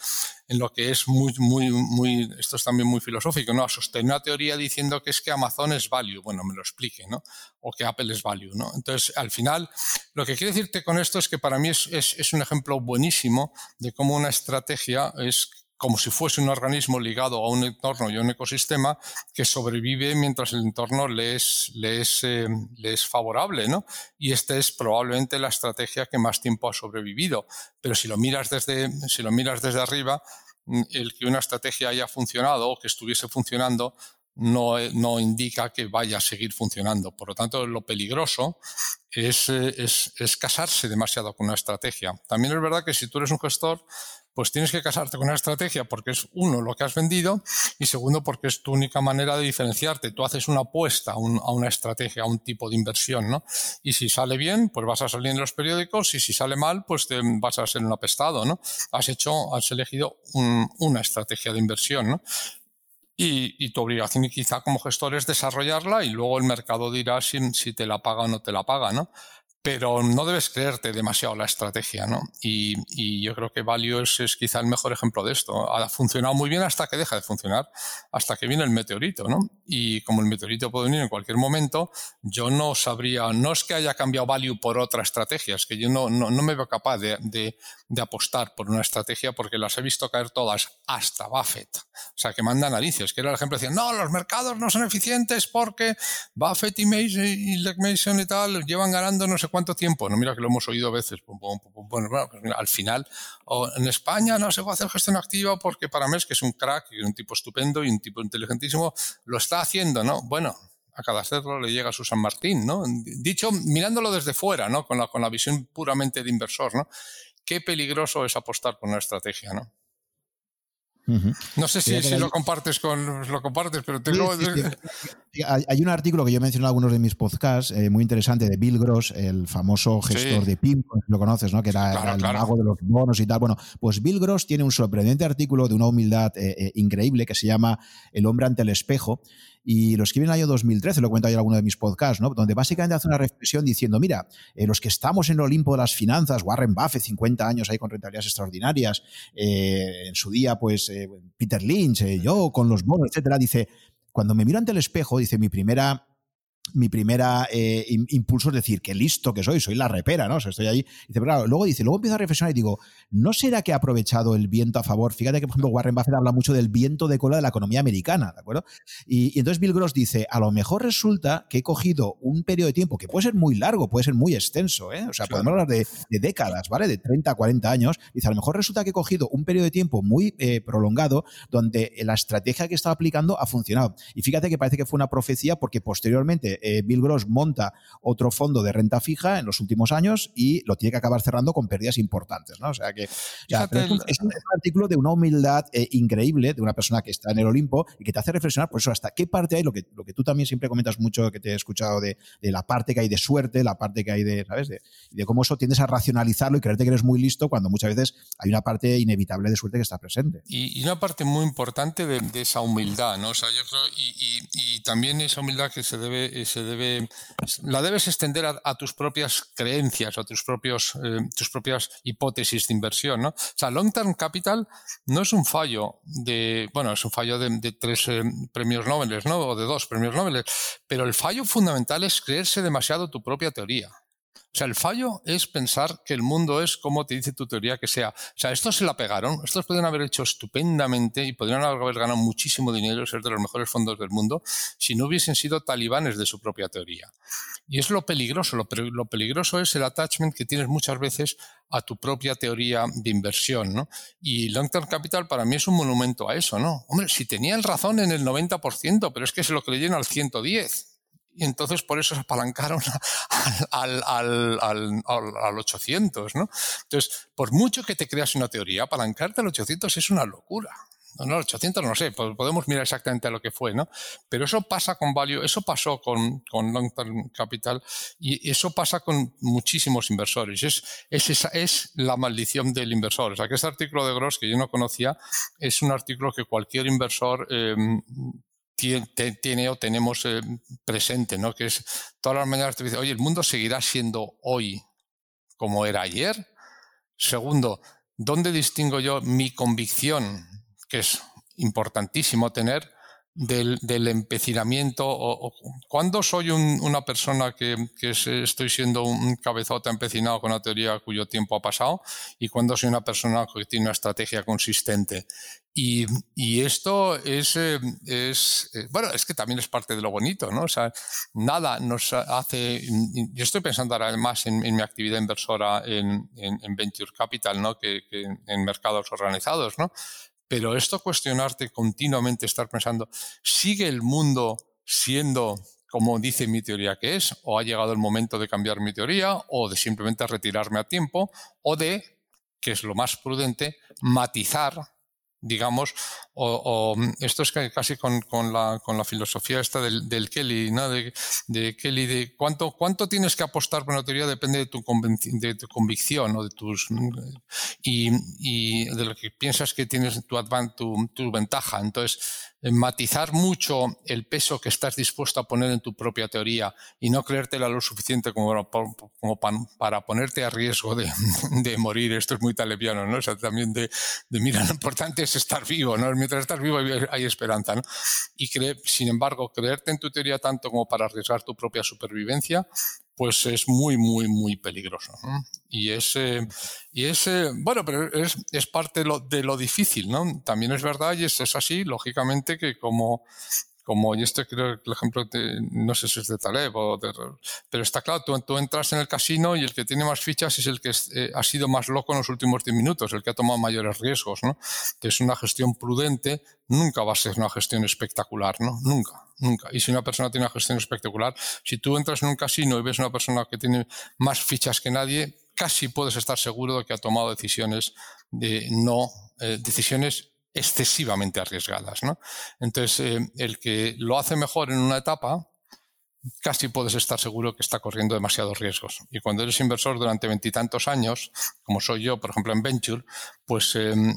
en lo que es muy, muy, muy, esto es también muy filosófico, ¿no? A sostener una teoría diciendo que es que Amazon es value, bueno, me lo explique, ¿no? O que Apple es value, ¿no? Entonces al final, lo que quiero decirte con esto es que para mí es, es un ejemplo buenísimo de cómo una estrategia es como si fuese un organismo ligado a un entorno y a un ecosistema que sobrevive mientras el entorno le es, eh, es, favorable, ¿no? Y esta es probablemente la estrategia que más tiempo ha sobrevivido. Pero si lo miras desde, si lo miras desde arriba, mm, el que una estrategia haya funcionado o que estuviese funcionando no, no, indica que vaya a seguir funcionando. Por lo tanto, lo peligroso es, eh, es, es, casarse demasiado con una estrategia. También es verdad que si tú eres un gestor, pues tienes que casarte con una estrategia porque es uno lo que has vendido y segundo porque es tu única manera de diferenciarte. Tú haces una apuesta a, una estrategia, a un tipo de inversión, ¿no? Y si sale bien, pues vas a salir en los periódicos y si sale mal, pues te vas a ser un apestado, ¿no? Has hecho, has elegido una estrategia de inversión, ¿no? Y, y, tu obligación quizá como gestor es desarrollarla y luego el mercado dirá si, si te la paga o no te la paga, ¿no? Pero no debes creerte demasiado la estrategia, ¿no? Y, yo creo que Value es, quizá el mejor ejemplo de esto. Ha funcionado muy bien hasta que deja de funcionar, hasta que viene el meteorito, ¿no? Y como el meteorito puede venir en cualquier momento, yo no sabría, no es que haya cambiado Value por otra estrategia, es que yo no, no, me veo capaz de, de, de, apostar por una estrategia porque las he visto caer todas, hasta Buffett. O sea, que manda narices, que era el ejemplo, decían, no, los mercados no son eficientes porque Buffett y Mason y Mason y tal llevan ganando no sé cuánto tiempo? No, mira que lo hemos oído a veces. Bueno, pues al final, en España no se puede hacer gestión activa porque para mí es que es un crack y un tipo estupendo y un tipo inteligentísimo, lo está haciendo, ¿no? Bueno, a cada cerro le llega su San Martín, ¿no? Dicho, mirándolo desde fuera, ¿no? Con la, con la visión puramente de inversor, ¿no? Qué peligroso es apostar por una estrategia, ¿no? No sé si, si lo compartes con lo compartes, pero tengo. Hay un artículo que yo he mencionado en algunos de mis podcasts, eh, muy interesante, de Bill Gross, el famoso gestor de PIM, lo conoces, ¿no? Que era el mago de los bonos y tal. Bueno, pues Bill Gross tiene un sorprendente artículo de una humildad eh, eh, increíble que se llama El hombre ante el espejo y lo escribe en el año 2013, lo cuento ahí en alguno de mis podcasts, ¿no? donde básicamente hace una reflexión diciendo, mira, eh, los que estamos en el Olimpo de las finanzas, Warren Buffett, 50 años ahí con rentabilidades extraordinarias, eh, en su día, pues eh, Peter Lynch, yo con los bonos, etcétera, dice, cuando me miro ante el espejo, dice, mi primera mi primera eh, impulso es decir, qué listo que soy, soy la repera, ¿no? O sea, estoy ahí. Dice, pero luego dice, luego empiezo a reflexionar y digo, ¿no será que ha aprovechado el viento a favor? Fíjate que, por ejemplo, Warren Buffett habla mucho del viento de cola de la economía americana, ¿de acuerdo? Y, entonces Bill Gross dice, a lo mejor resulta que he cogido un periodo de tiempo que puede ser muy largo, puede ser muy extenso, ¿eh? O sea, podemos hablar de, décadas, ¿vale? De 30, 40 años. Dice, a lo mejor resulta que he cogido un periodo de tiempo muy eh, prolongado donde la estrategia que estaba aplicando ha funcionado. Y fíjate que parece que fue una profecía porque posteriormente eh, Bill Gross monta otro fondo de renta fija en los últimos años y lo tiene que acabar cerrando con pérdidas importantes, ¿no? O sea que es, un, artículo de una humildad eh, increíble de una persona que está en el Olimpo y que te hace reflexionar por eso hasta qué parte hay, lo que, lo que tú también siempre comentas mucho, que te he escuchado de, la parte que hay de suerte, la parte que hay de, ¿sabes? De, de cómo eso tiendes a racionalizarlo y creerte que eres muy listo cuando muchas veces hay una parte inevitable de suerte que está presente. Y, una parte muy importante de, esa humildad, ¿no? O sea, yo creo, y, y, también esa humildad que se debe, se debe la debes extender a, tus propias creencias a tus, propios, eh, tus propias hipótesis de inversión, ¿no? O sea, Long Term Capital no es un fallo de, bueno, es un fallo de, tres eh, premios Nobel, ¿no? O de dos premios Nobel, pero el fallo fundamental es creerse demasiado tu propia teoría. O sea, el fallo es pensar que el mundo es como te dice tu teoría que sea. O sea, estos se la pegaron, estos podrían haber hecho estupendamente y podrían haber ganado muchísimo dinero ser de los mejores fondos del mundo si no hubiesen sido talibanes de su propia teoría. Y es lo peligroso, lo, lo peligroso es el attachment que tienes muchas veces a tu propia teoría de inversión, ¿no? Y Long Term Capital para mí es un monumento a eso, ¿no? Hombre, si tenían razón en el 90%, pero es que se lo creyeron al 110% y entonces por eso se apalancaron al, al, al, al, 800, ¿no? Entonces, por mucho que te creas una teoría, apalancarte al 800 es una locura. No, no, 800 no sé, podemos mirar exactamente a lo que fue, ¿no? Pero eso pasa con Value, eso pasó con, con Long Term Capital y eso pasa con muchísimos inversores. Es, es, esa, es la maldición del inversor. O sea, que este artículo de Gross, que yo no conocía, es un artículo que cualquier inversor eh, tiene, o tenemos eh, presente, ¿no? Que es todas las mañanas te dice, oye, el mundo seguirá siendo hoy como era ayer. Segundo, ¿dónde distingo yo mi convicción, que es importantísimo tener, del, empecinamiento? O, ¿Cuándo soy una persona que, estoy siendo un cabezote empecinado con una teoría cuyo tiempo ha pasado? ¿Y cuándo soy una persona que tiene una estrategia consistente? Y, esto es, eh, es eh, bueno, es que también es parte de lo bonito, ¿no? O sea, nada nos hace, yo estoy pensando ahora más en, mi actividad inversora en, en, Venture Capital, ¿no? Que, en mercados organizados, ¿no? Pero esto cuestionarte continuamente, estar pensando, ¿sigue el mundo siendo como dice mi teoría que es? ¿O ha llegado el momento de cambiar mi teoría? ¿O de simplemente retirarme a tiempo? ¿O de, que es lo más prudente, matizar digamos, o, esto es casi con, la, con, la, filosofía esta del, Kelly, ¿no? De, Kelly, de cuánto, cuánto tienes que apostar por una teoría depende de tu, de tu convicción o de tus y, y, de lo que piensas que tienes tu, tu, tu ventaja. Entonces, matizar mucho el peso que estás dispuesto a poner en tu propia teoría y no creértela lo suficiente como, para ponerte a riesgo de, morir. Esto es muy talepiano, ¿no? O también de, de, mira, lo importante es estar vivo, ¿no? Mientras estás vivo hay, esperanza, ¿no? Y sin embargo, creerte en tu teoría tanto como para arriesgar tu propia supervivencia pues es muy, muy, muy peligroso. Y es, y es bueno, pero es, es parte de lo, difícil, ¿no? También es verdad, y es, es así, lógicamente, que como como, y este creo que el ejemplo, no sé si es de Taleb o pero está claro, tú, entras en el casino y el que tiene más fichas es el que eh, ha sido más loco en los últimos 10 minutos, el que ha tomado mayores riesgos, ¿no? Entonces una gestión prudente nunca va a ser una gestión espectacular, ¿no? Nunca, nunca. Y si una persona tiene una gestión espectacular, si tú entras en un casino y ves una persona que tiene más fichas que nadie, casi puedes estar seguro de que ha tomado decisiones de no, eh, decisiones excesivamente arriesgadas. ¿no? Entonces, eh, el que lo hace mejor en una etapa casi puedes estar seguro que está corriendo demasiados riesgos. Y cuando eres inversor durante veintitantos años, como soy yo, por ejemplo, en Venture, pues em,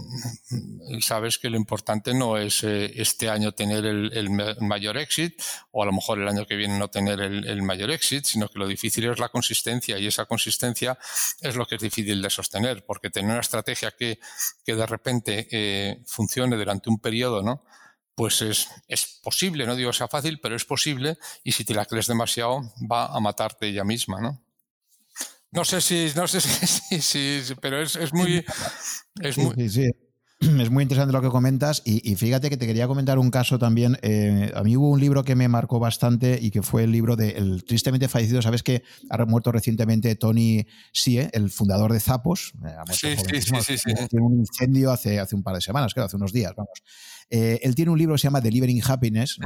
sabes que lo importante no es eh, este año tener el, mayor éxito o a lo mejor el año que viene no tener el, mayor éxito, sino que lo difícil es la consistencia y esa consistencia es lo que es difícil de sostener, porque tener una estrategia que, que de repente eh, funcione durante un periodo, ¿no? Pues es, es posible, no digo sea fácil, pero es posible y si te la crees demasiado va a matarte ella misma, ¿no? No sé si, no sé si, pero es, es muy, es muy, sí, sí. es muy interesante lo que comentas y, fíjate que te quería comentar un caso también. Eh, a mí hubo un libro que me marcó bastante y que fue el libro del tristemente fallecido. Sabes que ha muerto recientemente Tony Sie, el fundador de Zapos. Eh, sí, sí, sí, sí, Tiene un incendio hace, hace un par de semanas, creo, hace unos días, vamos. Eh, él tiene un libro que se llama Delivering Happiness.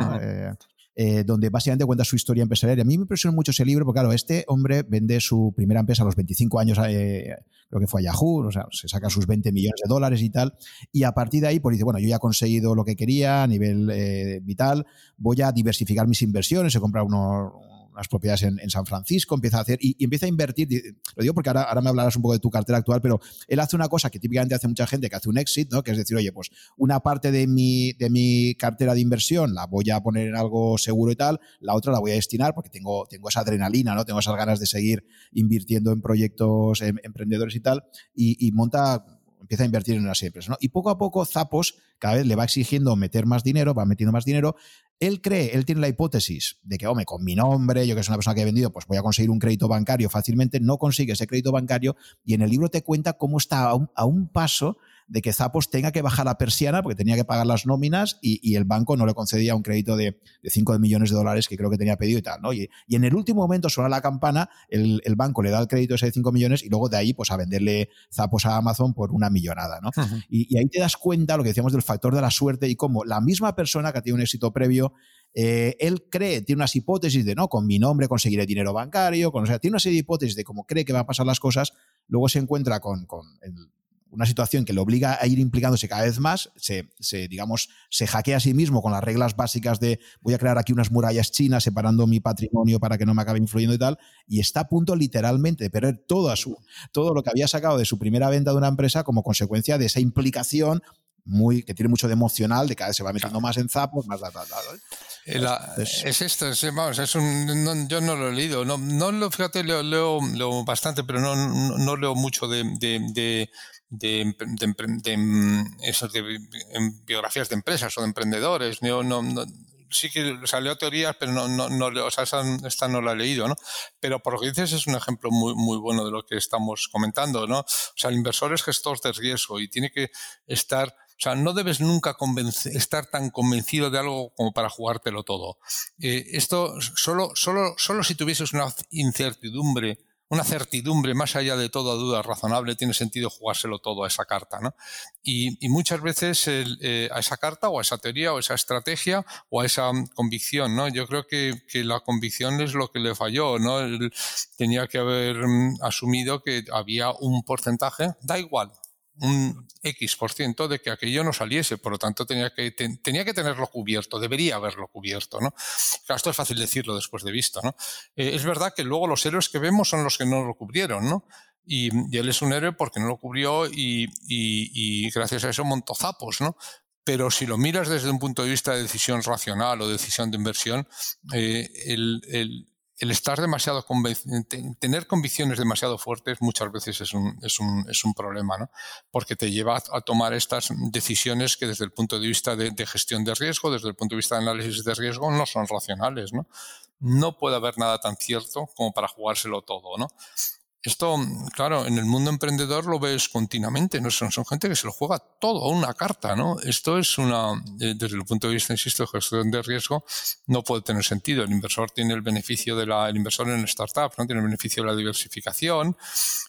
Eh, donde básicamente cuenta su historia empresarial. Y a mí me impresionó mucho ese libro, porque claro, este hombre vende su primera empresa a los 25 años, eh, creo que fue a Yahoo, o sea, se saca sus 20 millones de dólares y tal, y a partir de ahí, pues dice, bueno, yo ya he conseguido lo que quería a nivel eh, vital, voy a diversificar mis inversiones, he comprado unos unas propiedades en, San Francisco, empieza a hacer y, empieza a invertir. Lo digo porque ahora, ahora, me hablarás un poco de tu cartera actual, pero él hace una cosa que típicamente hace mucha gente, que hace un exit, ¿no? Que es decir, oye, pues una parte de mi, de mi cartera de inversión la voy a poner en algo seguro y tal, la otra la voy a destinar porque tengo, tengo esa adrenalina, ¿no? Tengo esas ganas de seguir invirtiendo en proyectos em, emprendedores y tal, y, y monta empieza a invertir en unas empresas. ¿no? Y poco a poco Zapos cada vez le va exigiendo meter más dinero, va metiendo más dinero. Él cree, él tiene la hipótesis de que, hombre, con mi nombre, yo que soy una persona que he vendido, pues voy a conseguir un crédito bancario fácilmente. No consigue ese crédito bancario y en el libro te cuenta cómo está a un paso de que Zapos tenga que bajar la persiana porque tenía que pagar las nóminas y, el banco no le concedía un crédito de, de 5 millones de dólares que creo que tenía pedido y tal. ¿no? Y, en el último momento suena la campana, el, banco le da el crédito ese de 5 millones y luego de ahí pues a venderle Zapos a Amazon por una millonada. ¿no? y, ahí te das cuenta lo que decíamos del factor de la suerte y cómo la misma persona que ha tenido un éxito previo eh, él cree, tiene unas hipótesis de, no, con mi nombre conseguiré dinero bancario, con, o sea, tiene una serie de hipótesis de cómo cree que va a pasar las cosas, luego se encuentra con, con el, una situación que le obliga a ir implicándose cada vez más, se, digamos, se hackea a sí mismo con las reglas básicas de voy a crear aquí unas murallas chinas separando mi patrimonio para que no me acabe influyendo y tal, y está a punto literalmente de perder todo, su, todo lo que había sacado de su primera venta de una empresa como consecuencia de esa implicación muy, que tiene mucho de emocional, de cada vez se va metiendo más en zapos, más eh, es esto, es, es un, yo no lo he leído, no, no lo, fíjate, leo, leo, bastante, pero no, no, leo mucho de, de, de, mm, biografías de empresas o de emprendedores. sí que salió teorías, pero no, no, no o sea, esta, no la he leído, ¿no? Pero por lo que dices es un ejemplo muy, muy bueno de lo que estamos comentando, ¿no? O sea, el inversor es gestor de riesgo y tiene que estar, o sea, no debes nunca estar tan convencido de algo como para jugártelo todo. Eh, esto solo, solo, solo si tuvieses una incertidumbre una certidumbre más allá de toda duda razonable, tiene sentido jugárselo todo a esa carta. ¿no? Y, muchas veces eh, a esa carta o a esa teoría o a esa estrategia o a esa mm, convicción. ¿no? Yo creo que, la convicción es lo que le falló. ¿no? tenía que haber mm, asumido que había un porcentaje, da igual, un X por ciento de que aquello no saliese, por lo tanto tenía que, tenía que tenerlo cubierto, debería haberlo cubierto, ¿no? Esto es fácil decirlo después de visto, ¿no? Eh, es verdad que luego los héroes que vemos son los que no lo cubrieron, ¿no? Y, él es un héroe porque no lo cubrió y, gracias a eso montó zapos, ¿no? Pero si lo miras desde un punto de vista de decisión racional o decisión de inversión, eh, el estar demasiado tener convicciones demasiado fuertes muchas veces es un, es un, es un problema, ¿no? Porque te lleva a tomar estas decisiones que desde el punto de vista de, de, gestión de riesgo, desde el punto de vista de análisis de riesgo, no son racionales, ¿no? No puede haber nada tan cierto como para jugárselo todo, ¿no? Esto, claro, en el mundo emprendedor lo ves continuamente, ¿no? Son, son gente que se lo juega todo a una carta, ¿no? Esto es una, eh, desde el punto de vista, insisto, de gestión de riesgo, no puede tener sentido. El inversor tiene el beneficio de la, el inversor en startup, ¿no? Tiene el beneficio de la diversificación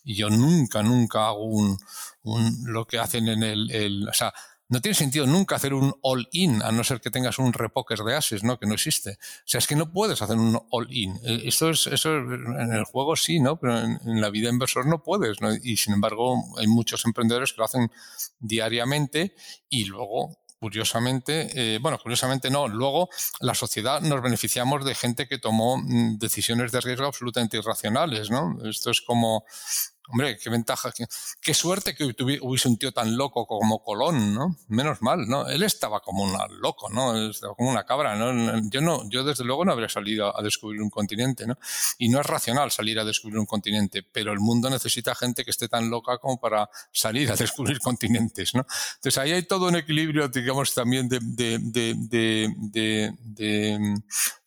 y yo nunca, nunca hago un, un lo que hacen en el, el o sea, no tiene sentido nunca hacer un all-in, a no ser que tengas un repoker de ases, ¿no? Que no existe. O sea, es que no puedes hacer un all-in. Eh, eso es, eso en el juego sí, ¿no? Pero en, la vida inversor no puedes, ¿no? Y sin embargo, hay muchos emprendedores que lo hacen diariamente y luego curiosamente, eh, bueno, curiosamente no, luego la sociedad nos beneficiamos de gente que tomó mm, decisiones de riesgo absolutamente irracionales, ¿no? Esto es como, Hombre, qué ventaja, qué, suerte que hubiese un tío tan loco como Colón, ¿no? Menos mal, ¿no? Él estaba como un loco, ¿no? Estaba como una cabra, ¿no? Yo no, yo desde luego no habría salido a descubrir un continente, ¿no? Y no es racional salir a descubrir un continente, pero el mundo necesita gente que esté tan loca como para salir a descubrir continentes, ¿no? Entonces ahí hay todo un equilibrio, digamos, también de, de, de, de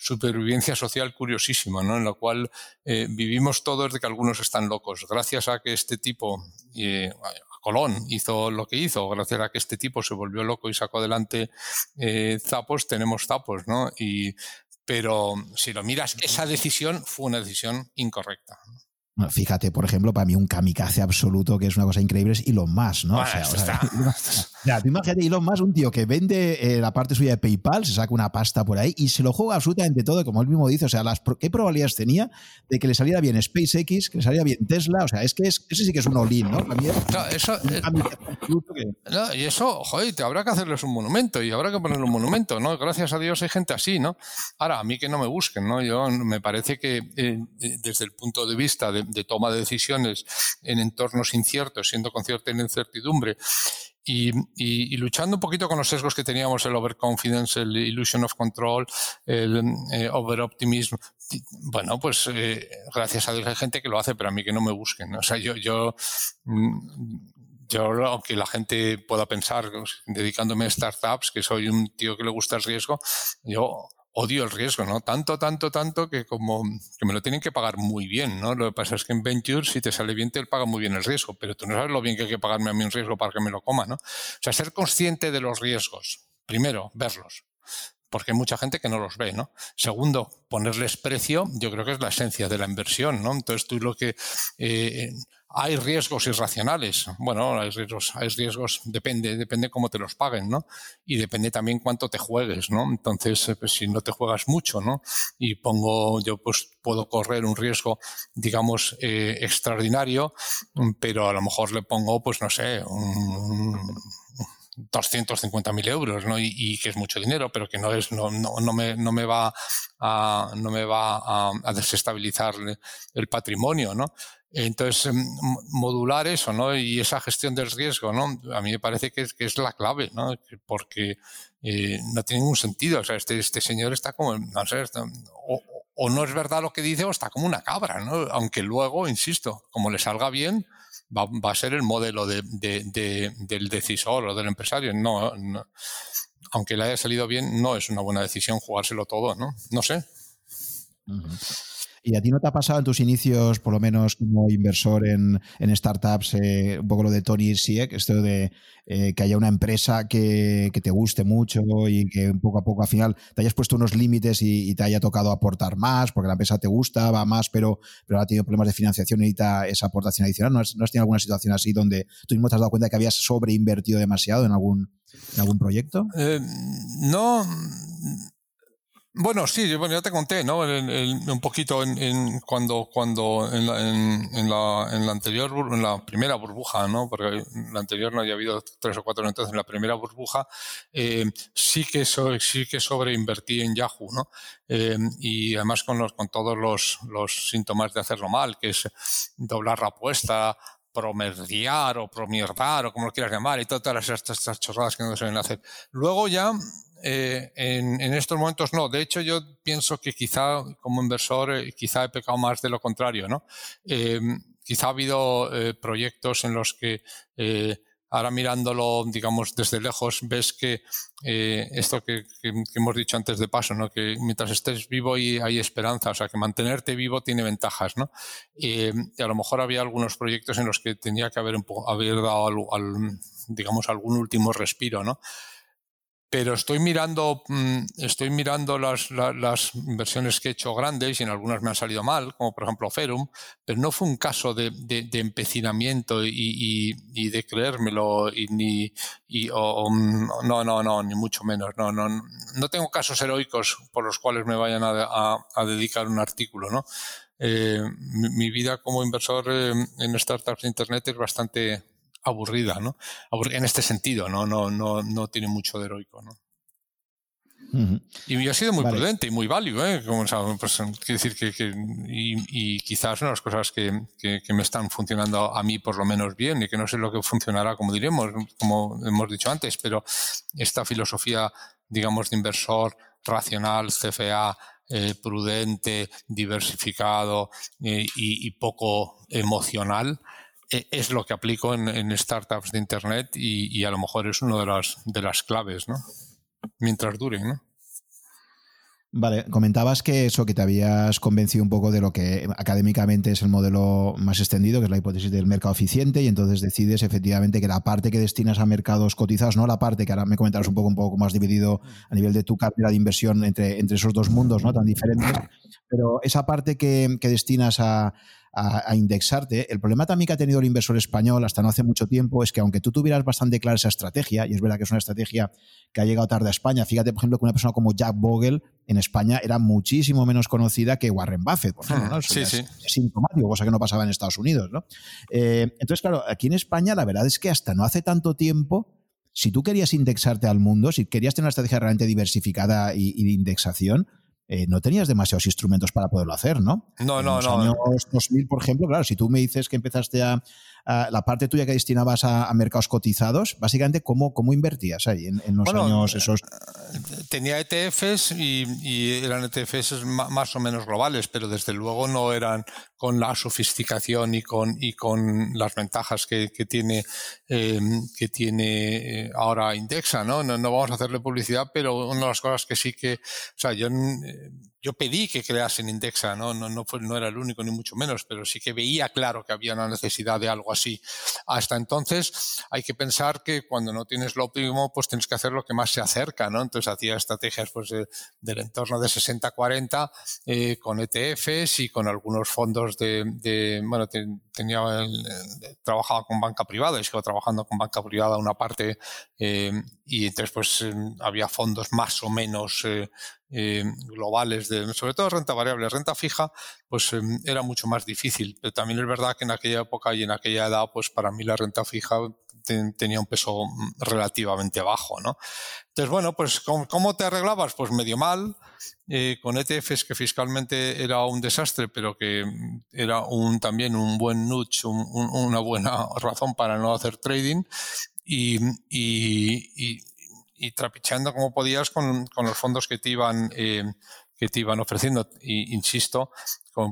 supervivencia social curiosísima, ¿no? En la cual eh, vivimos todos de que algunos están locos. Gracias a que este tipo, eh, Colón, hizo lo que hizo, gracias a que este tipo se volvió loco y sacó adelante eh, zapos, tenemos zapos, ¿no? Y, pero si lo miras, esa decisión fue una decisión incorrecta. Fíjate, por ejemplo, para mí un kamikaze absoluto, que es una cosa increíble, es Elon Musk, ¿no? o sea, o tú imagínate Elon Musk, un tío que vende eh, la parte suya de PayPal, se saca una pasta por ahí y se lo juega absolutamente todo, como él mismo dice. O sea, las, ¿qué probabilidades tenía de que le saliera bien SpaceX, que le saliera bien Tesla? O sea, es que es, ese sí que es un all ¿no? no, eso, eh, no, y eso, joder, te habrá que hacerles un monumento y habrá que ponerle un monumento, ¿no? Gracias a Dios hay gente así, ¿no? Ahora, a mí que no me busquen, ¿no? Yo me parece que eh, desde el punto de vista de de toma de decisiones en entornos inciertos, siendo con cierta incertidumbre, y, luchando un poquito con los sesgos que teníamos, el overconfidence, el illusion of control, el eh, overoptimism. Bueno, pues eh, gracias a Dios hay gente que lo hace, pero a mí que no me busquen. O sea, yo, yo, mm, yo aunque la gente pueda pensar, dedicándome a startups, que soy un tío que le gusta el riesgo, yo odio el riesgo, ¿no? Tanto, tanto, tanto que como que me lo tienen que pagar muy bien, ¿no? Lo que pasa es que en Venture, si te sale bien, te paga muy bien el riesgo, pero tú no sabes lo bien que hay que pagarme a mí un riesgo para que me lo coma, ¿no? O sea, ser consciente de los riesgos. Primero, verlos porque hay mucha gente que no los ve, ¿no? Segundo, ponerles precio, yo creo que es la esencia de la inversión, ¿no? Entonces tú lo que eh, hay riesgos irracionales. Bueno, hay riesgos, hay riesgos, depende, depende cómo te los paguen, ¿no? Y depende también cuánto te juegues, ¿no? Entonces, eh, pues, si no te juegas mucho, ¿no? Y pongo, yo pues puedo correr un riesgo, digamos, eh, extraordinario, pero a lo mejor le pongo, pues no sé, un, 250.000 euros, ¿no? Y, que es mucho dinero, pero que no es, no, no, no, me, no me va a, no me va a desestabilizar el patrimonio, ¿no? Entonces, em, modular eso, ¿no? Y esa gestión del riesgo, ¿no? A mí me parece que es, que es la clave, ¿no? Porque eh, no tiene ningún sentido. O sea, este, este señor está como, no sé, o, no es verdad lo que dice o está como una cabra, ¿no? Aunque luego, insisto, como le salga bien, va, va a ser el modelo de, de, del decisor o del empresario. No, aunque le haya salido bien, no es una buena decisión jugárselo todo, ¿no? No sé. ¿Y a ti no te ha pasado en tus inicios, por lo menos como inversor en, startups, eh, un poco lo de Tony Siek, esto de eh, que haya una empresa que, te guste mucho y que poco a poco al final te hayas puesto unos límites y, te haya tocado aportar más porque la empresa te gusta, va más, pero, pero ha tenido problemas de financiación y necesita esa aportación adicional? ¿No has, tenido alguna situación así donde tú mismo te has dado cuenta que habías sobreinvertido demasiado en algún, en algún proyecto? Eh, no bueno, sí, bueno, ya te conté, ¿no? un poquito en, cuando, cuando en la, en, la, en la anterior, en la primera burbuja, ¿no? Porque en la anterior no había habido tres o cuatro, entonces en la primera burbuja eh, sí que sí que sobreinvertí en Yahoo, ¿no? Eh, y además con los, con todos los, los síntomas de hacerlo mal, que es doblar la apuesta, promediar o promierdar o como lo quieras llamar y todas estas, estas chorradas que no se deben hacer. Luego ya eh, en, estos momentos no. De hecho, yo pienso que quizá como inversor, eh, quizá he pecado más de lo contrario, ¿no? Eh, quizá ha habido proyectos en los que ahora mirándolo, digamos, desde lejos, ves que esto que, hemos dicho antes de paso, ¿no? Que mientras estés vivo y hay esperanza, o sea, que mantenerte vivo tiene ventajas, ¿no? y a lo mejor había algunos proyectos en los que tenía que haber, haber dado, digamos, algún último respiro, ¿no? Pero estoy mirando, mm, estoy mirando las, las, inversiones que he hecho grandes y en algunas me han salido mal, como por ejemplo Ferum, pero no fue un caso de, empecinamiento y, de creérmelo y ni y, mm, no, no, no, ni mucho menos. No, no, no tengo casos heroicos por los cuales me vayan a, dedicar un artículo, ¿no? Eh, mi, vida como inversor eh, en startups de internet es bastante aburrida, ¿no? En este sentido, ¿no? No, no, no tiene mucho de heroico, ¿no? Y yo he sido muy prudente y muy válido, ¿eh? Como, pues, decir que, y, quizás una de las cosas que, me están funcionando a mí por lo menos bien y que no sé lo que funcionará, como diremos, como hemos dicho antes, pero esta filosofía, digamos, de inversor racional, CFA, eh, prudente, diversificado eh, y, poco emocional, es lo que aplico en, startups de Internet y, a lo mejor es una de las, de las claves, ¿no? Mientras duren, ¿no? Vale, comentabas que eso, que te habías convencido un poco de lo que académicamente es el modelo más extendido, que es la hipótesis del mercado eficiente, y entonces decides efectivamente que la parte que destinas a mercados cotizados, no la parte que ahora me comentarás un poco, un poco cómo has dividido a nivel de tu cartera de inversión entre, entre esos dos mundos ¿no? tan diferentes, pero esa parte que destinas a, a, indexarte. El problema también que ha tenido el inversor español hasta no hace mucho tiempo es que aunque tú tuvieras bastante clara esa estrategia, y es verdad que es una estrategia que ha llegado tarde a España, fíjate, por ejemplo, que una persona como Jack Bogle en España era muchísimo menos conocida que Warren Buffett, por ejemplo, ¿no? sí, sí. Es, sintomático, cosa que no pasaba en Estados Unidos, ¿no? Eh, entonces, claro, aquí en España la verdad es que hasta no hace tanto tiempo si tú querías indexarte al mundo, si querías tener una estrategia realmente diversificada y, y de indexación, eh, no tenías demasiados instrumentos para poderlo hacer, ¿no? No, no, no. En los años 2000, por ejemplo, claro, si tú me dices que empezaste a, la parte tuya que destinabas a, mercados cotizados, básicamente, ¿cómo, cómo invertías ahí en, los años esos? Tenía ETFs y, eran ETFs más o menos globales, pero desde luego no eran con la sofisticación y con, y con las ventajas que, tiene, que tiene eh, eh, ahora Indexa, ¿no? ¿no? ¿no? vamos a hacerle publicidad, pero una de las cosas que sí que, o sea, yo yo pedí que creasen Indexa, ¿no? No, no, fue, no era el único ni mucho menos, pero sí que veía claro que había una necesidad de algo así. Hasta entonces hay que pensar que cuando no tienes lo óptimo, pues tienes que hacer lo que más se acerca, ¿no? Entonces hacía estrategias pues, del entorno de 60-40 eh, con ETFs y con algunos fondos de, bueno, tenía, trabajaba con banca privada y sigo trabajando con banca privada una parte eh, y entonces pues había fondos más o menos eh, eh, globales, de, sobre todo renta variable, renta fija, pues em, era mucho más difícil. Pero también es verdad que en aquella época y en aquella edad, pues para mí la renta fija tenía un peso mm, relativamente bajo, ¿no? Entonces, bueno, pues ¿cómo, te arreglabas? Pues medio mal, eh, con ETFs que fiscalmente era un desastre, pero que mm, era un, también un buen nudge, una buena razón para no hacer trading. y, y y trapicheando como podías con, con los fondos que te iban, eh, que te iban ofreciendo. Y, insisto,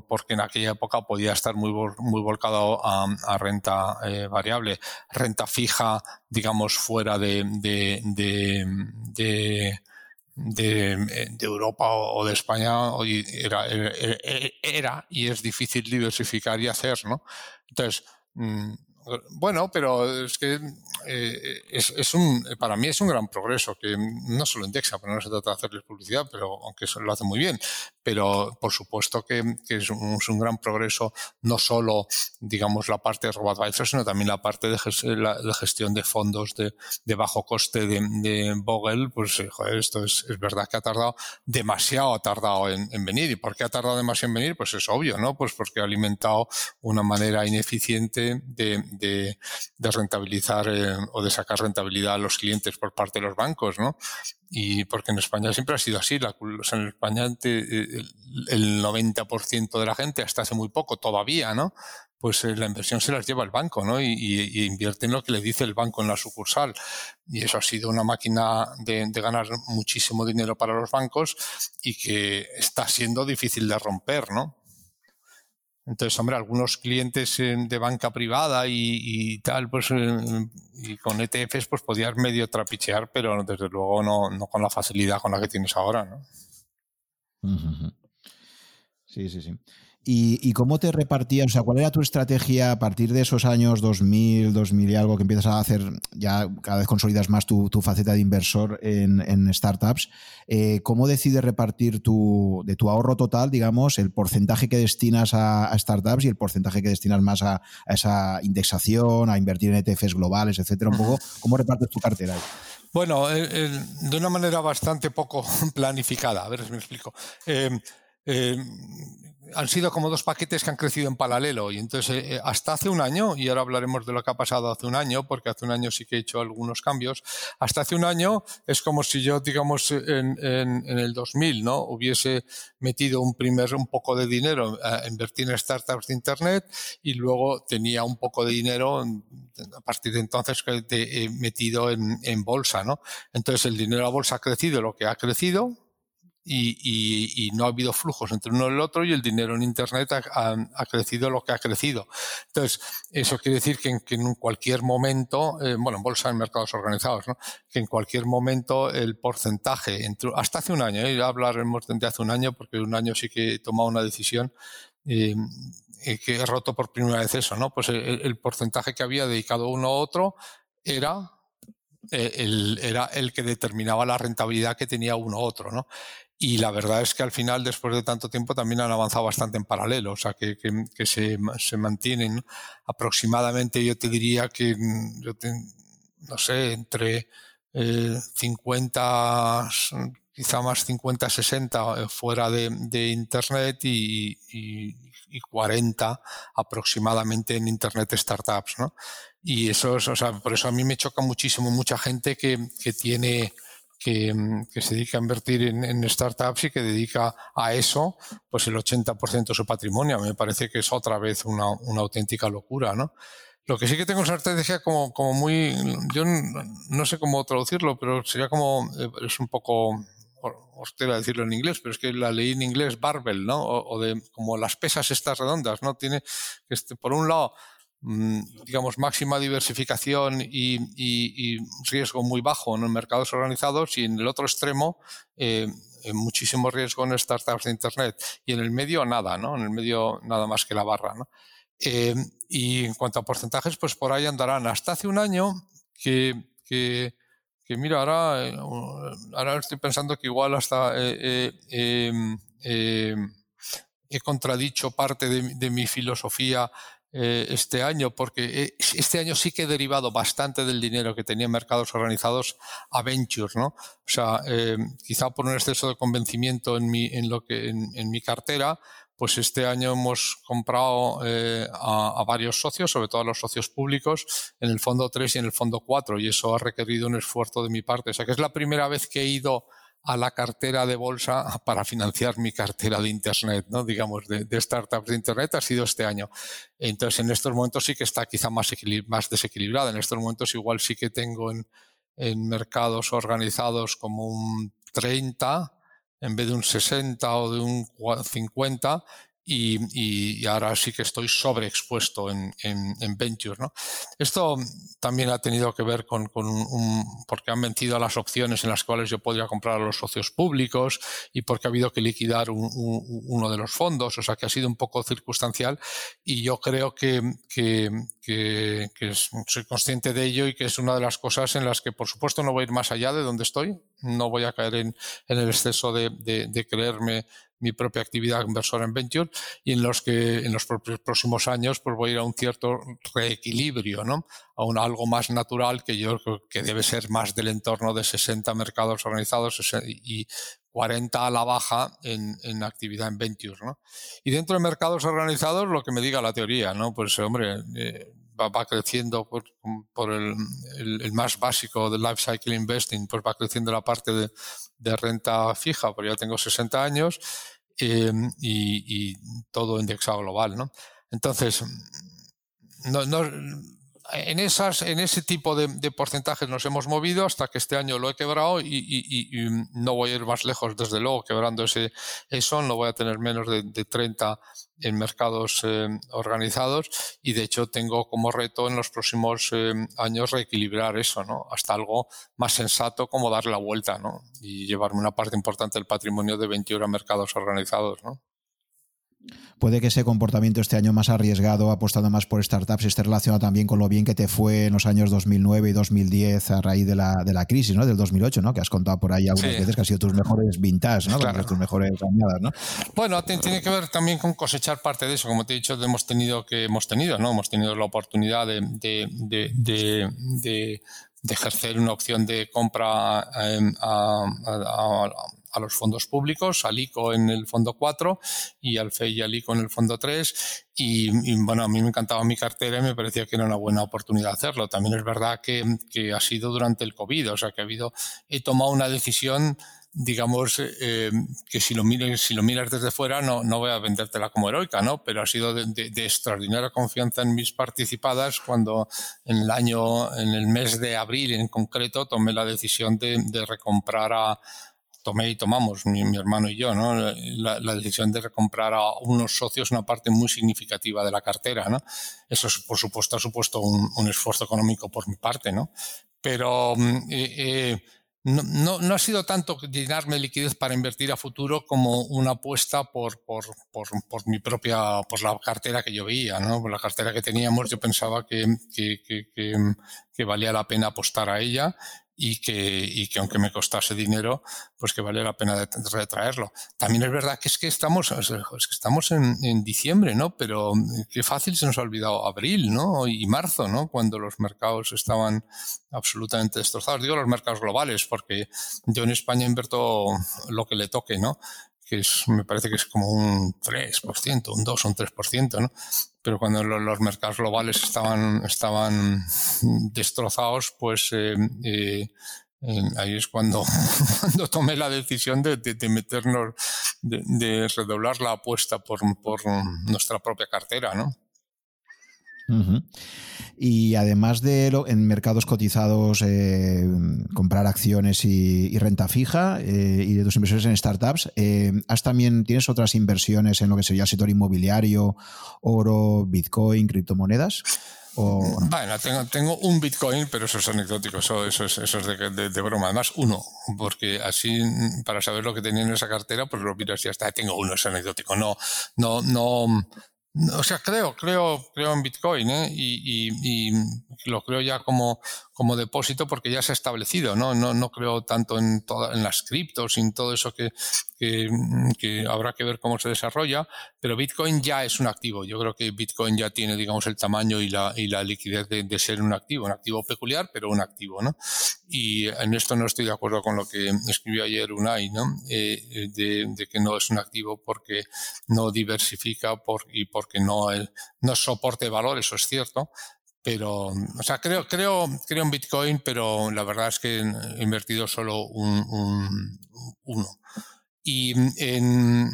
porque en aquella época podía estar muy, muy volcado a, renta eh, variable. Renta fija, digamos, fuera de de, de, Europa o de España era, era, era, y es difícil diversificar y hacer, ¿no? Entonces, mm, bueno, pero es que eh, es, un, para mí es un gran progreso, que no solo indexa, pero no se trata de hacerles publicidad, pero aunque eso lo hace muy bien, pero por supuesto que, es, un, gran progreso no solo, digamos, la parte de RoboAdvisor, sino también la parte de, gestión de fondos de, bajo coste de, de Vogel, pues esto es, verdad que ha tardado demasiado, ha tardado en, en, venir. ¿Y por qué ha tardado demasiado en venir? Pues es obvio, ¿no? Pues porque ha alimentado una manera ineficiente de de, rentabilizar eh, o de sacar rentabilidad a los clientes por parte de los bancos, ¿no? Y porque en España siempre ha sido así. La, en España el 90% de la gente, hasta hace muy poco todavía, ¿no? pues eh, la inversión se las lleva el banco, ¿no? Y, invierte en lo que le dice el banco en la sucursal. Y eso ha sido una máquina de, ganar muchísimo dinero para los bancos y que está siendo difícil de romper, ¿no? Entonces, hombre, algunos clientes de banca privada y, tal, pues eh, y con ETFs, pues podías medio trapichear, pero desde luego no, no con la facilidad con la que tienes ahora, ¿no? Sí, sí, sí. ¿Y, cómo te repartías? O sea, ¿cuál era tu estrategia a partir de esos años 2000, 2000 y algo que empiezas a hacer, ya cada vez consolidas más tu, faceta de inversor en, startups? Eh, ¿Cómo decides repartir tu, de tu ahorro total, digamos, el porcentaje que destinas a, startups y el porcentaje que destinas más a, esa indexación, a invertir en ETFs globales, etcétera? Un poco, ¿cómo repartes tu cartera? Bueno, eh, eh, de una manera bastante poco planificada. A ver si me explico. Han sido como dos paquetes que han crecido en paralelo. Y entonces, eh, eh, hasta hace un año, y ahora hablaremos de lo que ha pasado hace un año, porque hace un año sí que he hecho algunos cambios, hasta hace un año es como si yo, digamos, en, en, el 2000, ¿no? Hubiese metido un primer, un poco de dinero a invertir en startups de Internet y luego tenía un poco de dinero a partir de entonces que he metido en, en bolsa, ¿no? Entonces, el dinero a bolsa ha crecido lo que ha crecido, y, no ha habido flujos entre uno y el otro y el dinero en Internet ha, crecido lo que ha crecido. Entonces, eso quiere decir que en, cualquier momento, eh, bueno, en bolsa, en mercados organizados, ¿no? que en cualquier momento el porcentaje, entre, hasta hace un año, ¿eh? hablaremos de hace un año, porque un año sí que he tomado una decisión. Eh, eh, que he roto por primera vez eso, ¿no? Pues el, porcentaje que había dedicado uno a otro era el, era el que determinaba la rentabilidad que tenía uno u otro, ¿no? Y la verdad es que al final, después de tanto tiempo, también han avanzado bastante en paralelo, o sea, que, que, se, se, mantienen aproximadamente, yo te diría que, mm, yo no sé, entre 50, eh, quizá más 50, 60 eh, fuera de, de Internet y, y, y, 40 aproximadamente en Internet Startups, ¿no? Y eso es, o sea, por eso a mí me choca muchísimo mucha gente que, que tiene Mm, que, se dedica a invertir en, startups y que dedica a eso pues el 80% de su patrimonio. Me parece que es otra vez una, auténtica locura, ¿no? Lo que sí que tengo es una estrategia como, como muy, yo no sé cómo traducirlo, pero sería como, eh, es un poco a decirlo en inglés, pero es que la leí en inglés barbell, ¿no? O, de como las pesas estas redondas, ¿no? Tiene, este, por un lado, digamos, máxima diversificación y, riesgo muy bajo en mercados organizados y en el otro extremo eh, muchísimo riesgo en startups de Internet y en el medio nada, ¿no? En el medio nada más que la barra, ¿no? Eh, y en cuanto a porcentajes, pues por ahí andarán. Hasta hace un año que, que, mira, ahora, eh, ahora estoy pensando que igual hasta em, he contradicho parte de mi filosofía eh, este año, porque eh, este año sí que he derivado bastante del dinero que tenía en mercados organizados a ventures, ¿no? O sea, eh, quizá por un exceso de convencimiento en mi, en lo que, en, mi cartera, pues este año hemos comprado a, a, varios socios, sobre todo a los socios públicos, en el fondo 3 y en el fondo 4, y eso ha requerido un esfuerzo de mi parte. O sea, que es la primera vez que he ido a la cartera de bolsa para financiar mi cartera de Internet, ¿no? digamos, de, startups de Internet ha sido este año. Entonces, en estos momentos sí que está quizá más, desequilibrada. En estos momentos igual sí que tengo en, en mercados organizados como un 30 en vez de un 60 o de un 50 y, ahora sí que estoy sobreexpuesto en, en, en Venture. ¿no? Esto también ha tenido que ver con, con un, porque han vencido las opciones en las cuales yo podría comprar a los socios públicos y porque ha habido que liquidar un, uno de los fondos, o sea que ha sido un poco circunstancial y yo creo que, que, que, soy consciente de ello y que es una de las cosas en las que por supuesto no voy a ir más allá de donde estoy, no voy a caer en, en el exceso de, de creerme mi propia actividad inversora en venture y en los que en los próximos años pues voy a ir a un cierto reequilibrio, ¿no? A un algo más natural que yo creo que debe ser más del entorno de 60 mercados organizados y 40 a la baja en, en actividad en venture, ¿no? Y dentro de mercados organizados lo que me diga la teoría, ¿no? Pues hombre, eh, va, creciendo por, el, el, más básico del life cycle investing, pues va creciendo la parte de, de renta fija, porque ya tengo 60 años Em, y, todo indexado global, ¿no? Entonces, no, en, esas, en ese tipo de, porcentajes nos hemos movido hasta que este año lo he quebrado y, no voy a ir más lejos, desde luego, quebrando ese eso, no voy a tener menos de, 30 en mercados eh, organizados y de hecho tengo como reto en los próximos eh, años reequilibrar eso, ¿no? Hasta algo más sensato como dar la vuelta, ¿no? Y llevarme una parte importante del patrimonio de 21 a mercados organizados, ¿no? Puede que ese comportamiento este año más arriesgado, apostando más por startups, esté relacionado también con lo bien que te fue en los años 2009 y 2010 a raíz de la, de la crisis, ¿no? Del 2008, ¿no? Que has contado por ahí algunas veces que han sido tus mejores vintage, ¿no? Tus mejores añadas, ¿no? Bueno, tiene que ver también con cosechar parte de eso. Como te he dicho, hemos tenido que hemos tenido, ¿no? Hemos tenido la oportunidad de, de, de, de ejercer una opción de compra em, a, a, a los fondos públicos, al ICO en el fondo 4 y al FEI y al ICO en el fondo 3. Y, bueno, a mí me encantaba mi cartera y me parecía que era una buena oportunidad hacerlo. También es verdad que, ha sido durante el COVID, o sea que ha habido, he tomado una decisión digamos, eh, que si lo, miras desde fuera, no, no voy a vendértela como heroica, ¿no? Pero ha sido de, extraordinaria confianza en mis participadas cuando en el año, en el mes de abril en concreto, tomé la decisión de, de recomprar a, tomé y tomamos, mi, mi hermano y yo, ¿no? La, la, decisión de recomprar a unos socios una parte muy significativa de la cartera, ¿no? Eso, por supuesto, ha supuesto un, un esfuerzo económico por mi parte, ¿no? Pero mm, eh, eh, no, no, no, ha sido tanto llenarme de liquidez para invertir a futuro como una apuesta por, por, por, por, mi propia, por la cartera que yo veía, ¿no? Por la cartera que teníamos, yo pensaba que, que, que, que valía la pena apostar a ella y que, y que aunque me costase dinero, pues que vale la pena retraerlo. También es verdad que es que estamos, es que estamos en, en, diciembre, ¿no? Pero qué fácil se nos ha olvidado abril, ¿no? Y marzo, ¿no? Cuando los mercados estaban absolutamente destrozados. Digo los mercados globales, porque yo en España invierto lo que le toque, ¿no? Que es, me parece que es como un 3%, un 2 o un 3%, ¿no? pero cuando los mercados globales estaban, estaban destrozados, pues eh, eh, ahí es cuando, cuando tomé la decisión de, de, de meternos, de, de, redoblar la apuesta por, por nuestra propia cartera, ¿no? Uh -huh. Y además de lo, en mercados cotizados, eh, comprar acciones y, renta fija eh, y de tus inversiones en startups, eh, ¿has también tienes otras inversiones en lo que sería el sector inmobiliario, oro, bitcoin, criptomonedas? O... Bueno, tengo, un Bitcoin, pero eso es anecdótico, eso, es, de, broma. Además, uno, porque así, para saber lo que tenía en esa cartera, pues lo miras y ya está. Tengo uno, es anecdótico. No, no, no, o sea, creo, creo, creo en Bitcoin ¿eh? y, y, y, lo creo ya como, como depósito porque ya se ha establecido, ¿no? No, no creo tanto en, toda, en las criptos y en todo eso que, que, que, habrá que ver cómo se desarrolla, pero Bitcoin ya es un activo. Yo creo que Bitcoin ya tiene, digamos, el tamaño y la, y la liquidez de, de ser un activo, un activo peculiar, pero un activo, ¿no? Y en esto no estoy de acuerdo con lo que escribió ayer Unai, ¿no? Eh, de, de, que no es un activo porque no diversifica por, y porque no, no soporte valor, eso es cierto, pero, o sea, creo, creo, creo en Bitcoin, pero la verdad es que he invertido solo un, un uno. Y en,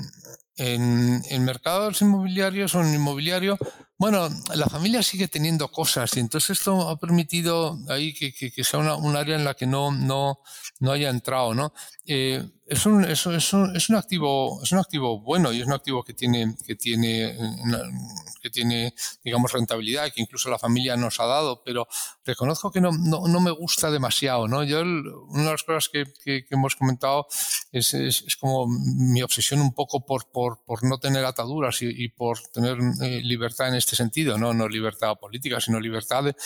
en, en, mercados inmobiliarios o en inmobiliario, bueno, la familia sigue teniendo cosas y entonces esto ha permitido ahí que, que, sea una, un área en la que no, no, no haya entrado, ¿no? Eh, es un, es, es, un, es un activo, es un activo bueno y es un activo que tiene, que tiene, que tiene, digamos, rentabilidad que incluso la familia nos ha dado, pero reconozco que no, no, no me gusta demasiado, ¿no? Yo, una de las cosas que, que, que hemos comentado es, es, como mi obsesión un poco por, por, por no tener ataduras y, y por tener eh, libertad en este sentido, ¿no? No libertad política, sino libertad de,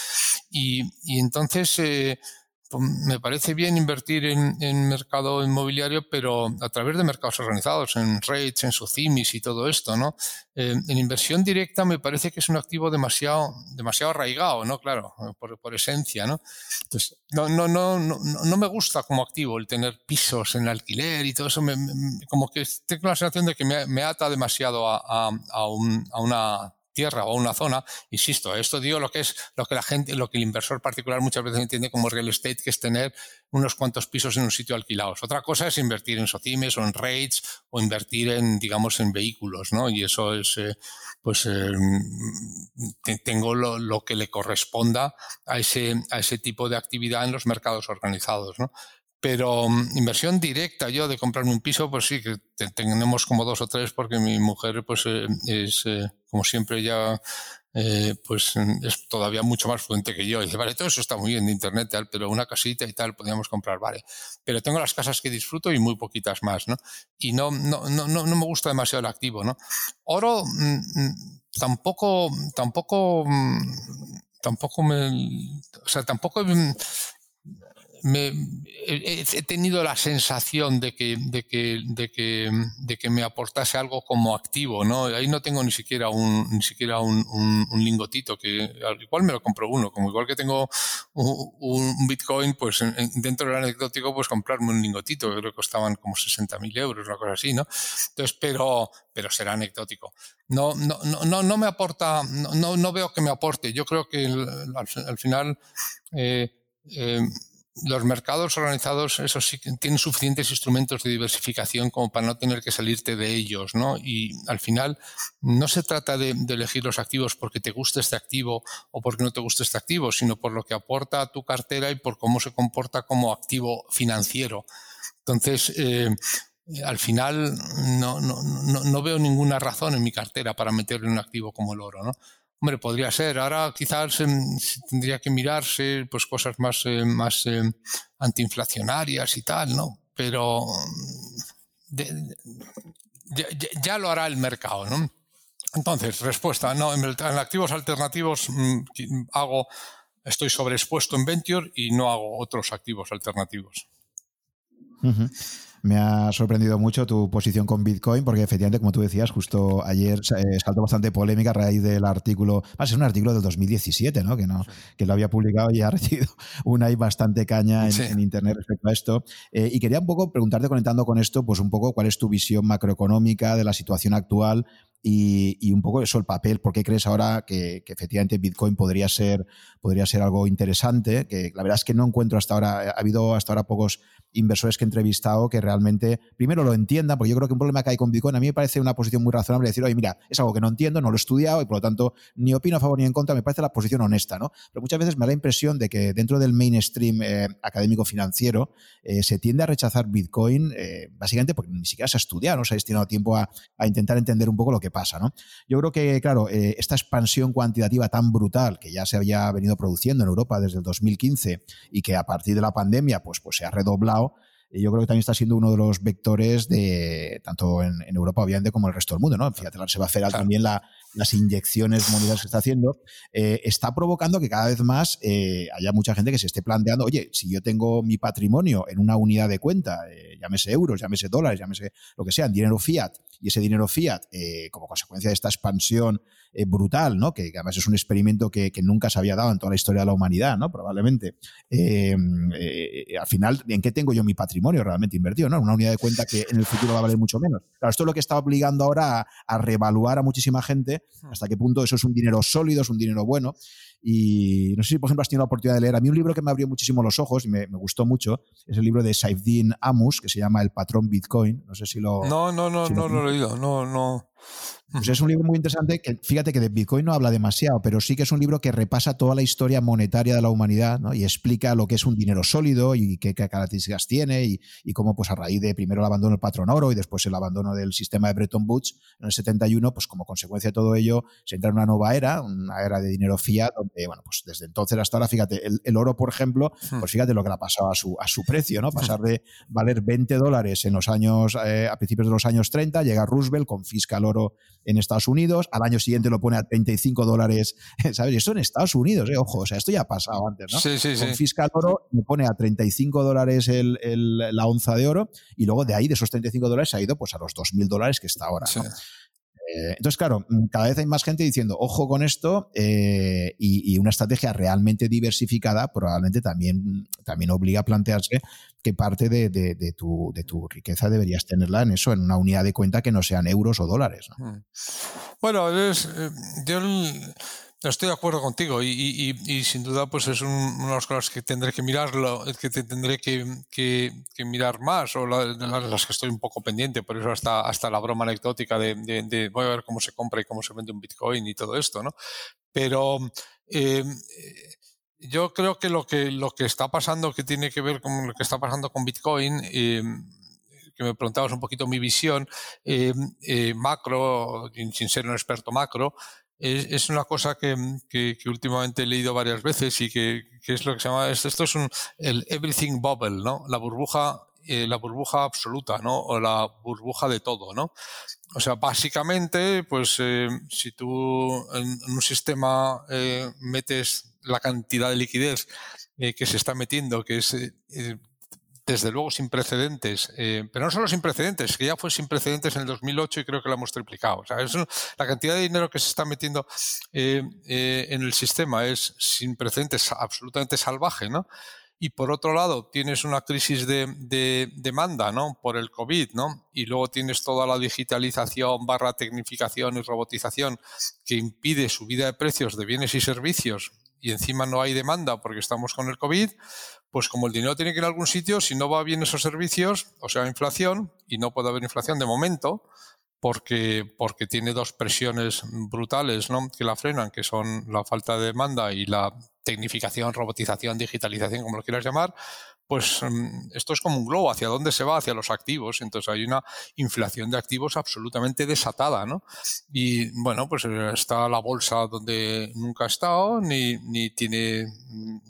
y, y entonces, eh, me parece bien invertir en, mercado inmobiliario, pero a través de mercados organizados, en REITs, en SOCIMIS y todo esto, ¿no? Eh, en inversión directa me parece que es un activo demasiado, demasiado arraigado, ¿no? Claro, por, por esencia, ¿no? Entonces, no, no, no, no, no me gusta como activo el tener pisos en alquiler y todo eso, me, como que tengo la sensación de que me, me ata demasiado a, a, a una tierra o una zona, insisto, esto digo lo que es lo que la gente, lo que el inversor particular muchas veces entiende como real estate, que es tener unos cuantos pisos en un sitio alquilados. Otra cosa es invertir en socimes o en rates o invertir en, digamos, en vehículos, ¿no? Y eso es, eh, pues, eh, tengo lo, lo, que le corresponda a ese, a ese tipo de actividad en los mercados organizados, ¿no? Pero um, inversión directa, yo de comprarme un piso, pues sí, que te, tenemos como dos o tres porque mi mujer, pues eh, es, eh, como siempre, ya eh, pues es todavía mucho más fuente que yo. Y dice, vale, todo eso está muy bien de internet, tal, pero una casita y tal podríamos comprar, vale. Pero tengo las casas que disfruto y muy poquitas más, ¿no? Y no, no, no, no me gusta demasiado el activo, ¿no? Oro mmm, tampoco, tampoco, tampoco me, o sea, tampoco he, tenido la sensación de que, de, que, de, que, de que me aportase algo como activo, ¿no? Ahí no tengo ni siquiera un, ni siquiera un, un, lingotito, que al igual me lo compro uno, como igual que tengo un, Bitcoin, pues dentro del anecdótico, pues comprarme un lingotito, que creo que costaban como 60.000 euros, una cosa así, ¿no? Entonces, pero, pero será anecdótico. No, no, no, no me aporta, no, no veo que me aporte. Yo creo que al, final, eh, eh, los mercados organizados, tienen suficientes instrumentos de diversificación como para no tener que salirte de ellos, ¿no? Y al final no se trata de, elegir los activos porque te guste este activo o porque no te guste este activo, sino por lo que aporta a tu cartera y por cómo se comporta como activo financiero. Entonces, eh, al final no, no, veo ninguna razón en mi cartera para meterle un activo como el oro, ¿no? Hombre, podría ser. Ahora quizás em, tendría que mirarse pues cosas más, eh, más eh, antiinflacionarias y tal, ¿no? Pero ya, lo hará el mercado, ¿no? Entonces, respuesta, no, en, activos alternativos mm, hago, estoy sobreexpuesto en Venture y no hago otros activos alternativos. Me ha sorprendido mucho tu posición con Bitcoin, porque efectivamente, como tú decías, justo ayer eh, saltó bastante polémica a raíz del artículo, va a ser un artículo del 2017, ¿no? Que, no, que lo había publicado y ha recibido una y bastante caña en, Internet respecto a esto. Eh, y quería un poco preguntarte, conectando con esto, pues un poco cuál es tu visión macroeconómica de la situación actual y, un poco eso, el papel, ¿por qué crees ahora que, efectivamente Bitcoin podría ser, podría ser algo interesante? Que la verdad es que no encuentro hasta ahora, ha habido hasta ahora pocos inversores que he entrevistado que realmente, primero lo entiendan, porque yo creo que un problema que hay con Bitcoin, a mí me parece una posición muy razonable decir, oye, mira, es algo que no entiendo, no lo he estudiado y por lo tanto ni opino a favor ni en contra, me parece la posición honesta, ¿no? Pero muchas veces me da la impresión de que dentro del mainstream eh, académico financiero eh, se tiende a rechazar Bitcoin eh, básicamente porque ni siquiera se ha estudiado, no se ha destinado tiempo a, intentar entender un poco lo que pasa, ¿no? Yo creo que, claro, esta expansión cuantitativa tan brutal que ya se había venido produciendo en Europa desde el 2015 y que a partir de la pandemia pues, pues se ha redoblado, yo creo que también está siendo uno de los vectores de tanto en, Europa, obviamente, como el resto del mundo, ¿no? Fíjate, se va a hacer también las inyecciones monetarias que está haciendo, eh, está provocando que cada vez más eh, haya mucha gente que se esté planteando, oye, si yo tengo mi patrimonio en una unidad de cuenta, eh, llámese euros, llámese dólares, llámese lo que sea, en dinero fiat, y ese dinero fiat, como consecuencia de esta expansión eh, brutal, ¿no? Que, además es un experimento que, nunca se había dado en toda la historia de la humanidad, ¿no? Probablemente. Eh, eh, al final, ¿en qué tengo yo mi patrimonio realmente invertido? ¿no? Una unidad de cuenta que en el futuro va a valer mucho menos. Claro, esto es lo que está obligando ahora a, a reevaluar a muchísima gente hasta qué punto eso es un dinero sólido, es un dinero bueno. Y no sé si, por ejemplo, has tenido la oportunidad de leer. A mí un libro que me abrió muchísimo los ojos y me, gustó mucho es el libro de Saifdin Amus, que se llama El patrón Bitcoin. No sé si lo. No, no, no, no lo he leído. No, no. Pues es un libro muy interesante que, fíjate que de Bitcoin no habla demasiado, pero sí que es un libro que repasa toda la historia monetaria de la humanidad ¿no? y explica lo que es un dinero sólido y qué, características tiene y, y, cómo pues a raíz de primero el abandono del patrón oro y después el abandono del sistema de Bretton Woods en el 71, pues como consecuencia de todo ello se entra en una nueva era, una era de dinero fiat, donde bueno, pues desde entonces hasta ahora, fíjate, el, oro, por ejemplo, hmm. pues fíjate lo que le ha pasado a su, a su precio, ¿no? Pasar de valer 20 dólares en los años, eh, a principios de los años 30, llega Roosevelt, confisca el oro en Estados Unidos, al año siguiente lo pone a 35 dólares, ¿sabes? Y esto en Estados Unidos, ¿eh? ojo, o sea, esto ya ha pasado antes, ¿no? Sí, sí, sí. Fiscal oro, me pone a 35 dólares el, la onza de oro y luego de ahí, de esos 35 dólares, ha ido pues a los 2.000 dólares que está ahora, ¿no? Eh, entonces, claro, mm, cada vez hay más gente diciendo, ojo con esto, eh, y, una estrategia realmente diversificada probablemente también, también obliga a plantearse qué parte de, tu, de, tu, riqueza deberías tenerla en eso, en una unidad de cuenta que no sean euros o dólares. Hmm. Bueno, es, eh, yo Estoy de acuerdo contigo y, sin duda pues es una de las cosas que tendré que mirarlo, que tendré que, mirar más o las que estoy un poco pendiente, por eso hasta, hasta la broma anecdótica de, voy a ver cómo se compra y cómo se vende un Bitcoin y todo esto, ¿no? Pero em, yo creo que lo que lo que está pasando, que tiene que ver con lo que está pasando con Bitcoin, em, que me preguntabas un poquito mi visión em, eh, macro, sin ser un experto macro, es, una cosa que, últimamente he leído varias veces y que, es lo que se llama, esto, es un, el everything bubble, ¿no? La burbuja, eh, la burbuja absoluta, ¿no? O la burbuja de todo, ¿no? O sea, básicamente, pues eh, si tú en, un sistema eh, metes la cantidad de liquidez que se está metiendo, que es desde luego sin precedentes, eh, pero no solo sin precedentes, que ya fue sin precedentes en el 2008 y creo que lo hemos triplicado. O sea, la cantidad de dinero que se está metiendo eh, eh, en el sistema es sin precedentes, absolutamente salvaje, ¿no? Y por otro lado, tienes una crisis de, demanda, ¿no? Por el COVID, ¿no? Y luego tienes toda la digitalización, barra tecnificación y robotización que impide subida de precios de bienes y servicios y encima no hay demanda porque estamos con el COVID, pues como el dinero tiene que ir a algún sitio, si no va bien esos servicios, o sea, inflación, y no puede haber inflación de momento, porque, porque tiene dos presiones brutales que la frenan, que son la falta de demanda y la tecnificación, robotización, digitalización, como lo quieras llamar, pues mm, esto es como un globo, ¿hacia dónde se va? Hacia los activos. Entonces hay una inflación de activos absolutamente desatada, ¿no? Y bueno, pues eh, está la bolsa donde nunca ha estado, ni, ni tiene,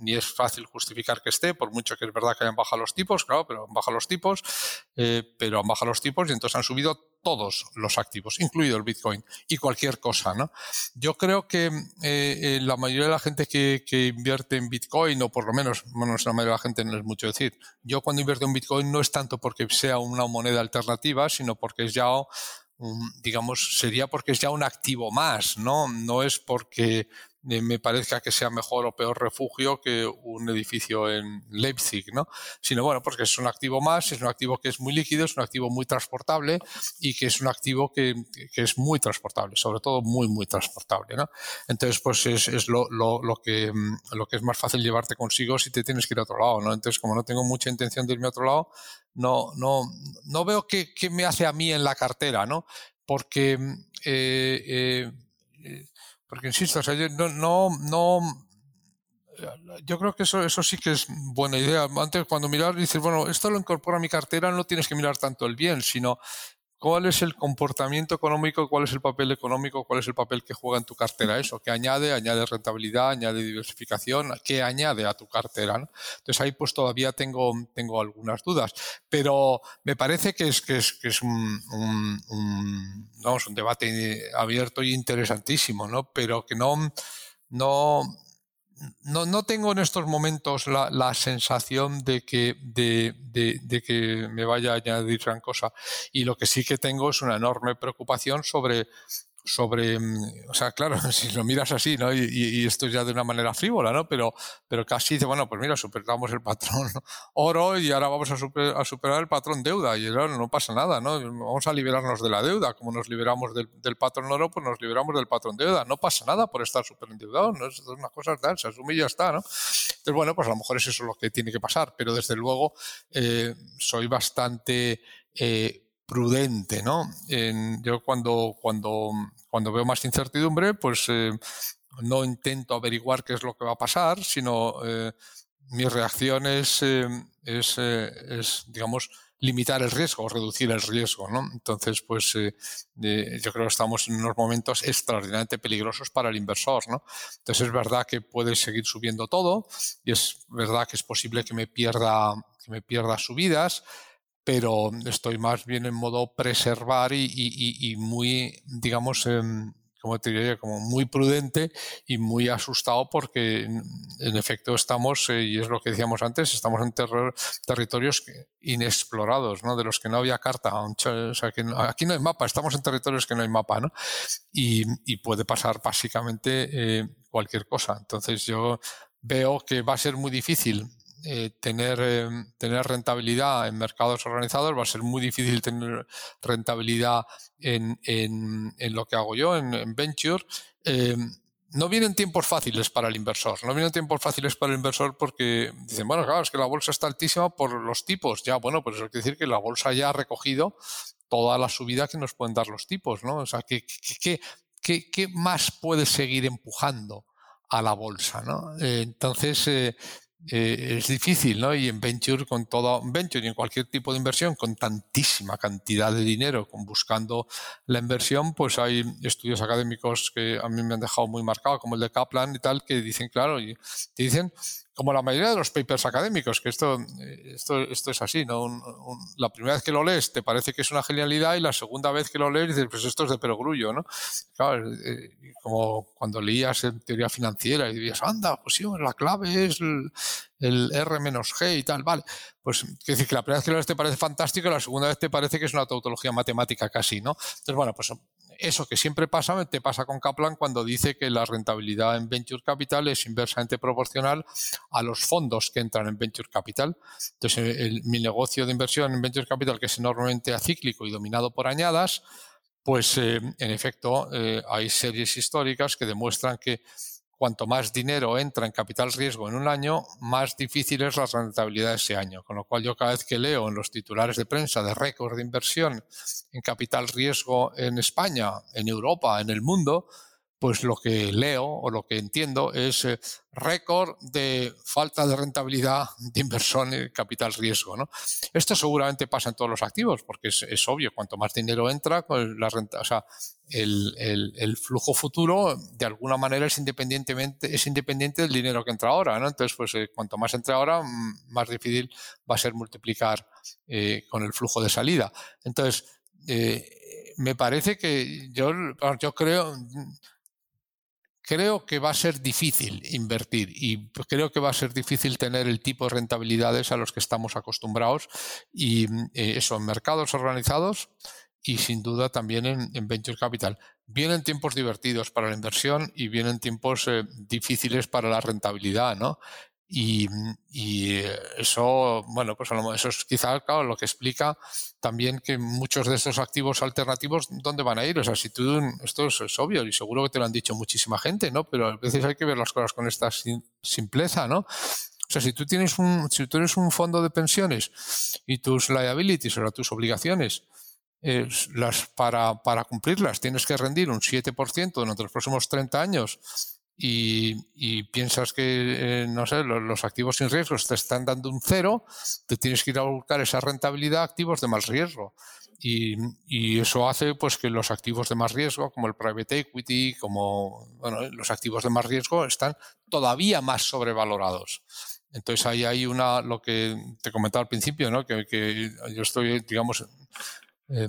ni es fácil justificar que esté, por mucho que es verdad que hayan bajado los tipos, claro, pero han bajado los tipos, eh, pero han bajado los tipos y entonces han subido todos los activos, incluido el Bitcoin y cualquier cosa. ¿no? Yo creo que eh, eh, la mayoría de la gente que, invierte en Bitcoin, o por lo menos, bueno, la mayoría de la gente no es mucho decir, yo cuando invierto en Bitcoin no es tanto porque sea una moneda alternativa, sino porque es ya, digamos, sería porque es ya un activo más, ¿no? No es porque me parezca que sea mejor o peor refugio que un edificio en Leipzig, ¿no? Sino bueno, porque es un activo más, es un activo que es muy líquido, es un activo muy transportable y que es un activo que, es muy transportable, sobre todo muy, muy transportable, ¿no? Entonces, pues es, lo, que, mm, lo que es más fácil llevarte consigo si te tienes que ir a otro lado, ¿no? Entonces, como no tengo mucha intención de irme a otro lado, no, no, no veo qué, me hace a mí en la cartera, ¿no? Porque mm, eh, eh, porque insisto, yo no, no, no, yo creo que eso, eso sí que es buena idea. Antes, cuando miras, dices, bueno, esto lo incorpora a mi cartera, no tienes que mirar tanto el bien, sino cuál es el comportamiento económico, cuál es el papel económico, cuál es el papel que juega en tu cartera eso, qué añade, añade rentabilidad, añade diversificación, qué añade a tu cartera. Entonces ahí pues todavía tengo, tengo algunas dudas, pero me parece que es, que es, que es un, un, un debate abierto y interesantísimo, ¿no? pero que no, no, no, no, tengo en estos momentos la, sensación de que, de, de, que me vaya a añadir gran cosa. Y lo que sí que tengo es una enorme preocupación sobre sobre, mm, o sea, claro, si lo miras así, ¿no? Y, esto ya de una manera frívola, ¿no? Pero, pero casi dice, bueno, pues mira, superamos el patrón oro y ahora vamos a, superar el patrón deuda y no, pasa nada, ¿no? Vamos a liberarnos de la deuda, como nos liberamos del, patrón oro, pues nos liberamos del patrón deuda, no pasa nada por estar super endeudados, ¿no? Es una cosa tal, se asume y ya está, ¿no? Entonces, bueno, pues a lo mejor es eso lo que tiene que pasar, pero desde luego eh, soy bastante... Eh, prudente, ¿no? yo cuando, cuando, cuando veo más incertidumbre, pues eh, no intento averiguar qué es lo que va a pasar, sino eh, mi reacción es, eh, es, digamos, limitar el riesgo, reducir el riesgo, ¿no? Entonces, pues yo creo que estamos en unos momentos extraordinariamente peligrosos para el inversor, ¿no? Entonces es verdad que puede seguir subiendo todo y es verdad que es posible que me pierda, que me pierda subidas, pero estoy más bien en modo preservar y, muy, digamos, em, como te diría, como muy prudente y muy asustado porque en efecto estamos, eh, y es lo que decíamos antes, estamos en territorios inexplorados, ¿no? De los que no había carta. O sea, que aquí no hay mapa, estamos en territorios que no hay mapa, ¿no? Y, puede pasar básicamente eh, cualquier cosa. Entonces yo veo que va a ser muy difícil eh, tener, eh, tener rentabilidad en mercados organizados, va a ser muy difícil tener rentabilidad en, en, en lo que hago yo, en, Venture. Eh, no vienen tiempos fáciles para el inversor. No vienen tiempos fáciles para el inversor porque dicen, bueno, claro, es que la bolsa está altísima por los tipos. Ya, bueno, pues eso quiere decir que la bolsa ya ha recogido toda la subida que nos pueden dar los tipos, ¿no? O sea, ¿qué, qué, qué, qué más puede seguir empujando a la bolsa, ¿no? entonces, eh, es difícil, ¿no? Y en venture, con todo venture y en cualquier tipo de inversión, con tantísima cantidad de dinero, con buscando la inversión, pues hay estudios académicos que a mí me han dejado muy marcado, como el de Kaplan y tal, que dicen, claro, y te dicen como la mayoría de los papers académicos, que esto, esto, esto es así, ¿no? la primera vez que lo lees te parece que es una genialidad y la segunda vez que lo lees dices, pues esto es de perogrullo, ¿no? Claro, eh, como cuando leías en teoría financiera y dirías, anda, pues sí, la clave es R-G y tal, vale. Pues quiere decir que la primera vez que lo ves te parece fantástico la segunda vez te parece que es una tautología matemática casi, ¿no? Entonces, bueno, pues eso que siempre pasa, te pasa con Kaplan cuando dice que la rentabilidad en Venture Capital es inversamente proporcional a los fondos que entran en Venture Capital. Entonces, mi negocio de inversión en Venture Capital, que es enormemente acíclico y dominado por añadas, pues eh, en efecto eh, hay series históricas que demuestran que cuanto más dinero entra en capital riesgo en un año, más difícil es la rentabilidad de ese año. Con lo cual yo cada vez que leo en los titulares de prensa de récord de inversión en capital riesgo en España, en Europa, en el mundo, pues lo que leo o lo que entiendo es eh, récord de falta de rentabilidad de inversión en capital riesgo. ¿no? Esto seguramente pasa en todos los activos, porque es, obvio, cuanto más dinero entra, pues la o sea, el, flujo futuro de alguna manera es independientemente es independiente del dinero que entra ahora. ¿no? Entonces, pues eh, cuanto más entra ahora, más difícil va a ser multiplicar eh, con el flujo de salida. Entonces, me parece que yo, yo creo creo que va a ser difícil invertir y creo que va a ser difícil tener el tipo de rentabilidades a los que estamos acostumbrados y eh, eso en mercados organizados y sin duda también en, venture capital. Vienen tiempos divertidos para la inversión y vienen tiempos eh, difíciles para la rentabilidad, ¿no? Y, eso, bueno, pues eso es quizá lo que explica también que muchos de estos activos alternativos, ¿dónde van a ir? O sea, si tú, esto es, obvio y seguro que te lo han dicho muchísima gente, ¿no? Pero a veces hay que ver las cosas con esta simpleza, ¿no? O sea, si tú tienes un, si tú eres un fondo de pensiones y tus liabilities, o sea, tus obligaciones, eh, las, para, para cumplirlas tienes que rendir un 7% durante los próximos 30 años y, piensas que, eh, no sé, los, activos sin riesgos te están dando un cero, te tienes que ir a buscar esa rentabilidad a activos de más riesgo. Y, eso hace pues que los activos de más riesgo, como el private equity, como bueno, los activos de más riesgo, están todavía más sobrevalorados. Entonces ahí hay una, lo que te comentaba al principio, ¿no? que, que yo estoy, digamos, eh,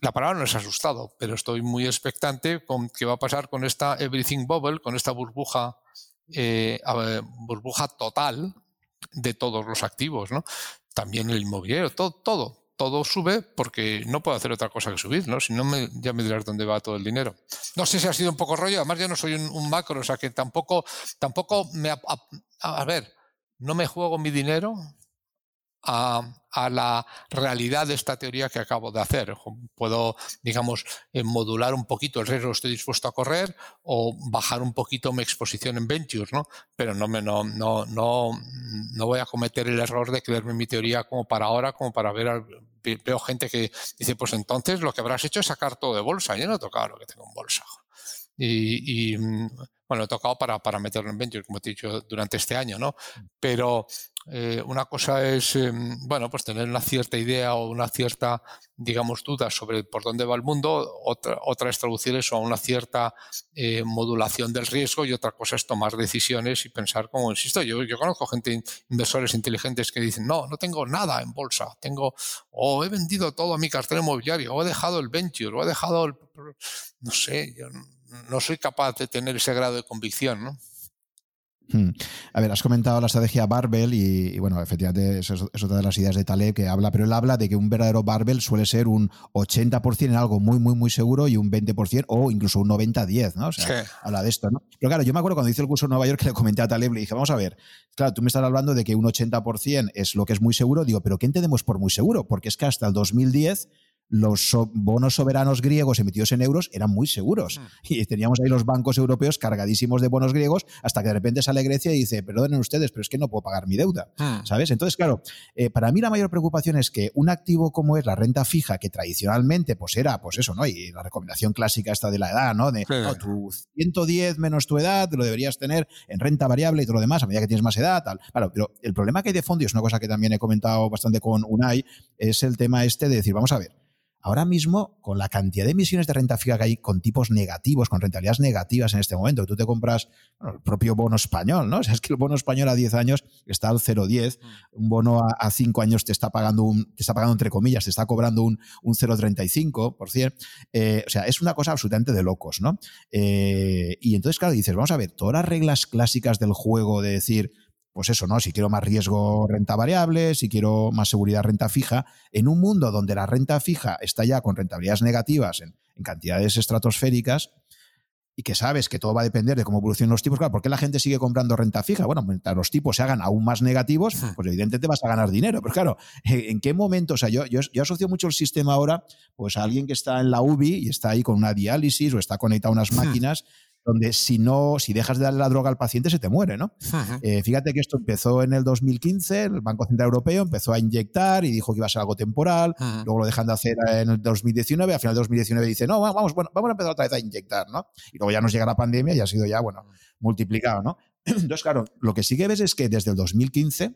la palabra no es asustado, pero estoy muy expectante con qué va a pasar con esta everything bubble, con esta burbuja, eh, burbuja total de todos los activos, ¿no? También el inmobiliario, todo, todo, todo sube porque no puedo hacer otra cosa que subir, ¿no? Si no, me, ya me dirás dónde va todo el dinero. No sé si ha sido un poco rollo, además yo no soy un, macro, o sea que tampoco, tampoco me... a ver, no me juego mi dinero a, la realidad de esta teoría que acabo de hacer. Puedo, digamos, eh, modular un poquito el riesgo que estoy dispuesto a correr o bajar un poquito mi exposición en ventures, ¿no? Pero no, me, no, no, no, no voy a cometer el error de creerme mi teoría como para ahora, como para ver, veo gente que dice, pues entonces lo que habrás hecho es sacar todo de bolsa. Yo no he tocado lo que tengo en bolsa. Y, y mm, bueno, he tocado para, para meterlo en venture, como te he dicho, durante este año, ¿no? Pero eh, una cosa es, em, bueno, pues tener una cierta idea o una cierta, digamos, duda sobre por dónde va el mundo, otra, otra es traducir eso a una cierta eh, modulación del riesgo y otra cosa es tomar decisiones y pensar, como insisto, yo, conozco gente, inversores inteligentes que dicen, no, no tengo nada en bolsa, tengo, o he vendido todo a mi cartera inmobiliaria, o he dejado el venture, o he dejado el, no sé, yo no soy capaz de tener ese grado de convicción, ¿no? Hmm. A ver, has comentado la estrategia Barbell y, bueno, efectivamente es, es, otra de las ideas de Taleb que habla, pero él habla de que un verdadero Barbell suele ser un 80% en algo muy, muy, muy seguro y un 20% o incluso un 90-10, ¿no? O sea, habla de esto, ¿no? Pero claro, yo me acuerdo cuando hice el curso en Nueva York que le comenté a Taleb, le dije, vamos a ver, claro, tú me estás hablando de que un 80% es lo que es muy seguro, digo, pero ¿qué entendemos por muy seguro? Porque es que hasta el 2010 los bonos soberanos griegos emitidos en euros eran muy seguros. Mm. Y teníamos ahí los bancos europeos cargadísimos de bonos griegos hasta que de repente sale Grecia y dice, perdonen ustedes, pero es que no puedo pagar mi deuda. Mm. ¿Sabes? Entonces, claro, eh, para mí la mayor preocupación es que un activo como es la renta fija, que tradicionalmente pues era, pues eso, ¿no? Y la recomendación clásica esta de la edad, ¿no? De tu 110 menos tu edad lo deberías tener en renta variable y todo lo demás a medida que tienes más edad, tal. Claro, pero el problema que hay de fondo, y es una cosa que también he comentado bastante con Unai, es el tema este de decir, vamos a ver, Ahora mismo, con la cantidad de emisiones de renta fija que hay con tipos negativos, con rentabilidades negativas en este momento, que tú te compras el propio bono español, ¿no? O sea, es que el bono español a 10 años está al 0,10, mm. un bono a, 5 años te está pagando, un, te está pagando entre comillas, te está cobrando un, un 0,35%. Eh, o sea, es una cosa absolutamente de locos, ¿no? Eh, y entonces, claro, dices, vamos a ver, todas las reglas clásicas del juego de decir, pues eso, ¿no? Si quiero más riesgo renta variable, si quiero más seguridad renta fija, en un mundo donde la renta fija está ya con rentabilidades negativas en, en cantidades estratosféricas, y que sabes que todo va a depender de cómo evolucionen los tipos, claro, ¿por qué la gente sigue comprando renta fija? Bueno, mientras los tipos se hagan aún más negativos, pues evidentemente vas a ganar dinero. Pero claro, ¿en qué momento? O sea, yo, yo, yo, asocio mucho el sistema ahora pues a alguien que está en la UBI y está ahí con una diálisis o está conectado a unas máquinas donde si no, si dejas de darle la droga al paciente se te muere, ¿no? Eh, fíjate que esto empezó en el 2015, el Banco Central Europeo empezó a inyectar y dijo que iba a ser algo temporal, luego lo dejan de hacer en el 2019, al final del 2019 dice, no, vamos, bueno, vamos a empezar otra vez a inyectar, ¿no? Y luego ya nos llega la pandemia y ha sido ya, bueno, multiplicado, ¿no? Entonces, claro, lo que sí que ves es que desde el 2015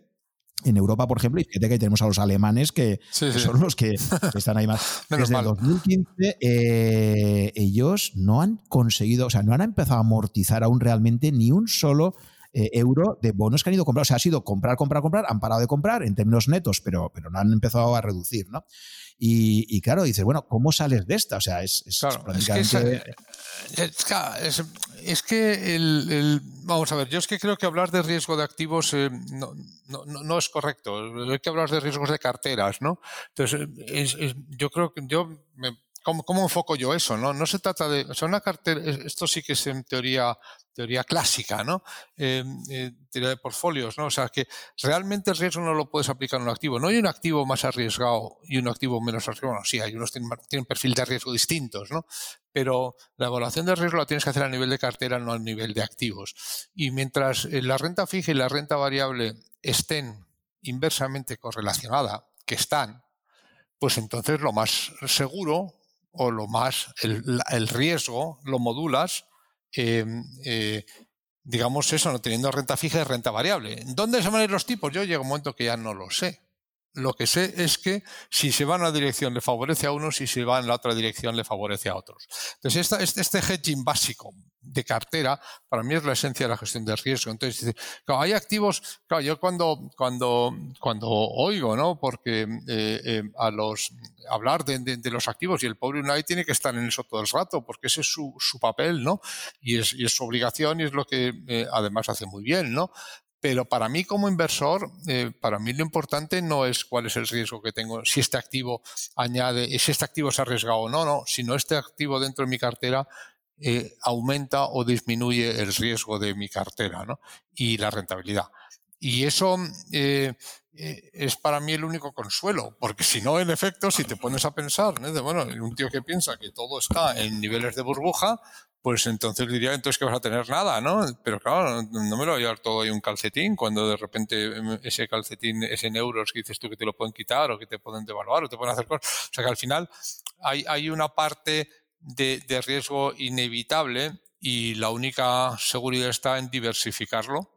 en Europa, por ejemplo, y fíjate que tenemos a los alemanes que, son los que están ahí más. Desde el 2015, eh, ellos no han conseguido, o sea, no han empezado a amortizar aún realmente ni un solo eh, euro de bonos que han ido a comprar. O sea, ha sido comprar, comprar, comprar, han parado de comprar en términos netos, pero, pero no han empezado a reducir, ¿no? Y, claro, dices, bueno, ¿cómo sales de esta? O sea, es, prácticamente... Es que, el, Vamos a ver, yo es que creo que hablar de riesgo de activos eh, no, no, es correcto. Hay que hablar de riesgos de carteras, ¿no? Entonces, yo creo que yo me ¿Cómo, ¿Cómo, enfoco yo eso? ¿no? se trata de. O sea, una cartera. Esto sí que es en teoría, teoría clásica, ¿no? Eh, eh, teoría de portfolios, ¿no? O sea, que realmente el riesgo no lo puedes aplicar en un activo. No hay un activo más arriesgado y un activo menos arriesgado. Bueno, sí, hay unos tienen, tienen perfil de riesgo distintos, ¿no? Pero la evaluación de riesgo la tienes que hacer a nivel de cartera, no a nivel de activos. Y mientras eh, la renta fija y la renta variable estén inversamente correlacionadas, que están, pues entonces lo más seguro o lo más, el, riesgo lo modulas, em, eh, digamos eso, no teniendo renta fija y renta variable. ¿Dónde se van a ir los tipos? Yo llego un momento que ya no lo sé. Lo que sé es que si se va en una dirección le favorece a unos y si se va en la otra dirección le favorece a otros. Entonces, este, este hedging básico de cartera para mí es la esencia de la gestión de riesgo. Entonces, hay activos, claro, yo cuando, cuando, cuando oigo, ¿no? Porque eh, eh, a los hablar de, los activos y el pobre Unai tiene que estar en eso todo el rato porque ese es su, su papel, ¿no? Y es, y es, su obligación y es lo que eh, además hace muy bien, ¿no? Pero para mí como inversor, eh, para mí lo importante no es cuál es el riesgo que tengo, si este activo añade, si este activo es arriesgado o no, no, sino este activo dentro de mi cartera eh, aumenta o disminuye el riesgo de mi cartera ¿no? y la rentabilidad. Y eso eh, es para mí el único consuelo, porque si no, en efecto, si te pones a pensar, de, bueno, un tío que piensa que todo está en niveles de burbuja, pues entonces diría entonces que vas a tener nada, ¿no? Pero claro, no me lo voy a llevar todo ahí un calcetín cuando de repente em, ese calcetín es en euros que dices tú que te lo pueden quitar o que te pueden devaluar o te pueden hacer cosas. O sea que al final hay, hay una parte de, de riesgo inevitable y la única seguridad está en diversificarlo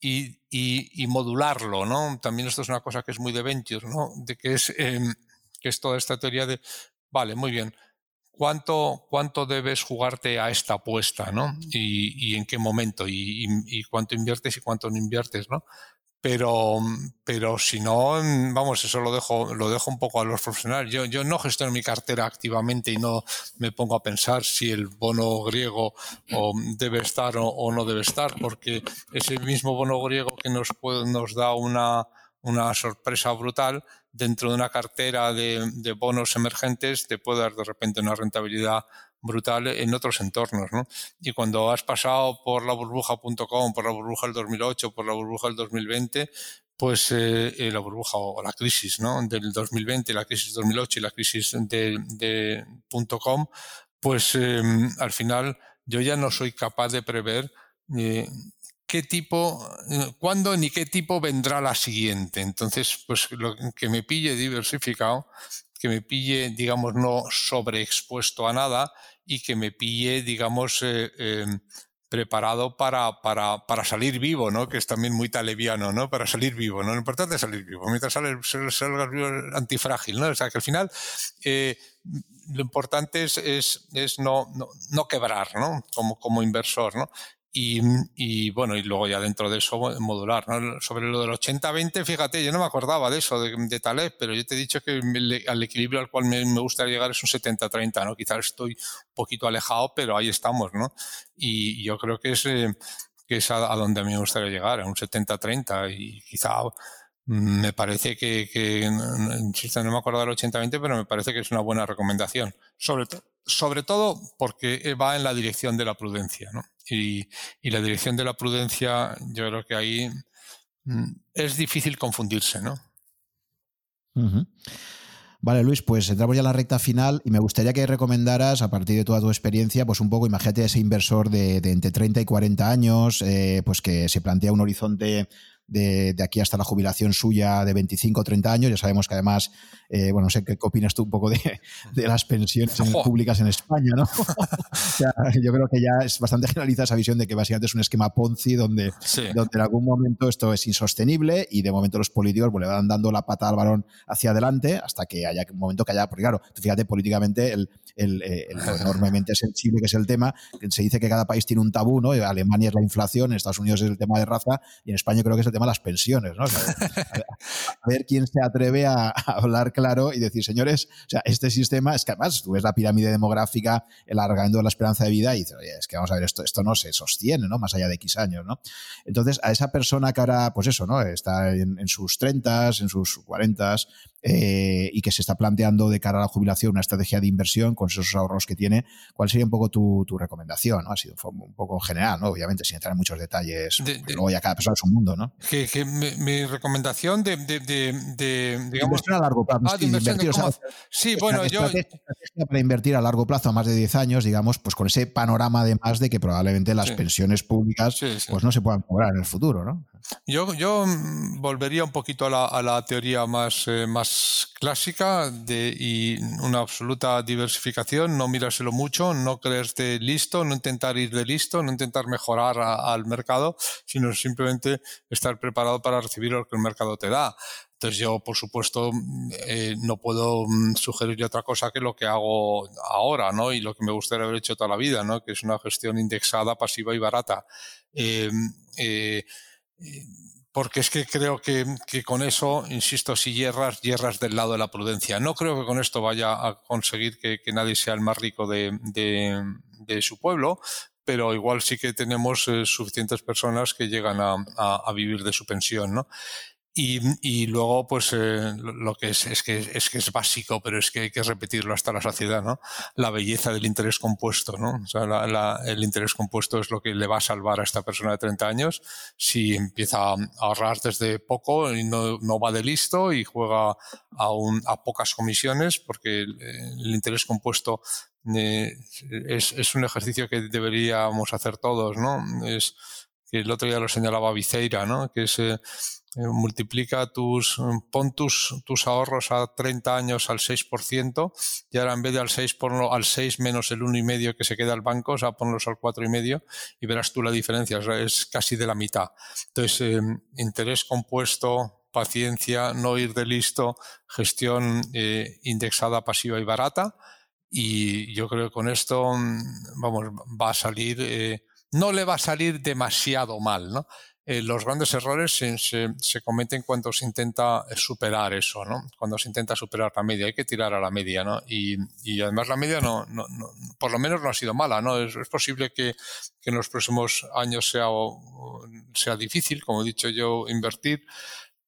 y, y, y, modularlo, ¿no? También esto es una cosa que es muy de Ventures, ¿no? De que es, em, que es toda esta teoría de, vale, muy bien, cuánto, cuánto debes jugarte a esta apuesta, ¿no? Y, en qué momento, y, cuánto inviertes y cuánto no inviertes, ¿no? Pero, pero si no, vamos, eso lo dejo, lo dejo un poco a los profesionales. Yo, yo no gestiono mi cartera activamente y no me pongo a pensar si el bono griego debe estar o, no debe estar, porque ese mismo bono griego que nos, nos da una, una sorpresa brutal, dentro de una cartera de, bonos emergentes te puede dar de repente una rentabilidad brutal en otros entornos. ¿no? Y cuando has pasado por la burbuja.com, por la burbuja del 2008, por la burbuja del 2020, pues eh, eh, la burbuja o la crisis ¿no? del 2020, la crisis del 2008 y la crisis de, de .com, pues eh, al final yo ya no soy capaz de prever qué cuándo ni qué tipo vendrá la siguiente. Entonces, pues lo que me pille diversificado, que me pille, digamos, no sobreexpuesto a nada y que me pille, digamos, eh, em, preparado para, para, para, salir vivo, ¿no? Que es también muy taleviano, ¿no? Para salir vivo, ¿no? Lo importante es salir vivo. Mientras salgas vivo antifrágil, ¿no? O sea, que al final eh, lo importante es, es, es no, no, no, quebrar, ¿no? Como, como inversor, ¿no? Y, bueno, y luego ya dentro de eso modular. Sobre lo del 80-20, fíjate, yo no me acordaba de eso, de, de Taleb, pero yo te he dicho que al equilibrio al cual me, me gustaría llegar es un 70-30, ¿no? Quizás estoy un poquito alejado, pero ahí estamos, ¿no? Y yo creo que es, eh, que es a, donde a mí me gustaría llegar, a un 70-30 y quizá me parece que, que, insisto, no me acuerdo del 80-20, pero me parece que es una buena recomendación. Sobre, sobre todo porque va en la dirección de la prudencia. ¿no? Y, la dirección de la prudencia, yo creo que ahí mm, es difícil confundirse. ¿no? Vale, Luis, pues entramos ya en la recta final y me gustaría que recomendaras, a partir de toda tu experiencia, pues un poco, imagínate ese inversor de, entre 30 y 40 años, eh, pues que se plantea un horizonte de, aquí hasta la jubilación suya de 25 o 30 años. Ya sabemos que además, eh, bueno, no sé qué opinas tú un poco de, las pensiones públicas en España, ¿no? yo creo que ya es bastante generalizada esa visión de que básicamente es un esquema Ponzi donde, donde en algún momento esto es insostenible y de momento los políticos pues, le van dando la pata al balón hacia adelante hasta que haya un momento que haya, porque claro, fíjate, políticamente el, el, eh, enormemente sensible que es el tema, se dice que cada país tiene un tabú, ¿no? Alemania es la inflación, en Estados Unidos es el tema de raza y en España creo que es el tema de las pensiones, ¿no? a ver quién se atreve a, hablar claro y decir, señores, o sea, este sistema, es que además tú ves la pirámide demográfica, el alargamiento de la esperanza de vida y dices, oye, es que vamos a ver, esto, esto no se sostiene, ¿no? Más allá de X años, ¿no? Entonces, a esa persona que ahora, pues eso, ¿no? Está en, en sus 30, en sus 40, eh, y que se está planteando de cara a la jubilación una estrategia de inversión con esos ahorros que tiene, ¿cuál sería un poco tu, recomendación? ¿no? Ha sido un poco general, ¿no? obviamente, sin entrar en muchos detalles, luego ya cada persona es un mundo. ¿no? Que, mi, recomendación de, digamos, inversión a largo plazo. Ah, invertir, sí, bueno, yo... Para invertir a largo plazo, a más de 10 años, digamos, pues con ese panorama además de que probablemente las pensiones públicas pues no se puedan cobrar en el futuro, ¿no? Yo, yo mm, volvería un poquito a la, a la teoría más, eh, más clásica de, y una absoluta diversificación, no mirárselo mucho, no creerte listo, no intentar ir de listo, no intentar mejorar al mercado, sino simplemente estar preparado para recibir lo que el mercado te da. Entonces yo, por supuesto, mm, eh, no puedo mm, sugerir otra cosa que lo que hago ahora, ¿no? Y lo que me gustaría haber hecho toda la vida, ¿no? Que es una gestión indexada, pasiva y barata. eh, eh porque es que creo que, con eso, insisto, si hierras, hierras del lado de la prudencia. No creo que con esto vaya a conseguir que, nadie sea el más rico de, su pueblo, pero igual sí que tenemos eh, suficientes personas que llegan a, a, vivir de su pensión, ¿no? Y, luego, pues eh, lo que es, es, que, es que es básico, pero es que hay que repetirlo hasta la saciedad, ¿no? La belleza del interés compuesto, ¿no? O sea, el interés compuesto es lo que le va a salvar a esta persona de 30 años si empieza a ahorrar desde poco y no, no va de listo y juega a, un, a pocas comisiones, porque el, interés compuesto eh, es, es, un ejercicio que deberíamos hacer todos, ¿no? Es que el otro día lo señalaba Viceira, ¿no? Que es eh, multiplica tus, pon tus, tus ahorros a 30 años al 6% y ahora en vez de al 6 ponlo al 6 menos el 1,5 que se queda al banco, o sea, ponlos al 4,5 y verás tú la diferencia, es casi de la mitad. Entonces, eh, interés compuesto, paciencia, no ir de listo, gestión eh, indexada, pasiva y barata. Y yo creo que con esto, mm, vamos, va a salir, no le va a salir demasiado mal, ¿no? Eh, los grandes errores se, se, cometen cuando se intenta superar eso, ¿no? Cuando se intenta superar la media, hay que tirar a la media, ¿no? Y, y además la media no, no, por lo menos no ha sido mala, ¿no? Es, posible que, que, en los próximos años sea, sea difícil, como he dicho yo, invertir,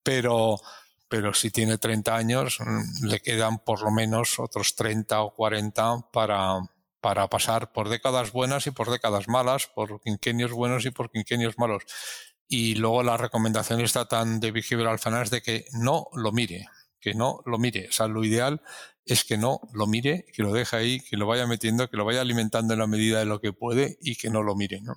pero, pero si tiene 30 años, mm, le quedan por lo menos otros 30 o 40 para, para pasar por décadas buenas y por décadas malas, por quinquenios buenos y por quinquenios malos. Y luego la recomendación está tan de Behavioral Finance de que no lo mire, que no lo mire. O sea, lo ideal es que no lo mire, que lo deje ahí, que lo vaya metiendo, que lo vaya alimentando en la medida de lo que puede y que no lo mire, ¿no?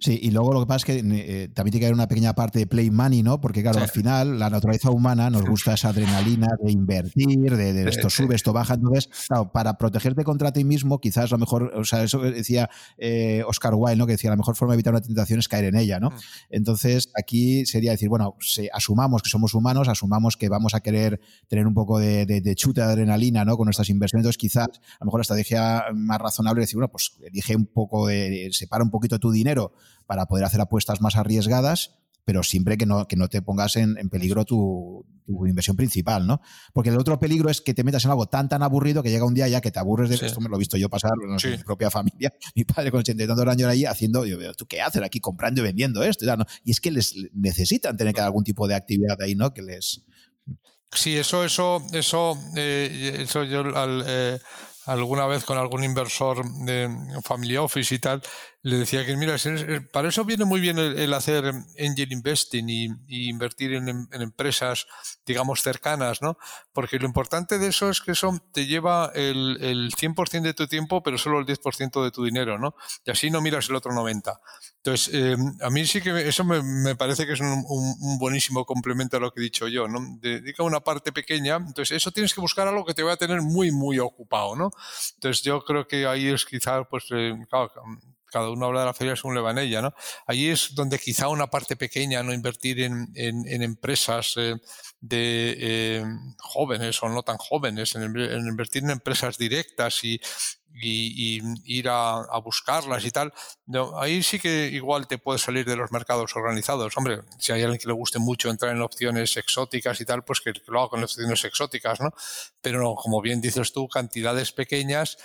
Sí, y luego lo que pasa es que eh, también tiene que haber una pequeña parte de play money, ¿no? Porque claro, al final la naturaleza humana nos gusta esa adrenalina de invertir, de, esto sube, esto baja. Entonces, claro, para protegerte contra ti mismo, quizás lo mejor, o sea, eso decía eh, Oscar Wilde, ¿no? Que decía, la mejor forma de evitar una tentación es caer en ella, ¿no? Mm. Entonces, aquí sería decir, bueno, asumamos que somos humanos, asumamos que vamos a querer tener un poco de, de, chute de adrenalina, ¿no? Con nuestras inversiones. Entonces, quizás, a lo mejor la estrategia más razonable es decir, bueno, pues elige un poco de, separa un poquito tu dinero para poder hacer apuestas más arriesgadas pero siempre que no, que no te pongas en, peligro tu, inversión principal, ¿no? Porque el otro peligro es que te metas en algo tan, tan aburrido que llega un día ya que te aburres de esto, me lo he visto yo pasar en mi propia familia, mi padre con ochenta y tantos años ahí haciendo, yo veo, ¿tú qué haces aquí comprando y vendiendo esto? Y, es que les necesitan tener que algún tipo de actividad ahí, ¿no? Que les... Sí, eso, eso, eso, eh, eso yo al, eh, alguna vez con algún inversor de Family Office y tal, le decía que, mira, para eso viene muy bien el, hacer angel investing y, invertir en, empresas, digamos, cercanas, ¿no? Porque lo importante de eso es que eso te lleva el, el 100% de tu tiempo, pero solo el 10% de tu dinero, ¿no? Y así no miras el otro 90%. Entonces, eh, a mí sí que eso me, parece que es un, buenísimo complemento a lo que he dicho yo, ¿no? Dedica una parte pequeña, entonces eso tienes que buscar algo que te va a tener muy, muy ocupado, ¿no? Entonces yo creo que ahí es quizás, pues, eh, cada uno habla de la feria según le va en ella, ¿no? Allí es donde quizá una parte pequeña, no invertir en, empresas eh, de jóvenes o no tan jóvenes, en, invertir en empresas directas y, ir a, buscarlas y tal, ahí sí que igual te puedes salir de los mercados organizados. Hombre, si hay alguien que le guste mucho entrar en opciones exóticas y tal, pues que, lo haga con opciones exóticas, ¿no? Pero como bien dices tú, cantidades pequeñas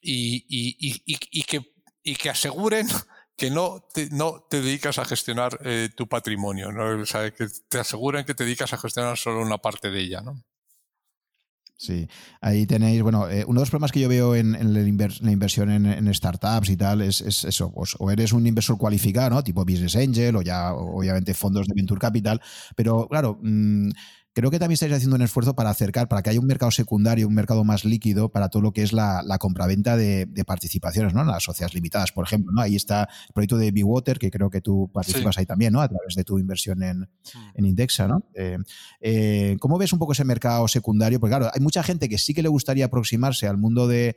y que, y que aseguren que no te, no te dedicas a gestionar eh, tu patrimonio, ¿no? O sea, que te aseguren que te dedicas a gestionar solo una parte de ella, ¿no? Sí, ahí tenéis, bueno, eh, uno de los problemas que yo veo en, la, inversión en, startups y tal es, eso, pues, o eres un inversor cualificado, ¿no? Tipo Business Angel o ya obviamente fondos de Venture Capital, pero claro, mm, creo que también estáis haciendo un esfuerzo para acercar, para que haya un mercado secundario, un mercado más líquido para todo lo que es la, compraventa de, participaciones, ¿no? Las sociedades limitadas, por ejemplo, ¿no? Ahí está el proyecto de Water, que creo que tú participas ahí también, ¿no? A través de tu inversión en, mm. Indexa, ¿no? Eh, eh, ¿Cómo ves un poco ese mercado secundario? Porque claro, hay mucha gente que sí que le gustaría aproximarse al mundo de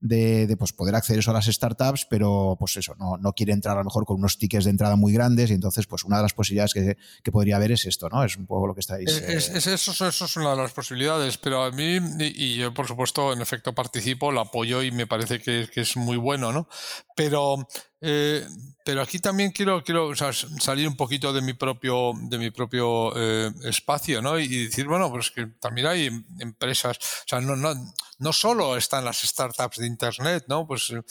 de, pues, poder acceder a las startups, pero pues eso, no, no, quiere entrar a lo mejor con unos tickets de entrada muy grandes y entonces pues una de las posibilidades que, que podría haber es esto, ¿no? Es un poco lo que estáis... Es, es, eso, eso, es una de las posibilidades, pero a mí, y, yo por supuesto en efecto participo, lo apoyo y me parece que, que es muy bueno, ¿no? Pero eh, pero aquí también quiero, quiero salir un poquito de mi propio, de mi propio eh, espacio, ¿no? Y, decir, bueno, pues que también hay em, empresas, o sea, no, no, no solo están las startups de Internet, ¿no? Pues eh,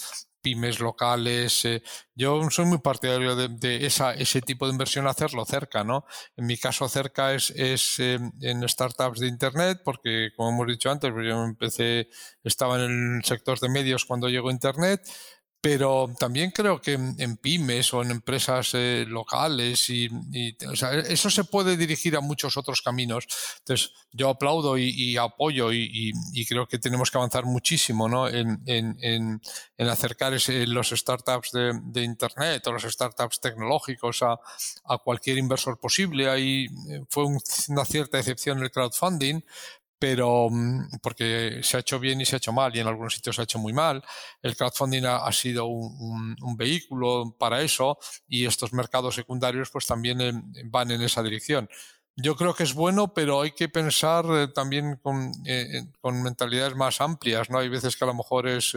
pymes locales. yo soy muy partidario de, ese tipo de inversión hacerlo cerca, ¿no? En mi caso cerca es, es en startups de Internet, porque como hemos dicho antes, pues yo empecé, estaba en el sector de medios cuando llegó Internet, pero también creo que en, pymes o en empresas eh, locales y, eso se puede dirigir a muchos otros caminos. Entonces, yo aplaudo y, apoyo y, creo que tenemos que avanzar muchísimo ¿no? en, en, en acercar los startups de, Internet o los startups tecnológicos a, a cualquier inversor posible. Ahí eh, fue una cierta excepción el crowdfunding, pero mm, porque se ha hecho bien y se ha hecho mal y en algunos sitios se ha hecho muy mal. El crowdfunding ha, sido un, vehículo para eso y estos mercados secundarios pues también eh, van en esa dirección. Yo creo que es bueno, pero hay que pensar eh, también con, eh, con, mentalidades más amplias, ¿no? Hay veces que a lo mejor es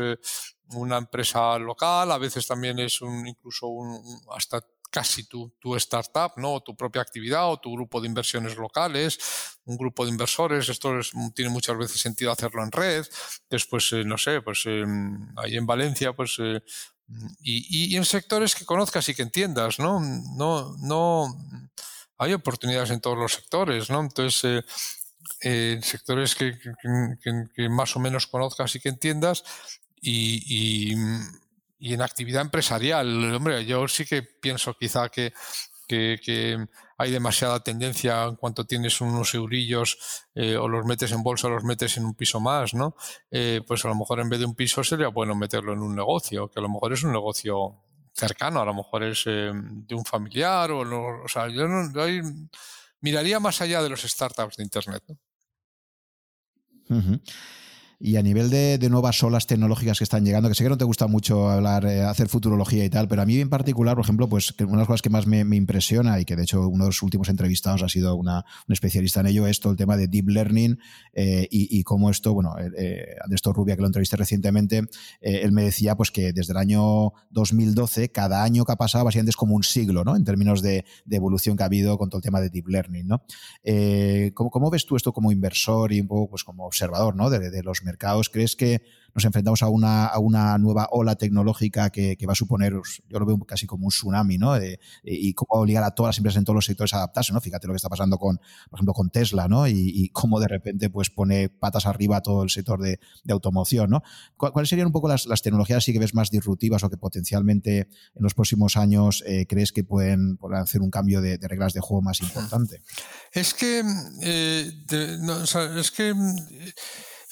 una empresa local, a veces también es un, incluso un, hasta casi tu, tu, startup, ¿no? tu propia actividad o tu grupo de inversiones locales, un grupo de inversores. Esto tiene muchas veces sentido hacerlo en red. Después, eh, no sé, pues em, ahí en Valencia, pues eh, y, en sectores que conozcas y que entiendas, ¿no? No, no hay oportunidades en todos los sectores, ¿no? Entonces, eh, sectores que, más o menos conozcas y que entiendas y y en actividad empresarial, hombre, yo sí que pienso quizá que, hay demasiada tendencia en cuanto tienes unos eurillos eh, o los metes en bolsa o los metes en un piso más, ¿no? Eh, pues a lo mejor en vez de un piso sería bueno meterlo en un negocio, que a lo mejor es un negocio cercano, a lo mejor es eh, de un familiar o, o sea, yo, no, miraría más allá de los startups de Internet. ¿no? Y a nivel de, nuevas olas tecnológicas que están llegando, que sé que no te gusta mucho hablar, eh, hacer futurología y tal, pero a mí en particular, por ejemplo, pues una de las cosas que más me, impresiona y que de hecho uno de los últimos entrevistados ha sido una, un especialista en ello, es todo el tema de deep learning eh, y, cómo esto, bueno, eh, esto Rubia, que lo entrevisté recientemente, eh, él me decía pues que desde el año 2012, cada año que ha pasado básicamente es como un siglo, ¿no? En términos de, evolución que ha habido con todo el tema de deep learning, ¿no? ¿cómo, ves tú esto como inversor y un poco pues como observador, ¿no? de los mercados? ¿Crees que nos enfrentamos a una, a una nueva ola tecnológica que, va a suponer, yo lo veo casi como un tsunami, ¿no? y cómo obligar a todas las empresas en todos los sectores a adaptarse, ¿no? Fíjate lo que está pasando con, por ejemplo, con Tesla, ¿no? Y, cómo de repente pues pone patas arriba todo el sector de, automoción, ¿no? ¿Cuáles serían un poco las, tecnologías así que ves más disruptivas o que potencialmente en los próximos años eh, crees que pueden, hacer un cambio de, reglas de juego más importante? Es que, eh, es que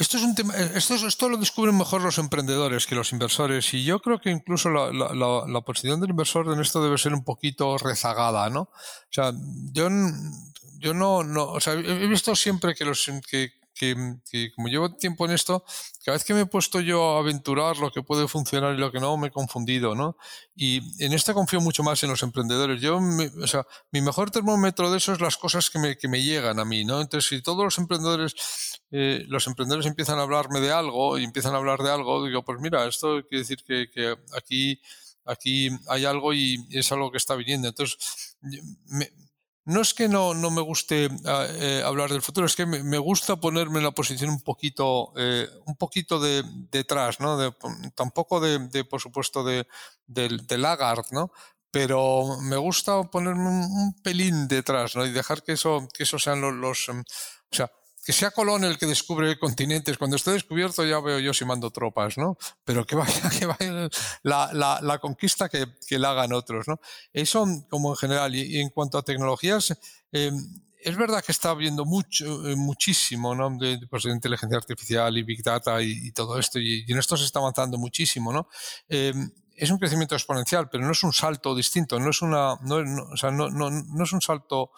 esto es un tema, eh, esto, esto lo descubren mejor los emprendedores que los inversores y yo creo que incluso la, la, posición del inversor en esto debe ser un poquito rezagada, ¿no? O sea, yo, yo no, no, o sea, he visto siempre que los que, que, como llevo tiempo en esto, cada vez que me he puesto yo a aventurar lo que puede funcionar y lo que no, me he confundido, ¿no? Y en esto confío mucho más en los emprendedores. Yo, o sea, mi mejor termómetro de eso es las cosas que me, que me llegan a mí, ¿no? Entonces, si todos los emprendedores, eh, los emprendedores empiezan a hablarme de algo y empiezan a hablar de algo, digo, pues mira, esto quiere decir que, que aquí aquí hay algo y es algo que está viniendo. Entonces, me, no es que no, no me guste ah, eh, hablar del futuro, es que me, gusta ponerme en la posición un poquito, eh, un poquito de detrás, ¿no? tampoco de, por supuesto, de, de, Lagarde, ¿no? Pero me gusta ponerme un, pelín detrás, ¿no? Y dejar que eso, que eso sean los, sea, que sea Colón el que descubre continentes. Cuando esté descubierto ya veo yo si mando tropas, ¿no? Pero que vaya, que vaya la, la, conquista que, que, la hagan otros, ¿no? Eso como en general. Y, en cuanto a tecnologías, em, es verdad que está habiendo mucho, eh, muchísimo, ¿no? Pues, de, inteligencia artificial y Big Data y, todo esto. Y, en esto se está avanzando muchísimo, ¿no? Em, es un crecimiento exponencial, pero no es un salto distinto, no es una, no, no, no, no es un salto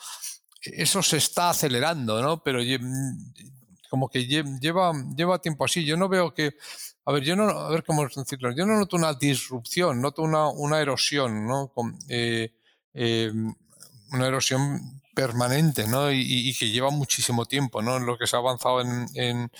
eso se está acelerando, ¿no? Pero como que lleva, lleva tiempo así. Yo no veo que, a ver, yo no, a ver cómo decirlo, yo no noto una disrupción, noto una, una erosión, ¿no? Eh, eh, una erosión permanente, ¿no? Y, que lleva muchísimo tiempo, ¿no? Lo que se ha avanzado en,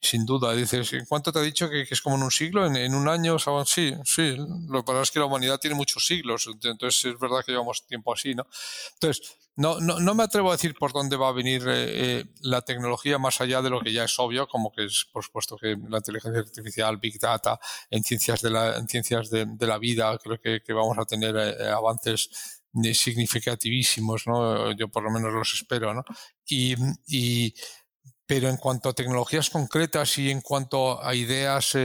sin duda. Dices, ¿en cuánto te ha dicho que, es como en un siglo? ¿En, un año? Sí, sí. Lo que pasa es que la humanidad tiene muchos siglos, entonces es verdad que llevamos tiempo así, ¿no? Entonces, no, no, no, me atrevo a decir por dónde va a venir eh, eh, la tecnología más allá de lo que ya es obvio, como que es, por supuesto, que la inteligencia artificial, Big Data, en ciencias de la, en ciencias de, la vida, creo que, vamos a tener eh, avances significativísimos, ¿no? Yo por lo menos los espero, ¿no? Y, y, pero en cuanto a tecnologías concretas y en cuanto a ideas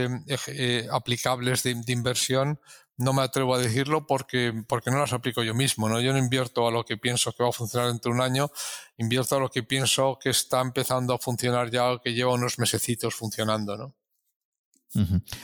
aplicables de, de inversión, no me atrevo a decirlo porque, porque no las aplico yo mismo. ¿no? Yo no invierto a lo que pienso que va a funcionar dentro de un año, invierto a lo que pienso que está empezando a funcionar ya o que lleva unos mesecitos funcionando. ¿no?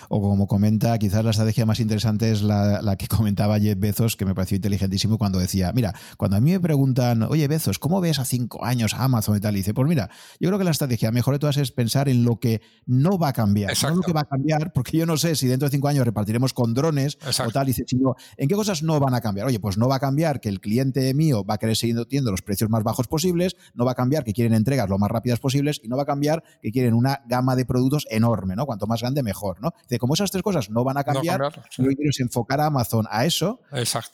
O como comenta, quizás la estrategia más interesante es la, que comentaba Jeff Bezos, que me pareció inteligentísimo cuando decía, mira, cuando a mí me preguntan, oye Bezos, ¿cómo ves a cinco años Amazon y tal? Y dice, pues mira, yo creo que la estrategia mejor de todas es pensar en lo que no va a cambiar, no lo que va a cambiar, porque yo no sé si dentro de cinco años repartiremos con drones o tal, y dice, sino, ¿en qué cosas no van a cambiar? Oye, pues no va a cambiar que el cliente mío va a querer seguir teniendo los precios más bajos posibles, no va a cambiar que quieren entregas lo más rápidas posibles y no va a cambiar que quieren una gama de productos enorme, ¿no? Cuanto más grande, mejor. ¿No? De como esas tres cosas no van a cambiar, lo que quiero es enfocar a Amazon a eso.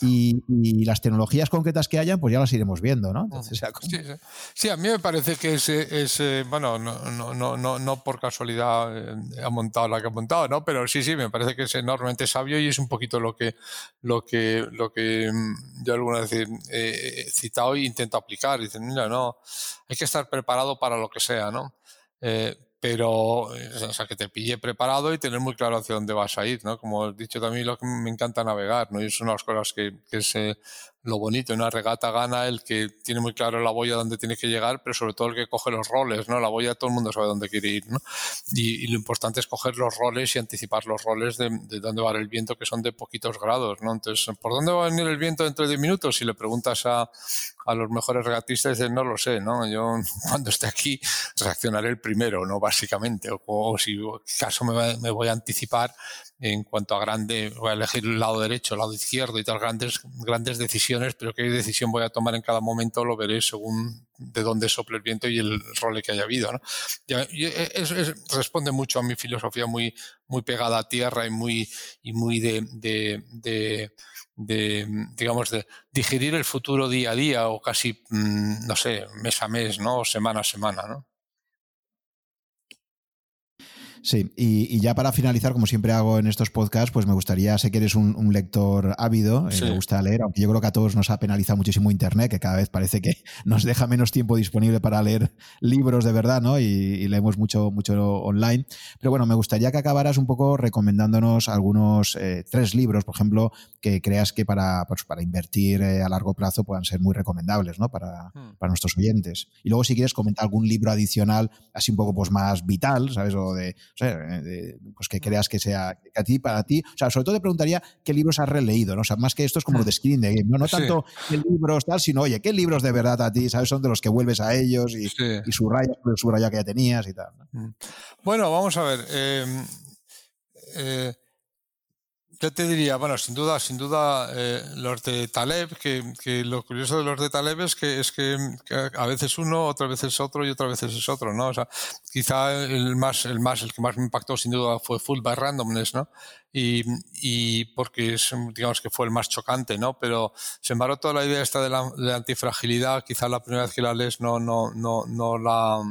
Y, las tecnologías concretas que hayan, pues ya las iremos viendo, ¿no? sí, a mí me parece que es, bueno, no, no, no, no, por casualidad eh, ha montado la que ha montado, ¿no? Pero sí, sí, me parece que es enormemente sabio y es un poquito lo que, lo que, lo que mm, yo alguna vez he citado e intento aplicar. Dicen, mira, no, hay que estar preparado para lo que sea, ¿no? Eh, pero o sea, que te pille preparado y tener muy claro hacia dónde vas a ir, ¿no? Como he dicho también, lo que me encanta navegar, ¿no? Y es una de las cosas que, que es eh, lo bonito. En una regata gana el que tiene muy claro la boya dónde tiene que llegar, pero sobre todo el que coge los roles, ¿no? La boya todo el mundo sabe dónde quiere ir, ¿no? Y, lo importante es coger los roles y anticipar los roles de, de, dónde va el viento, que son de poquitos grados, ¿no? Entonces, ¿por dónde va a venir el viento dentro de 10 minutos? Si le preguntas a, a los mejores regatistas, dicen, no lo sé, ¿no? Yo cuando esté aquí reaccionaré el primero, ¿no? Básicamente, o, si caso me, voy a anticipar, en cuanto a grande, voy a elegir el lado derecho, el lado izquierdo y tal, grandes, grandes decisiones, pero qué decisión voy a tomar en cada momento lo veré según de dónde sople el viento y el rol que haya habido. ¿no? responde mucho a mi filosofía muy, muy pegada a tierra y muy, muy de de, digamos, de digerir el futuro día a día o casi, mm, no sé, mes a mes, ¿no? O semana a semana, ¿no? Sí, y, ya para finalizar, como siempre hago en estos podcasts, pues me gustaría, sé que eres un, lector ávido, eh, me gusta leer, aunque yo creo que a todos nos ha penalizado muchísimo Internet, que cada vez parece que nos deja menos tiempo disponible para leer libros de verdad, ¿no? Y, leemos mucho, mucho online. Pero bueno, me gustaría que acabaras un poco recomendándonos algunos eh, tres libros, por ejemplo, que creas que para, pues, para invertir eh, a largo plazo puedan ser muy recomendables, ¿no? Para, hmm. para nuestros oyentes. Y luego, si quieres comentar algún libro adicional, así un poco pues, más vital, ¿sabes? O de eh, pues que creas que sea a ti, para ti. O sea, sobre todo te preguntaría qué libros has releído, ¿no? O sea, más que esto es como lo de Screen the Game, ¿no? No tanto qué libros tal, sino, oye, qué libros de verdad a ti, ¿sabes? Son de los que vuelves a ellos y, y subrayas el subraya que ya tenías y tal. Mm. Bueno, vamos a ver. Em, eh, yo te diría, bueno, sin duda, sin duda, eh, los de Taleb, que, que, lo curioso de los de Taleb es que es que, a veces uno, otras veces otro y otras veces es otro, ¿no? O sea, quizá el más, el más, el que más me impactó sin duda fue Full by Randomness, ¿no? Y, y porque es, digamos que fue el más chocante, ¿no? Pero se embargo toda la idea esta de la, de la antifragilidad, quizá la primera vez que la lees no, no, no, no la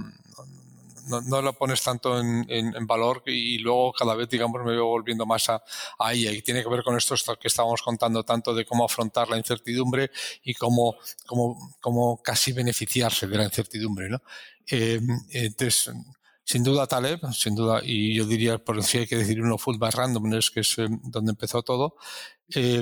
no, lo pones tanto en, valor y luego cada vez, digamos, me veo volviendo más a, a, ella. Y tiene que ver con esto, que estábamos contando tanto de cómo afrontar la incertidumbre y cómo, cómo, cómo casi beneficiarse de la incertidumbre, ¿no? Eh, entonces, sin duda Taleb, sin duda, y yo diría, por si hay que decir uno, by Randomness, que es eh, donde empezó todo. Eh,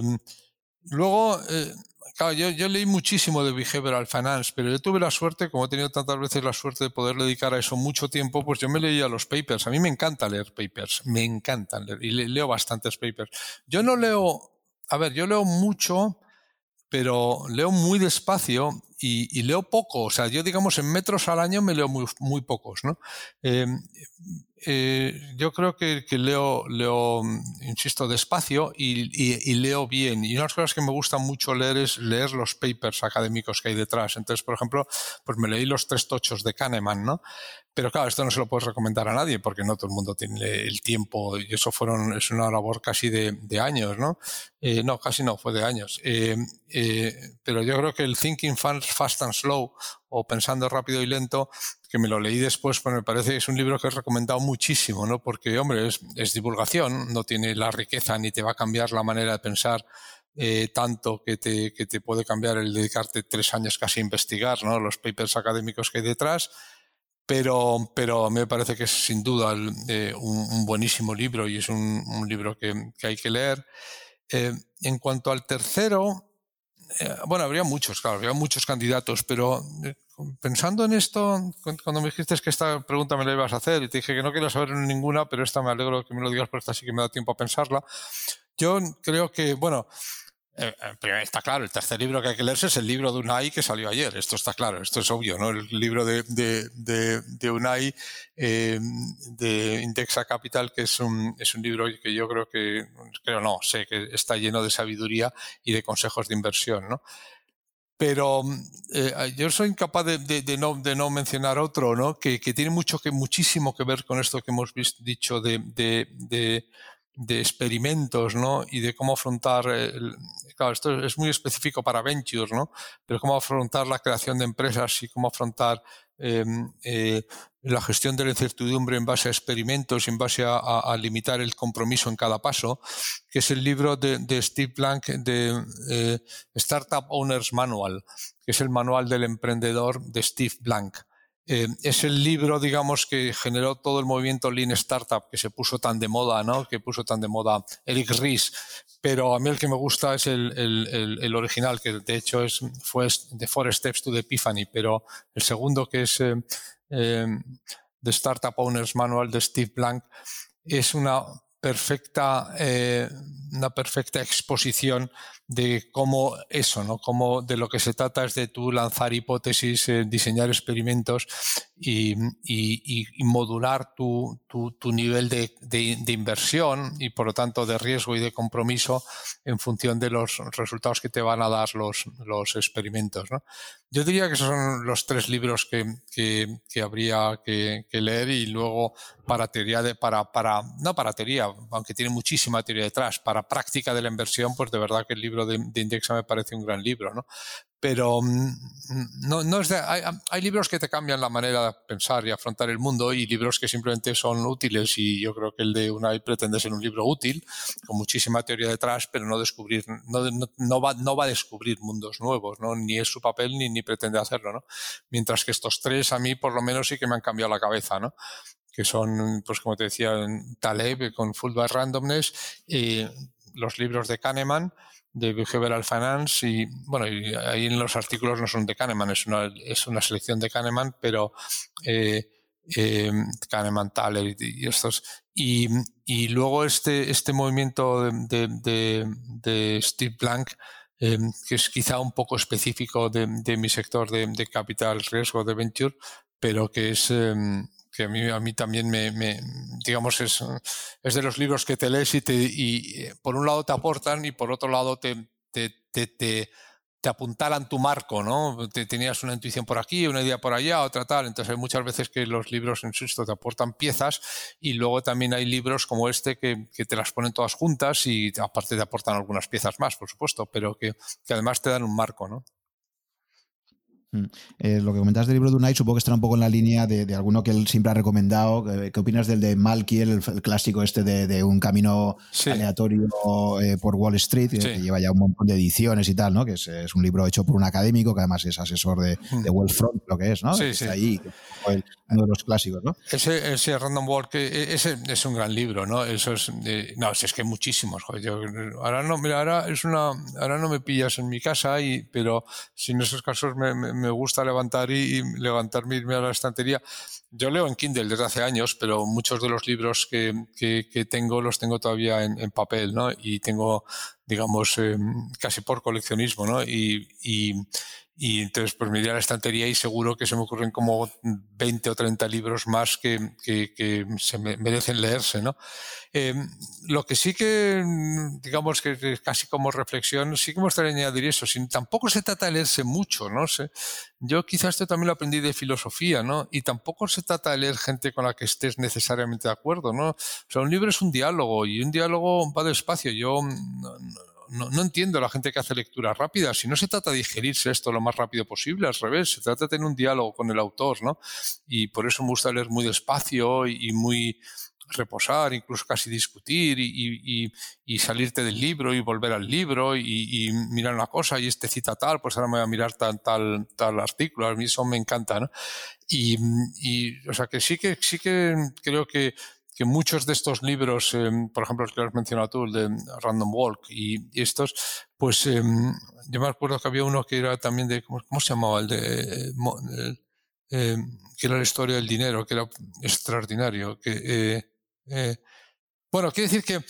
luego, eh, Claro, yo, yo, leí muchísimo de Behavioral Finance, pero yo tuve la suerte, como he tenido tantas veces la suerte de poder dedicar a eso mucho tiempo, pues yo me leía los papers. A mí me encanta leer papers, me encantan leer, y leo bastantes papers. Yo no leo, a ver, yo leo mucho, pero leo muy despacio y, leo poco. O sea, yo digamos en metros al año me leo muy, muy pocos, ¿no? Eh, eh, yo creo que, leo, leo, insisto, despacio y, leo bien. Y una de las cosas que me gusta mucho leer es leer los papers académicos que hay detrás. Entonces, por ejemplo, pues me leí los tres tochos de Kahneman, ¿no? Pero claro, esto no se lo puedes recomendar a nadie porque no todo el mundo tiene el tiempo y eso fueron, es una labor casi de, años, ¿no? Eh, no, casi no, fue de años. Eh, eh, pero yo creo que el Thinking Fast and Slow o Pensando rápido y lento, que me lo leí después, pues me parece que es un libro que he recomendado muchísimo, ¿no? Porque, hombre, es, es divulgación, no tiene la riqueza ni te va a cambiar la manera de pensar eh, tanto que te, que te puede cambiar el dedicarte tres años casi a investigar ¿no? los papers académicos que hay detrás pero, pero me parece que es sin duda eh, un, buenísimo libro y es un, libro que, hay que leer. Eh, en cuanto al tercero, eh, bueno, habría muchos, claro, habría muchos candidatos, pero pensando en esto, cuando me dijiste que esta pregunta me la ibas a hacer y te dije que no quiero saber ninguna, pero esta me alegro que me lo digas porque esta sí que me da tiempo a pensarla. Yo creo que, bueno, eh, eh, está claro, el tercer libro que hay que leerse es el libro de Unai que salió ayer. Esto está claro, esto es obvio, ¿no? El libro de, de, de, Unai eh, de Indexa Capital, que es un, es un libro que yo creo que, creo no, sé que está lleno de sabiduría y de consejos de inversión, ¿no? Pero eh, yo soy incapaz de, de, no, de no mencionar otro, ¿no? Que, que tiene mucho que, muchísimo que ver con esto que hemos dicho de, de experimentos, ¿no? Y de cómo afrontar, el, claro, esto es muy específico para ventures, ¿no? Pero cómo afrontar la creación de empresas y cómo afrontar em, eh, la gestión de la incertidumbre en base a experimentos, en base a, limitar el compromiso en cada paso, que es el libro de, Steve Blank de eh, Startup Owners Manual, que es el manual del emprendedor de Steve Blank. Eh, es el libro, digamos, que generó todo el movimiento Lean Startup que se puso tan de moda, ¿no? Que puso tan de moda Eric Ries. Pero a mí el que me gusta es el, original, que de hecho es, fue The Four Steps to the Epiphany, pero el segundo, que es eh, The Startup Owners Manual de Steve Blank, es una perfecta, eh, una perfecta exposición de cómo eso, ¿no? Cómo de lo que se trata es de tú lanzar hipótesis, eh, diseñar experimentos y, modular tu, nivel de, inversión y por lo tanto de riesgo y de compromiso en función de los resultados que te van a dar los, los experimentos. Yo diría que esos son los tres libros que, habría que, leer y luego para teoría de, para, para, no para teoría, aunque tiene muchísima teoría detrás, para práctica de la inversión, pues de verdad que el libro de, Indexa me parece un gran libro, ¿no? Pero mm, no, no es hay, hay, libros que te cambian la manera de pensar y afrontar el mundo y libros que simplemente son útiles y yo creo que el de Unai pretende ser un libro útil, con muchísima teoría detrás, pero no descubrir, no, no, va, no va a descubrir mundos nuevos, ¿no? Ni es su papel ni, ni pretende hacerlo, ¿no? Mientras que estos tres a mí por lo menos sí que me han cambiado la cabeza, ¿no? que son, pues como te decía, Taleb con Full by Randomness y los libros de Kahneman, de Behavioral Finance y bueno, y ahí en los artículos no son de Kahneman, es una, es una selección de Kahneman, pero eh, eh, Kahneman, Thaler y, estos. Y, y, luego este, este movimiento de, de, de Steve Blank, eh, que es quizá un poco específico de, mi sector de, capital riesgo de venture, pero que es que a mí, a mí también me, digamos, es, es, de los libros que te lees y, te, y eh, por un lado te aportan y por otro lado te, te, te, te, apuntalan tu marco, ¿no? Te, tenías una intuición por aquí, una idea por allá, otra tal. Entonces hay muchas veces que los libros, en susto te aportan piezas y luego también hay libros como este que, que, te las ponen todas juntas y aparte te aportan algunas piezas más, por supuesto, pero que, que además te dan un marco, ¿no? Mm. Eh, lo que comentas del libro de Unai supongo que estará un poco en la línea de, alguno que él siempre ha recomendado. ¿Qué, opinas del de Malkiel, el, clásico este de, un camino aleatorio eh, por Wall Street, que lleva ya un montón de ediciones y tal, ¿no? Que es, un libro hecho por un académico que además es asesor de, mm. de Wealthfront, lo que es, ¿no? Sí, sí. ahí, uno de los clásicos, ¿no? Ese, ese Random Walk, e, ese es un gran libro, ¿no? Eso es, no, es que muchísimos, ahora no, mira, ahora es una, ahora no me pillas en mi casa, y, pero si en esos casos me me gusta levantar y, levantarme irme a la estantería. Yo leo en Kindle desde hace años, pero muchos de los libros que, que, tengo los tengo todavía en, papel, ¿no? Y tengo, digamos, em, casi por coleccionismo, ¿no? Y, y, y entonces pues me iré a la estantería y seguro que se me ocurren como 20 o 30 libros más que, que, que se merecen leerse, ¿no? Eh, lo que sí que, digamos que casi como reflexión, sí que me gustaría añadir eso. Sin, tampoco se trata de leerse mucho, ¿no? sé yo quizás esto también lo aprendí de filosofía, ¿no? Y tampoco se trata de leer gente con la que estés necesariamente de acuerdo, ¿no? O sea, un libro es un diálogo y un diálogo va despacio. Yo no, no, entiendo a la gente que hace lectura rápida. Si no se trata de digerirse esto lo más rápido posible, al revés, se trata de tener un diálogo con el autor, ¿no? Y por eso me gusta leer muy despacio y, muy reposar, incluso casi discutir y, y, salirte del libro y volver al libro y, mirar una cosa y este cita tal, pues ahora me voy a mirar tal, tal, tal artículo, a mí eso me encanta, ¿no? Y, o sea que sí que sí que creo que que muchos de estos libros, em, por ejemplo, los que has mencionado tú, el de Random Walk y, estos, pues em, yo me acuerdo que había uno que era también de, ¿cómo, se llamaba? El de, em, que era la historia del dinero, que era extraordinario. Que, eh, eh, bueno, quiere decir que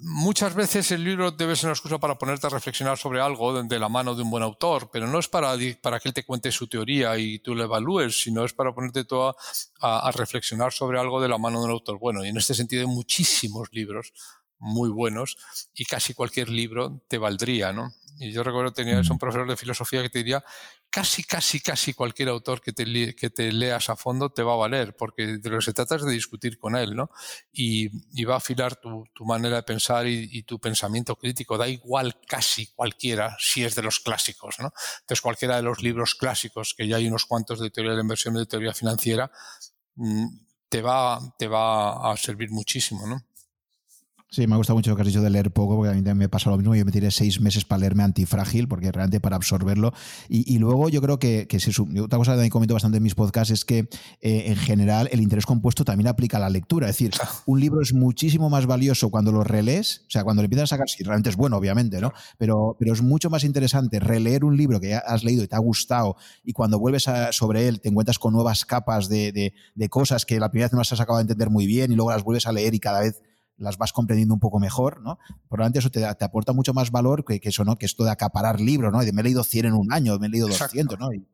Muchas veces el libro debe ser una excusa para ponerte a reflexionar sobre algo de la mano de un buen autor, pero no es para, para que él te cuente su teoría y tú lo evalúes, sino es para ponerte todo a, a, reflexionar sobre algo de la mano de un autor bueno. Y en este sentido hay muchísimos libros muy buenos y casi cualquier libro te valdría, ¿no? Y yo recuerdo que tenía un profesor de filosofía que te diría, casi, casi, casi cualquier autor que te, que te leas a fondo te va a valer, porque de lo que se trata es de discutir con él, ¿no? Y, y va a afilar tu, tu, manera de pensar y, tu pensamiento crítico. Da igual casi cualquiera si es de los clásicos, ¿no? Entonces cualquiera de los libros clásicos, que ya hay unos cuantos de teoría de la inversión y de teoría financiera, mm, te va, te va a servir muchísimo, ¿no? Sí, me ha gustado mucho lo que has dicho de leer poco, porque a mí también me pasa lo mismo. Yo me tiré seis meses para leerme Antifrágil, porque realmente para absorberlo. Y, luego yo creo que, que otra cosa que también comento bastante en mis podcasts es que eh, en general el interés compuesto también aplica a la lectura. Es decir, un libro es muchísimo más valioso cuando lo relees, o sea, cuando le empiezas a sacar, si realmente es bueno, obviamente, ¿no? Pero, pero es mucho más interesante releer un libro que ya has leído y te ha gustado y cuando vuelves a, sobre él te encuentras con nuevas capas de, de, de cosas que la primera vez no has acabado de entender muy bien y luego las vuelves a leer y cada vez las vas comprendiendo un poco mejor, ¿no? Probablemente eso te, te aporta mucho más valor que, que, eso, ¿no? Que esto de acaparar libros, ¿no? Y de, me he leído 100 en un año, me he leído 200, ¿no? Y,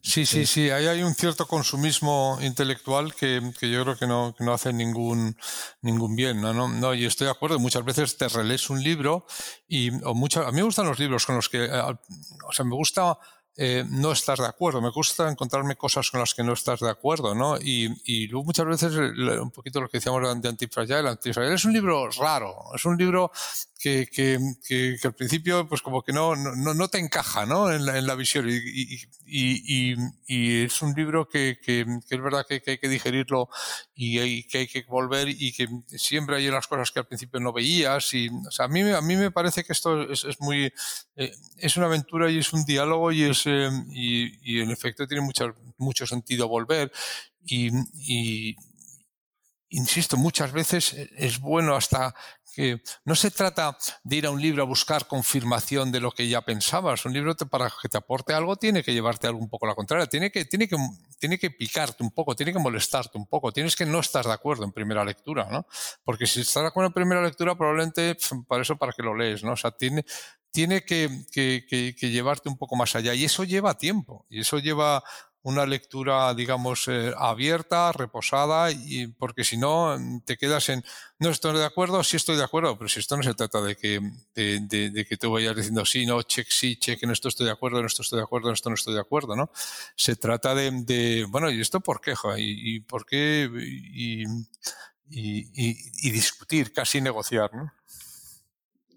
sí, sí, sí, ahí hay un cierto consumismo intelectual que, que yo creo que no, que no hace ningún, ningún bien, ¿no? ¿no? No, y estoy de acuerdo, muchas veces te relees un libro y o muchas, a mí me gustan los libros con los que, eh, o sea, me gusta eh, no estás de acuerdo. Me gusta encontrarme cosas con las que no estás de acuerdo, ¿no? Y, y luego muchas veces, un poquito lo que decíamos de Antifragile, Antifragile es un libro raro, es un libro que, que, que, que, al principio pues como que no, no, no te encaja ¿no? En, la, en la visión y, y, y, y, es un libro que, es verdad que, hay que digerirlo y, que hay que volver y que siempre hay unas cosas que al principio no veías y o sea, a, mí, a mí me parece que esto es, es muy eh, es una aventura y es un diálogo y es eh, y, en efecto tiene mucho, mucho sentido volver y insisto, muchas veces es bueno hasta que no se trata de ir a un libro a buscar confirmación de lo que ya pensabas. Un libro para que te aporte algo tiene que llevarte algo un poco a la contraria, tiene que, tiene, que, tiene que picarte un poco, tiene que molestarte un poco, tienes que no estar de acuerdo en primera lectura, ¿no? Porque si estás de acuerdo en primera lectura, probablemente para eso para que lo lees, ¿no? O sea, tiene, tiene que, que, llevarte un poco más allá y eso lleva tiempo y eso lleva una lectura, digamos, eh, abierta, reposada, y porque si no mm, te quedas en no estoy de acuerdo, sí estoy de acuerdo, pero si esto no se trata de que, de, que tú vayas diciendo sí, no, check, sí, check, en esto estoy de acuerdo, en esto estoy de acuerdo, en esto no estoy de acuerdo, ¿no? Se trata de, bueno, ¿y esto por qué? ¿Y, y por qué? Y, y, y, discutir, casi negociar, ¿no?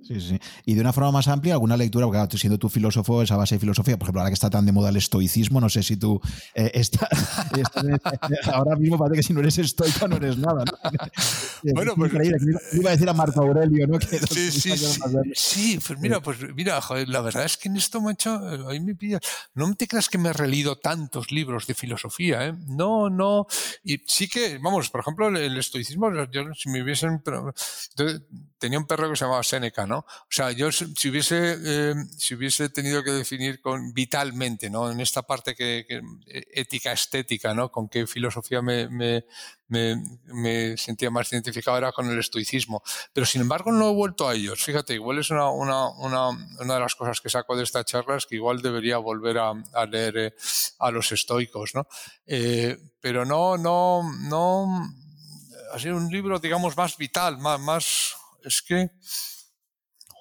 Sí, sí. Y de una forma más amplia, alguna lectura, porque claro, siendo tu filósofo, esa base de filosofía, por ejemplo, ahora que está tan de moda el estoicismo, no sé si tú eh, estás, ahora mismo parece que si no eres estoico no eres nada. ¿no? Bueno, pues iba a decir a Marco Aurelio, ¿no? Que sí, sí, sí, sí, pues mira, pues mira, joder, la verdad es que en esto, macho, ahí me pilla. No te creas que me he releído tantos libros de filosofía, ¿eh? No, no. Y sí que, vamos, por ejemplo, el, estoicismo, yo si me hubiesen. Yo tenía un perro que se llamaba Seneca, ¿no? O sea, yo si hubiese, eh, si hubiese tenido que definir con vitalmente, ¿no? En esta parte que, que ética estética, ¿no? Con qué filosofía me, me, me, me, sentía más identificado era con el estoicismo. Pero sin embargo no he vuelto a ellos. Fíjate, igual es una, una, una, una de las cosas que saco de esta charla es que igual debería volver a, a leer eh, a los estoicos, ¿no? Eh, pero no, no, no, ha sido un libro, digamos, más vital, más, más es que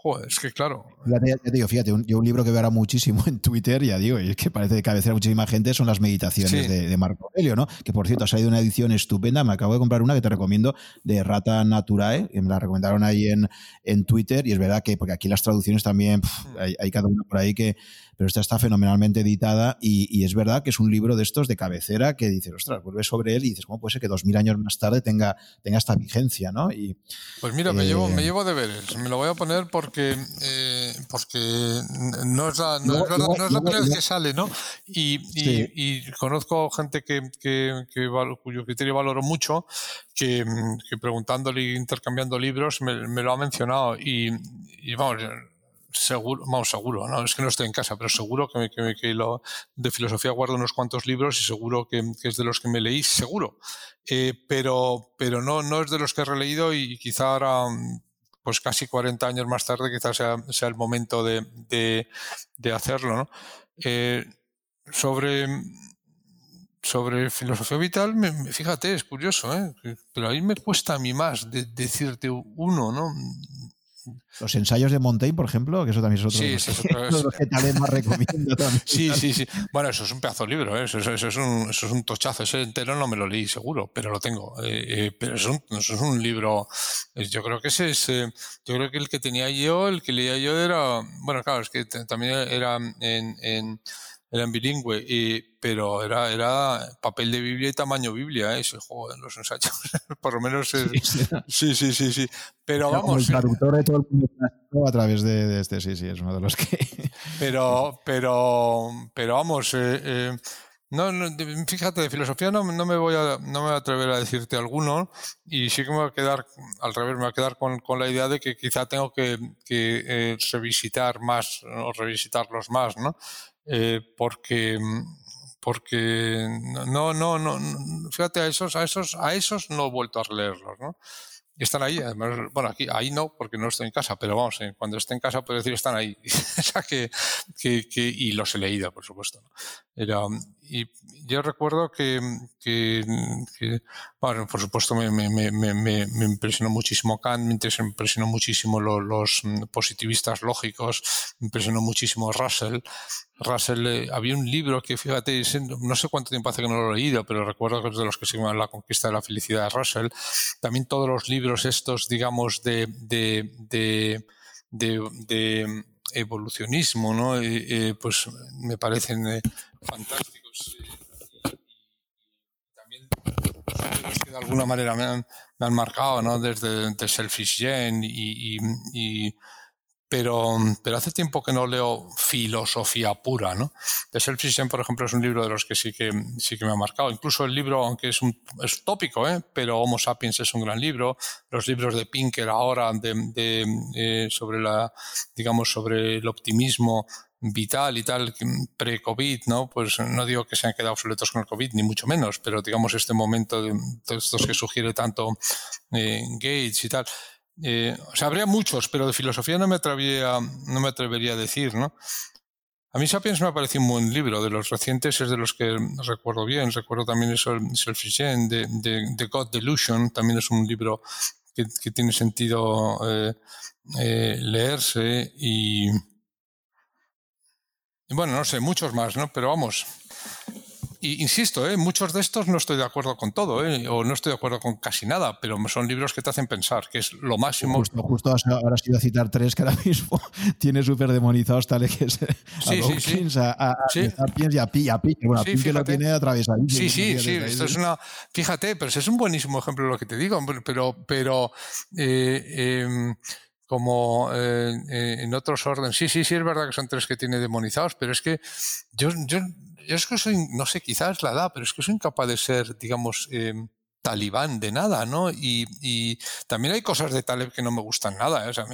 Joder, es que claro. Ya te, digo, fíjate, un, yo un libro que veo ahora muchísimo en Twitter, ya digo, y es que parece de cabecera muchísima gente, son las meditaciones de, de, Marco Aurelio, ¿no? Que por cierto ha salido una edición estupenda, me acabo de comprar una que te recomiendo de Rata Naturae, que me la recomendaron ahí en, en Twitter, y es verdad que, porque aquí las traducciones también, pff, mm. hay, hay, cada una por ahí que, pero esta está fenomenalmente editada y, y, es verdad que es un libro de estos de cabecera que dices, ostras, vuelves sobre él y dices, ¿cómo puede ser que dos mil años más tarde tenga, tenga esta vigencia, ¿no? Y, pues mira, eh, me, llevo, me llevo deberes, me lo voy a poner porque, eh, porque no es la, no, no, es la, no es la primera vez que sale, ¿no? Y, sí. y, y conozco gente que, que, que, cuyo criterio valoro mucho, que, que preguntándole e intercambiando libros me, me, lo ha mencionado y, y vamos, seguro, vamos, seguro, no es que no estoy en casa, pero seguro que, me, que, que lo, de filosofía guardo unos cuantos libros y seguro que, que es de los que me leí, seguro. Eh, pero pero no, no es de los que he releído y quizá ahora, pues casi 40 años más tarde, quizás sea, sea el momento de, de, de hacerlo. ¿no? Eh, sobre sobre filosofía vital, me, fíjate, es curioso, ¿eh? pero ahí me cuesta a mí más de, decirte uno, ¿no? Los ensayos de Montaigne, por ejemplo, que eso también es otro, sí, de, es otro es, los que tal más recomiendo también. Sí, sí, sí. Bueno, eso es un pedazo de libro, ¿eh? eso, eso, eso, es un, eso, es un, tochazo. Ese entero no me lo leí, seguro, pero lo tengo. Eh, eh, pero es un, eso es un libro. Yo creo que ese es. Yo creo que el que tenía yo, el que leía yo era. Bueno, claro, es que también era en, en eran bilingüe, y, pero era, era papel de Biblia y tamaño Biblia, ¿eh? ese juego de los ensayos, por lo menos es, sí, sí, sí, sí, pero vamos. El traductor de todo el mundo a través de, de, este, sí, sí, es uno de los que. pero, pero, pero vamos, eh, eh, no, no, fíjate, de filosofía no, no, me voy a, no me voy a atrever a decirte alguno y sí que me voy a quedar, al revés, me voy a quedar con, con la idea de que quizá tengo que, que eh, revisitar más o revisitarlos más, ¿no? Eh, porque porque no no no fíjate a esos a esos a esos no he vuelto a leerlos no están ahí, además, bueno, aquí, ahí no, porque no estoy en casa, pero vamos, eh, cuando esté en casa puedo decir están ahí. que, que, que, y los he leído, por supuesto. Era, y yo recuerdo que, bueno, por supuesto me, impresionó muchísimo Kant, me impresionó muchísimo los, los positivistas lógicos, me impresionó muchísimo Russell. Russell, eh, había un libro que, fíjate, no sé cuánto tiempo hace que no lo he leído, pero recuerdo que es de los que se llaman La conquista de la felicidad de Russell. También todos los libros estos, digamos, de, de, evolucionismo, ¿no? Eh, pues me parecen eh, fantásticos. también que de alguna manera me han, marcado, ¿no? Desde de Selfish Gen y, y pero, pero hace tiempo que no leo filosofía pura, ¿no? The Selfish por ejemplo, es un libro de los que sí que, sí que me ha marcado. Incluso el libro, aunque es, un, es tópico, ¿eh? pero Homo Sapiens es un gran libro. Los libros de Pinker ahora de, de eh, sobre la, digamos, sobre el optimismo vital y tal, pre-COVID, ¿no? Pues no digo que se han quedado obsoletos con el COVID, ni mucho menos, pero digamos este momento de todos estos que sugiere tanto eh, Gates y tal, eh, o sea, habría muchos, pero de filosofía no me, atrevería, no me atrevería a decir, ¿no? A mí Sapiens me ha parecido un buen libro, de los recientes es de los que recuerdo bien, recuerdo también eso, Selfish de, de, God Delusion, también es un libro que, tiene sentido eh, eh, leerse y, y, bueno, no sé, muchos más, ¿no? Pero vamos, y insisto, ¿eh? muchos de estos no estoy de acuerdo con todo, ¿eh? o no estoy de acuerdo con casi nada, pero son libros que te hacen pensar, que es lo máximo. Justo, justo ahora has ido a citar tres que ahora mismo tiene súper demonizados, tal que es sí, a sí, sí. a, a, sí. y a Pi, a Pi. Bueno, a Pi que lo tiene atravesado. Sí, sí, sí. Esto es una. Fíjate, pero es un buenísimo ejemplo de lo que te digo, pero, pero eh, em, como eh, eh, en otros órdenes. Sí, sí, sí, es verdad que son tres que tiene demonizados, pero es que yo, yo yo es que soy, no sé, quizás la edad, pero es que soy incapaz de ser, digamos, eh, talibán de nada, ¿no? Y, también hay cosas de Taleb que no me gustan nada. ¿eh? O sea,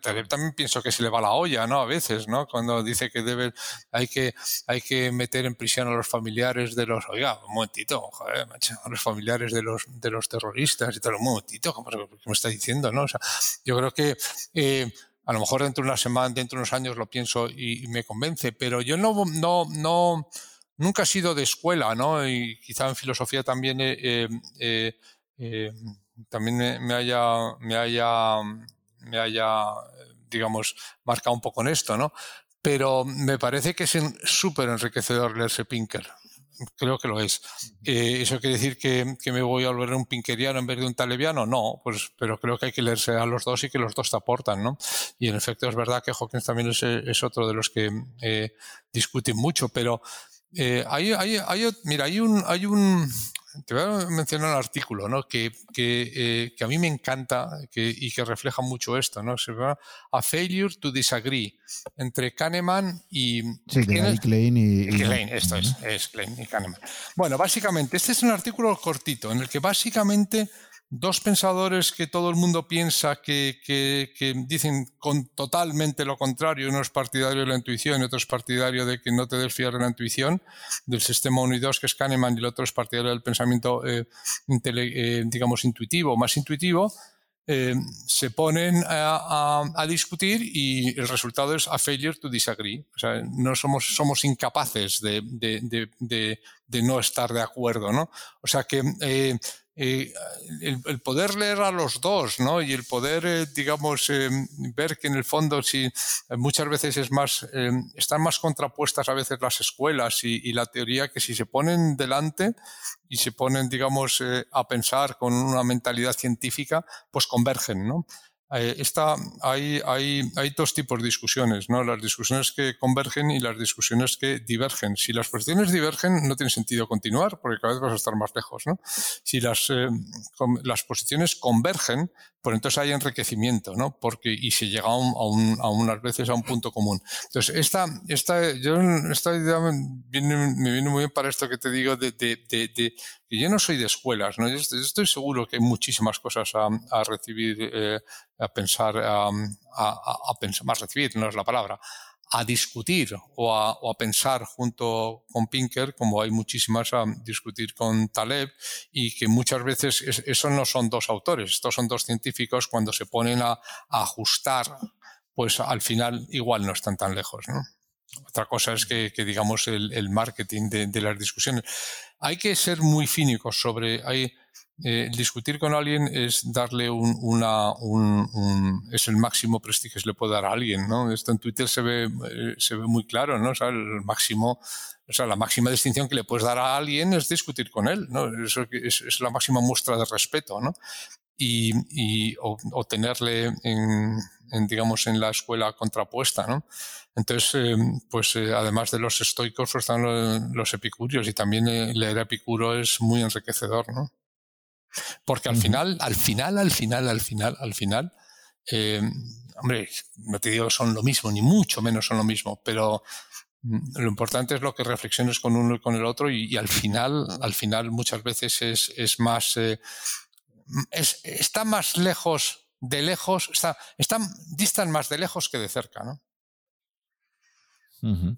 Taleb también pienso que se le va la olla, ¿no? A veces, ¿no? Cuando dice que debe, hay que, hay que meter en prisión a los familiares de los, oiga, un momentito, joder, macho, a los familiares de los, de los terroristas y tal, un momentito, ¿qué me está diciendo, no? O sea, yo creo que eh, a lo mejor dentro de una semana, dentro de unos años lo pienso y, y me convence, pero yo no, no, no, nunca he sido de escuela, ¿no? Y quizá en filosofía también, eh, eh, también me haya, me haya, me haya, digamos, marcado un poco en esto, ¿no? Pero me parece que es súper enriquecedor leerse Pinker. Creo que lo es. Eh, ¿Eso quiere decir que, que, me voy a volver un pinkeriano en vez de un talebiano? No, pues, pero creo que hay que leerse a los dos y que los dos te aportan, ¿no? Y en efecto es verdad que Hawkins también es, es otro de los que eh, discuten mucho, pero eh, hay, hay, hay, mira, hay un, hay un, te voy a mencionar un artículo ¿no? que, que, eh, que a mí me encanta que, y que refleja mucho esto, ¿no? Se llama A Failure to Disagree, entre Kahneman y... Sí, Klein y... Klein, esto es, es Klein y Kahneman. Bueno, básicamente, este es un artículo cortito en el que básicamente dos pensadores que todo el mundo piensa que, que, dicen con totalmente lo contrario, uno es partidario de la intuición y otro es partidario de que no te des fiar de la intuición, del sistema 1 y 2 que es Kahneman y el otro es partidario del pensamiento, eh, eh, digamos, intuitivo, más intuitivo, eh, se ponen a, a, discutir y el resultado es a failure to disagree. O sea, no somos, somos incapaces de, de, de, de no estar de acuerdo, ¿no? O sea que eh, el, poder leer a los dos, ¿no? Y el poder, eh, digamos, eh, ver que en el fondo si muchas veces es más, están más contrapuestas a veces las escuelas y, y, la teoría que si se ponen delante y se ponen, digamos, a pensar con una mentalidad científica, pues convergen, ¿no? Eh, esta, hay, hay, hay, dos tipos de discusiones, ¿no? las discusiones que convergen y las discusiones que divergen. Si las posiciones divergen, no tiene sentido continuar porque cada vez vas a estar más lejos. ¿no? Si las, eh, las posiciones convergen, pues entonces hay enriquecimiento, ¿no? Porque, y se llega a, un, a, un, a unas veces a un punto común. Entonces, esta, esta, yo, esta idea me viene, me viene muy bien para esto que te digo de, de, de, de que yo no soy de escuelas, ¿no? Yo estoy seguro que hay muchísimas cosas a, a recibir, eh, a pensar, a, a, pensar, más recibir, no es la palabra, a discutir o a, pensar junto con Pinker, como hay muchísimas a discutir con Taleb, y que muchas veces eso no son dos autores, estos son dos científicos cuando se ponen a, ajustar, pues al final igual no están tan lejos. Otra cosa es que, digamos, el, marketing de, de, las discusiones. Hay que ser muy cínicos sobre... Hay, eh, discutir con alguien es darle un, una, un, es el máximo prestigio que se le puede dar a alguien, ¿no? Esto en Twitter se ve, eh, se ve muy claro, ¿no? O sea, el máximo, o sea, la máxima distinción que le puedes dar a alguien es discutir con él, ¿no? Eso es, es la máxima muestra de respeto, ¿no? Y, y o, tenerle en, en, digamos, en la escuela contrapuesta, ¿no? Entonces, eh, pues además de los estoicos, pues están los, los epicúreos y también leer a Epicuro es muy enriquecedor, ¿no? Porque al final, al final, al final, al final, al final, eh, hombre, no te digo son lo mismo, ni mucho menos son lo mismo, pero mm, lo importante es lo que reflexiones con uno y con el otro y, al final, al final muchas veces es, es más, eh, es, está más lejos de lejos, está, están, distan más de lejos que de cerca, ¿no? Mm-hmm.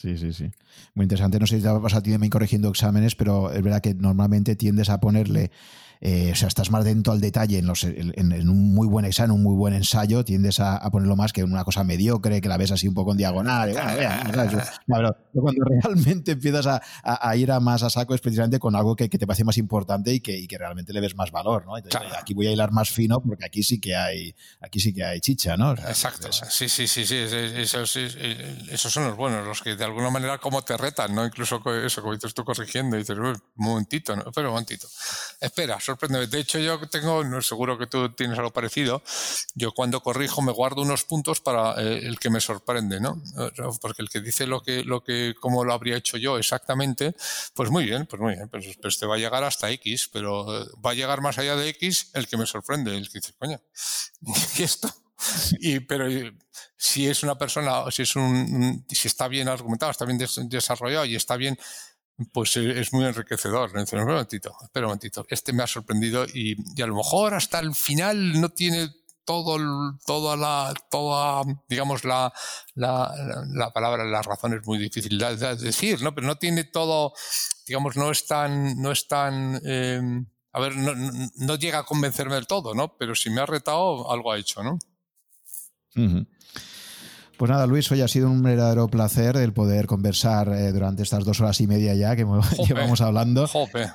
Sí, sí, sí. Muy interesante. No sé si te ha pasado a ti también corrigiendo exámenes, pero es verdad que normalmente tiendes a ponerle eh, o sea, estás más dentro al detalle en, los, en, un muy buen examen, un muy buen ensayo, tiendes a, ponerlo más que en una cosa mediocre, que la ves así un poco en diagonal. pero cuando realmente empiezas a, ir a más a saco es precisamente con algo que, te parece más importante y que, realmente le ves más valor. ¿no? Aquí voy a hilar más fino porque aquí sí que hay, aquí sí que hay chicha. ¿no? Exacto. Sí, sí, sí, sí. Esos, esos, son los buenos, los que de alguna manera como te retan, ¿no? Incluso eso, como dices tú corrigiendo, dices, un momentito, ¿no? pero un momentito. Espera, sorprende. De hecho, yo tengo, no seguro que tú tienes algo parecido, yo cuando corrijo me guardo unos puntos para eh, el que me sorprende, ¿no? Porque el que dice lo que, lo que, cómo lo habría hecho yo exactamente, pues muy bien, pues muy bien, pues, pues te va a llegar hasta X, pero eh, va a llegar más allá de X el que me sorprende, el que dice, coño, ¿y esto? Y, pero eh, si es una persona, si es un, si está bien argumentado, está bien desarrollado y está bien pues eh, es muy enriquecedor. espera un momentito, espera un momentito. Este me ha sorprendido y, a lo mejor hasta el final no tiene todo, toda la, toda, digamos, la, la, la palabra, la razón es muy difícil de, decir, ¿no? Pero no tiene todo, digamos, no es tan, no es tan, eh, a ver, no, no, llega a convencerme del todo, ¿no? Pero si me ha retado, algo ha hecho, ¿no? Pues nada, Luis, hoy ha sido un verdadero placer el poder conversar eh, durante estas dos horas y media ya que llevamos hablando.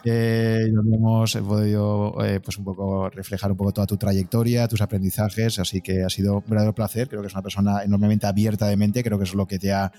Eh, hemos podido eh, pues un poco reflejar un poco toda tu trayectoria, tus aprendizajes, así que ha sido un verdadero placer. Creo que es una persona enormemente abierta de mente, creo que es lo que te ha,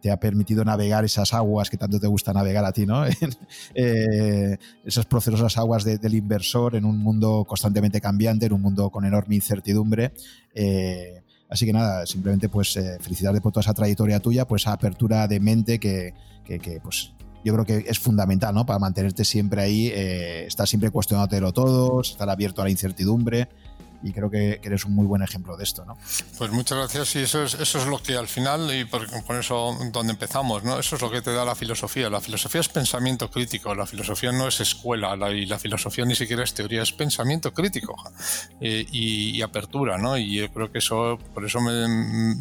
te ha permitido navegar esas aguas que tanto te gusta navegar a ti, ¿no? eh, esas procesos, aguas del inversor en un mundo constantemente cambiante, en un mundo con enorme incertidumbre. Eh, Así que nada, simplemente pues eh, felicidades por toda esa trayectoria tuya, pues esa apertura de mente que, que, pues yo creo que es fundamental, ¿no? Para mantenerte siempre ahí, eh, estar siempre cuestionándotelo todo, estar abierto a la incertidumbre y creo que, eres un muy buen ejemplo de esto, ¿no? Pues muchas gracias y eso es, eso es lo que al final, y por, eso donde empezamos, ¿no? Eso es lo que te da la filosofía. La filosofía es pensamiento crítico, la filosofía no es escuela y la filosofía ni siquiera es teoría, es pensamiento crítico eh, y, apertura, ¿no? Y yo creo que eso, por eso me,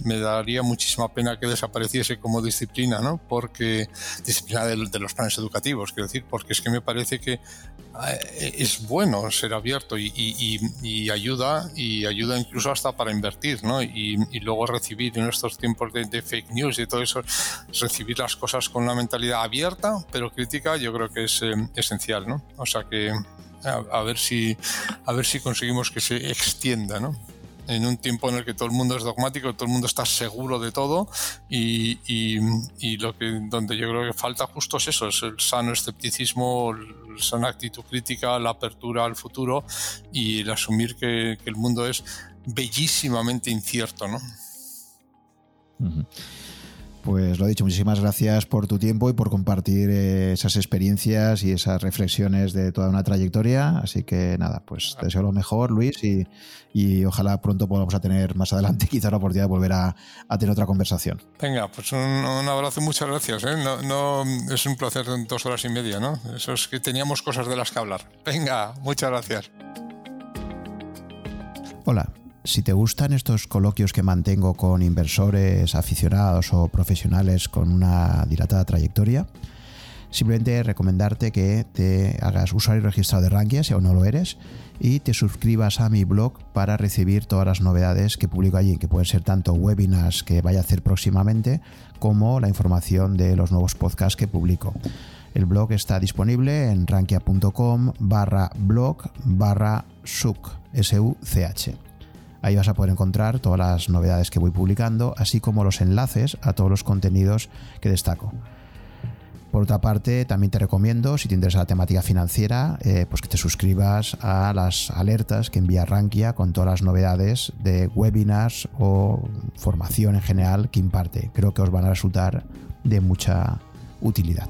me, daría muchísima pena que desapareciese como disciplina, ¿no? Porque, disciplina de, los planes educativos, quiero decir, porque es que me parece que eh, es bueno ser abierto y, ayuda y ayuda incluso hasta para invertir, ¿no? Y, luego recibir en estos tiempos de, fake news y todo eso, recibir las cosas con una mentalidad abierta pero crítica, yo creo que es eh, esencial, ¿no? O sea que a, ver si a ver si conseguimos que se extienda, ¿no? en un tiempo en el que todo el mundo es dogmático, todo el mundo está seguro de todo y, y, lo que donde yo creo que falta justo es eso, es el sano escepticismo, sana actitud crítica, la apertura al futuro y el asumir que, el mundo es bellísimamente incierto, ¿no? Pues lo dicho, muchísimas gracias por tu tiempo y por compartir eh, esas experiencias y esas reflexiones de toda una trayectoria. Así que nada, pues te deseo lo mejor, Luis, y, ojalá pronto podamos a tener más adelante quizás la oportunidad de volver a, tener otra conversación. Venga, pues un, abrazo y muchas gracias. ¿eh? No, es un placer en dos horas y media, ¿no? Eso es que teníamos cosas de las que hablar. Venga, muchas gracias. Hola. Si te gustan estos coloquios que mantengo con inversores, aficionados o profesionales con una dilatada trayectoria, simplemente recomendarte que te hagas usuario registrado de Rankia si aún no lo eres y te suscribas a mi blog para recibir todas las novedades que publico allí, que pueden ser tanto webinars que vaya a hacer próximamente como la información de los nuevos podcasts que publico. El blog está disponible en rankia.com barra blog barra such. Ahí vas a poder encontrar todas las novedades que voy publicando, así como los enlaces a todos los contenidos que destaco. Por otra parte, también te recomiendo, si te interesa la temática financiera, eh, pues que te suscribas a las alertas que envía Rankia con todas las novedades de webinars o formación en general que imparte. Creo que os van a resultar de mucha utilidad.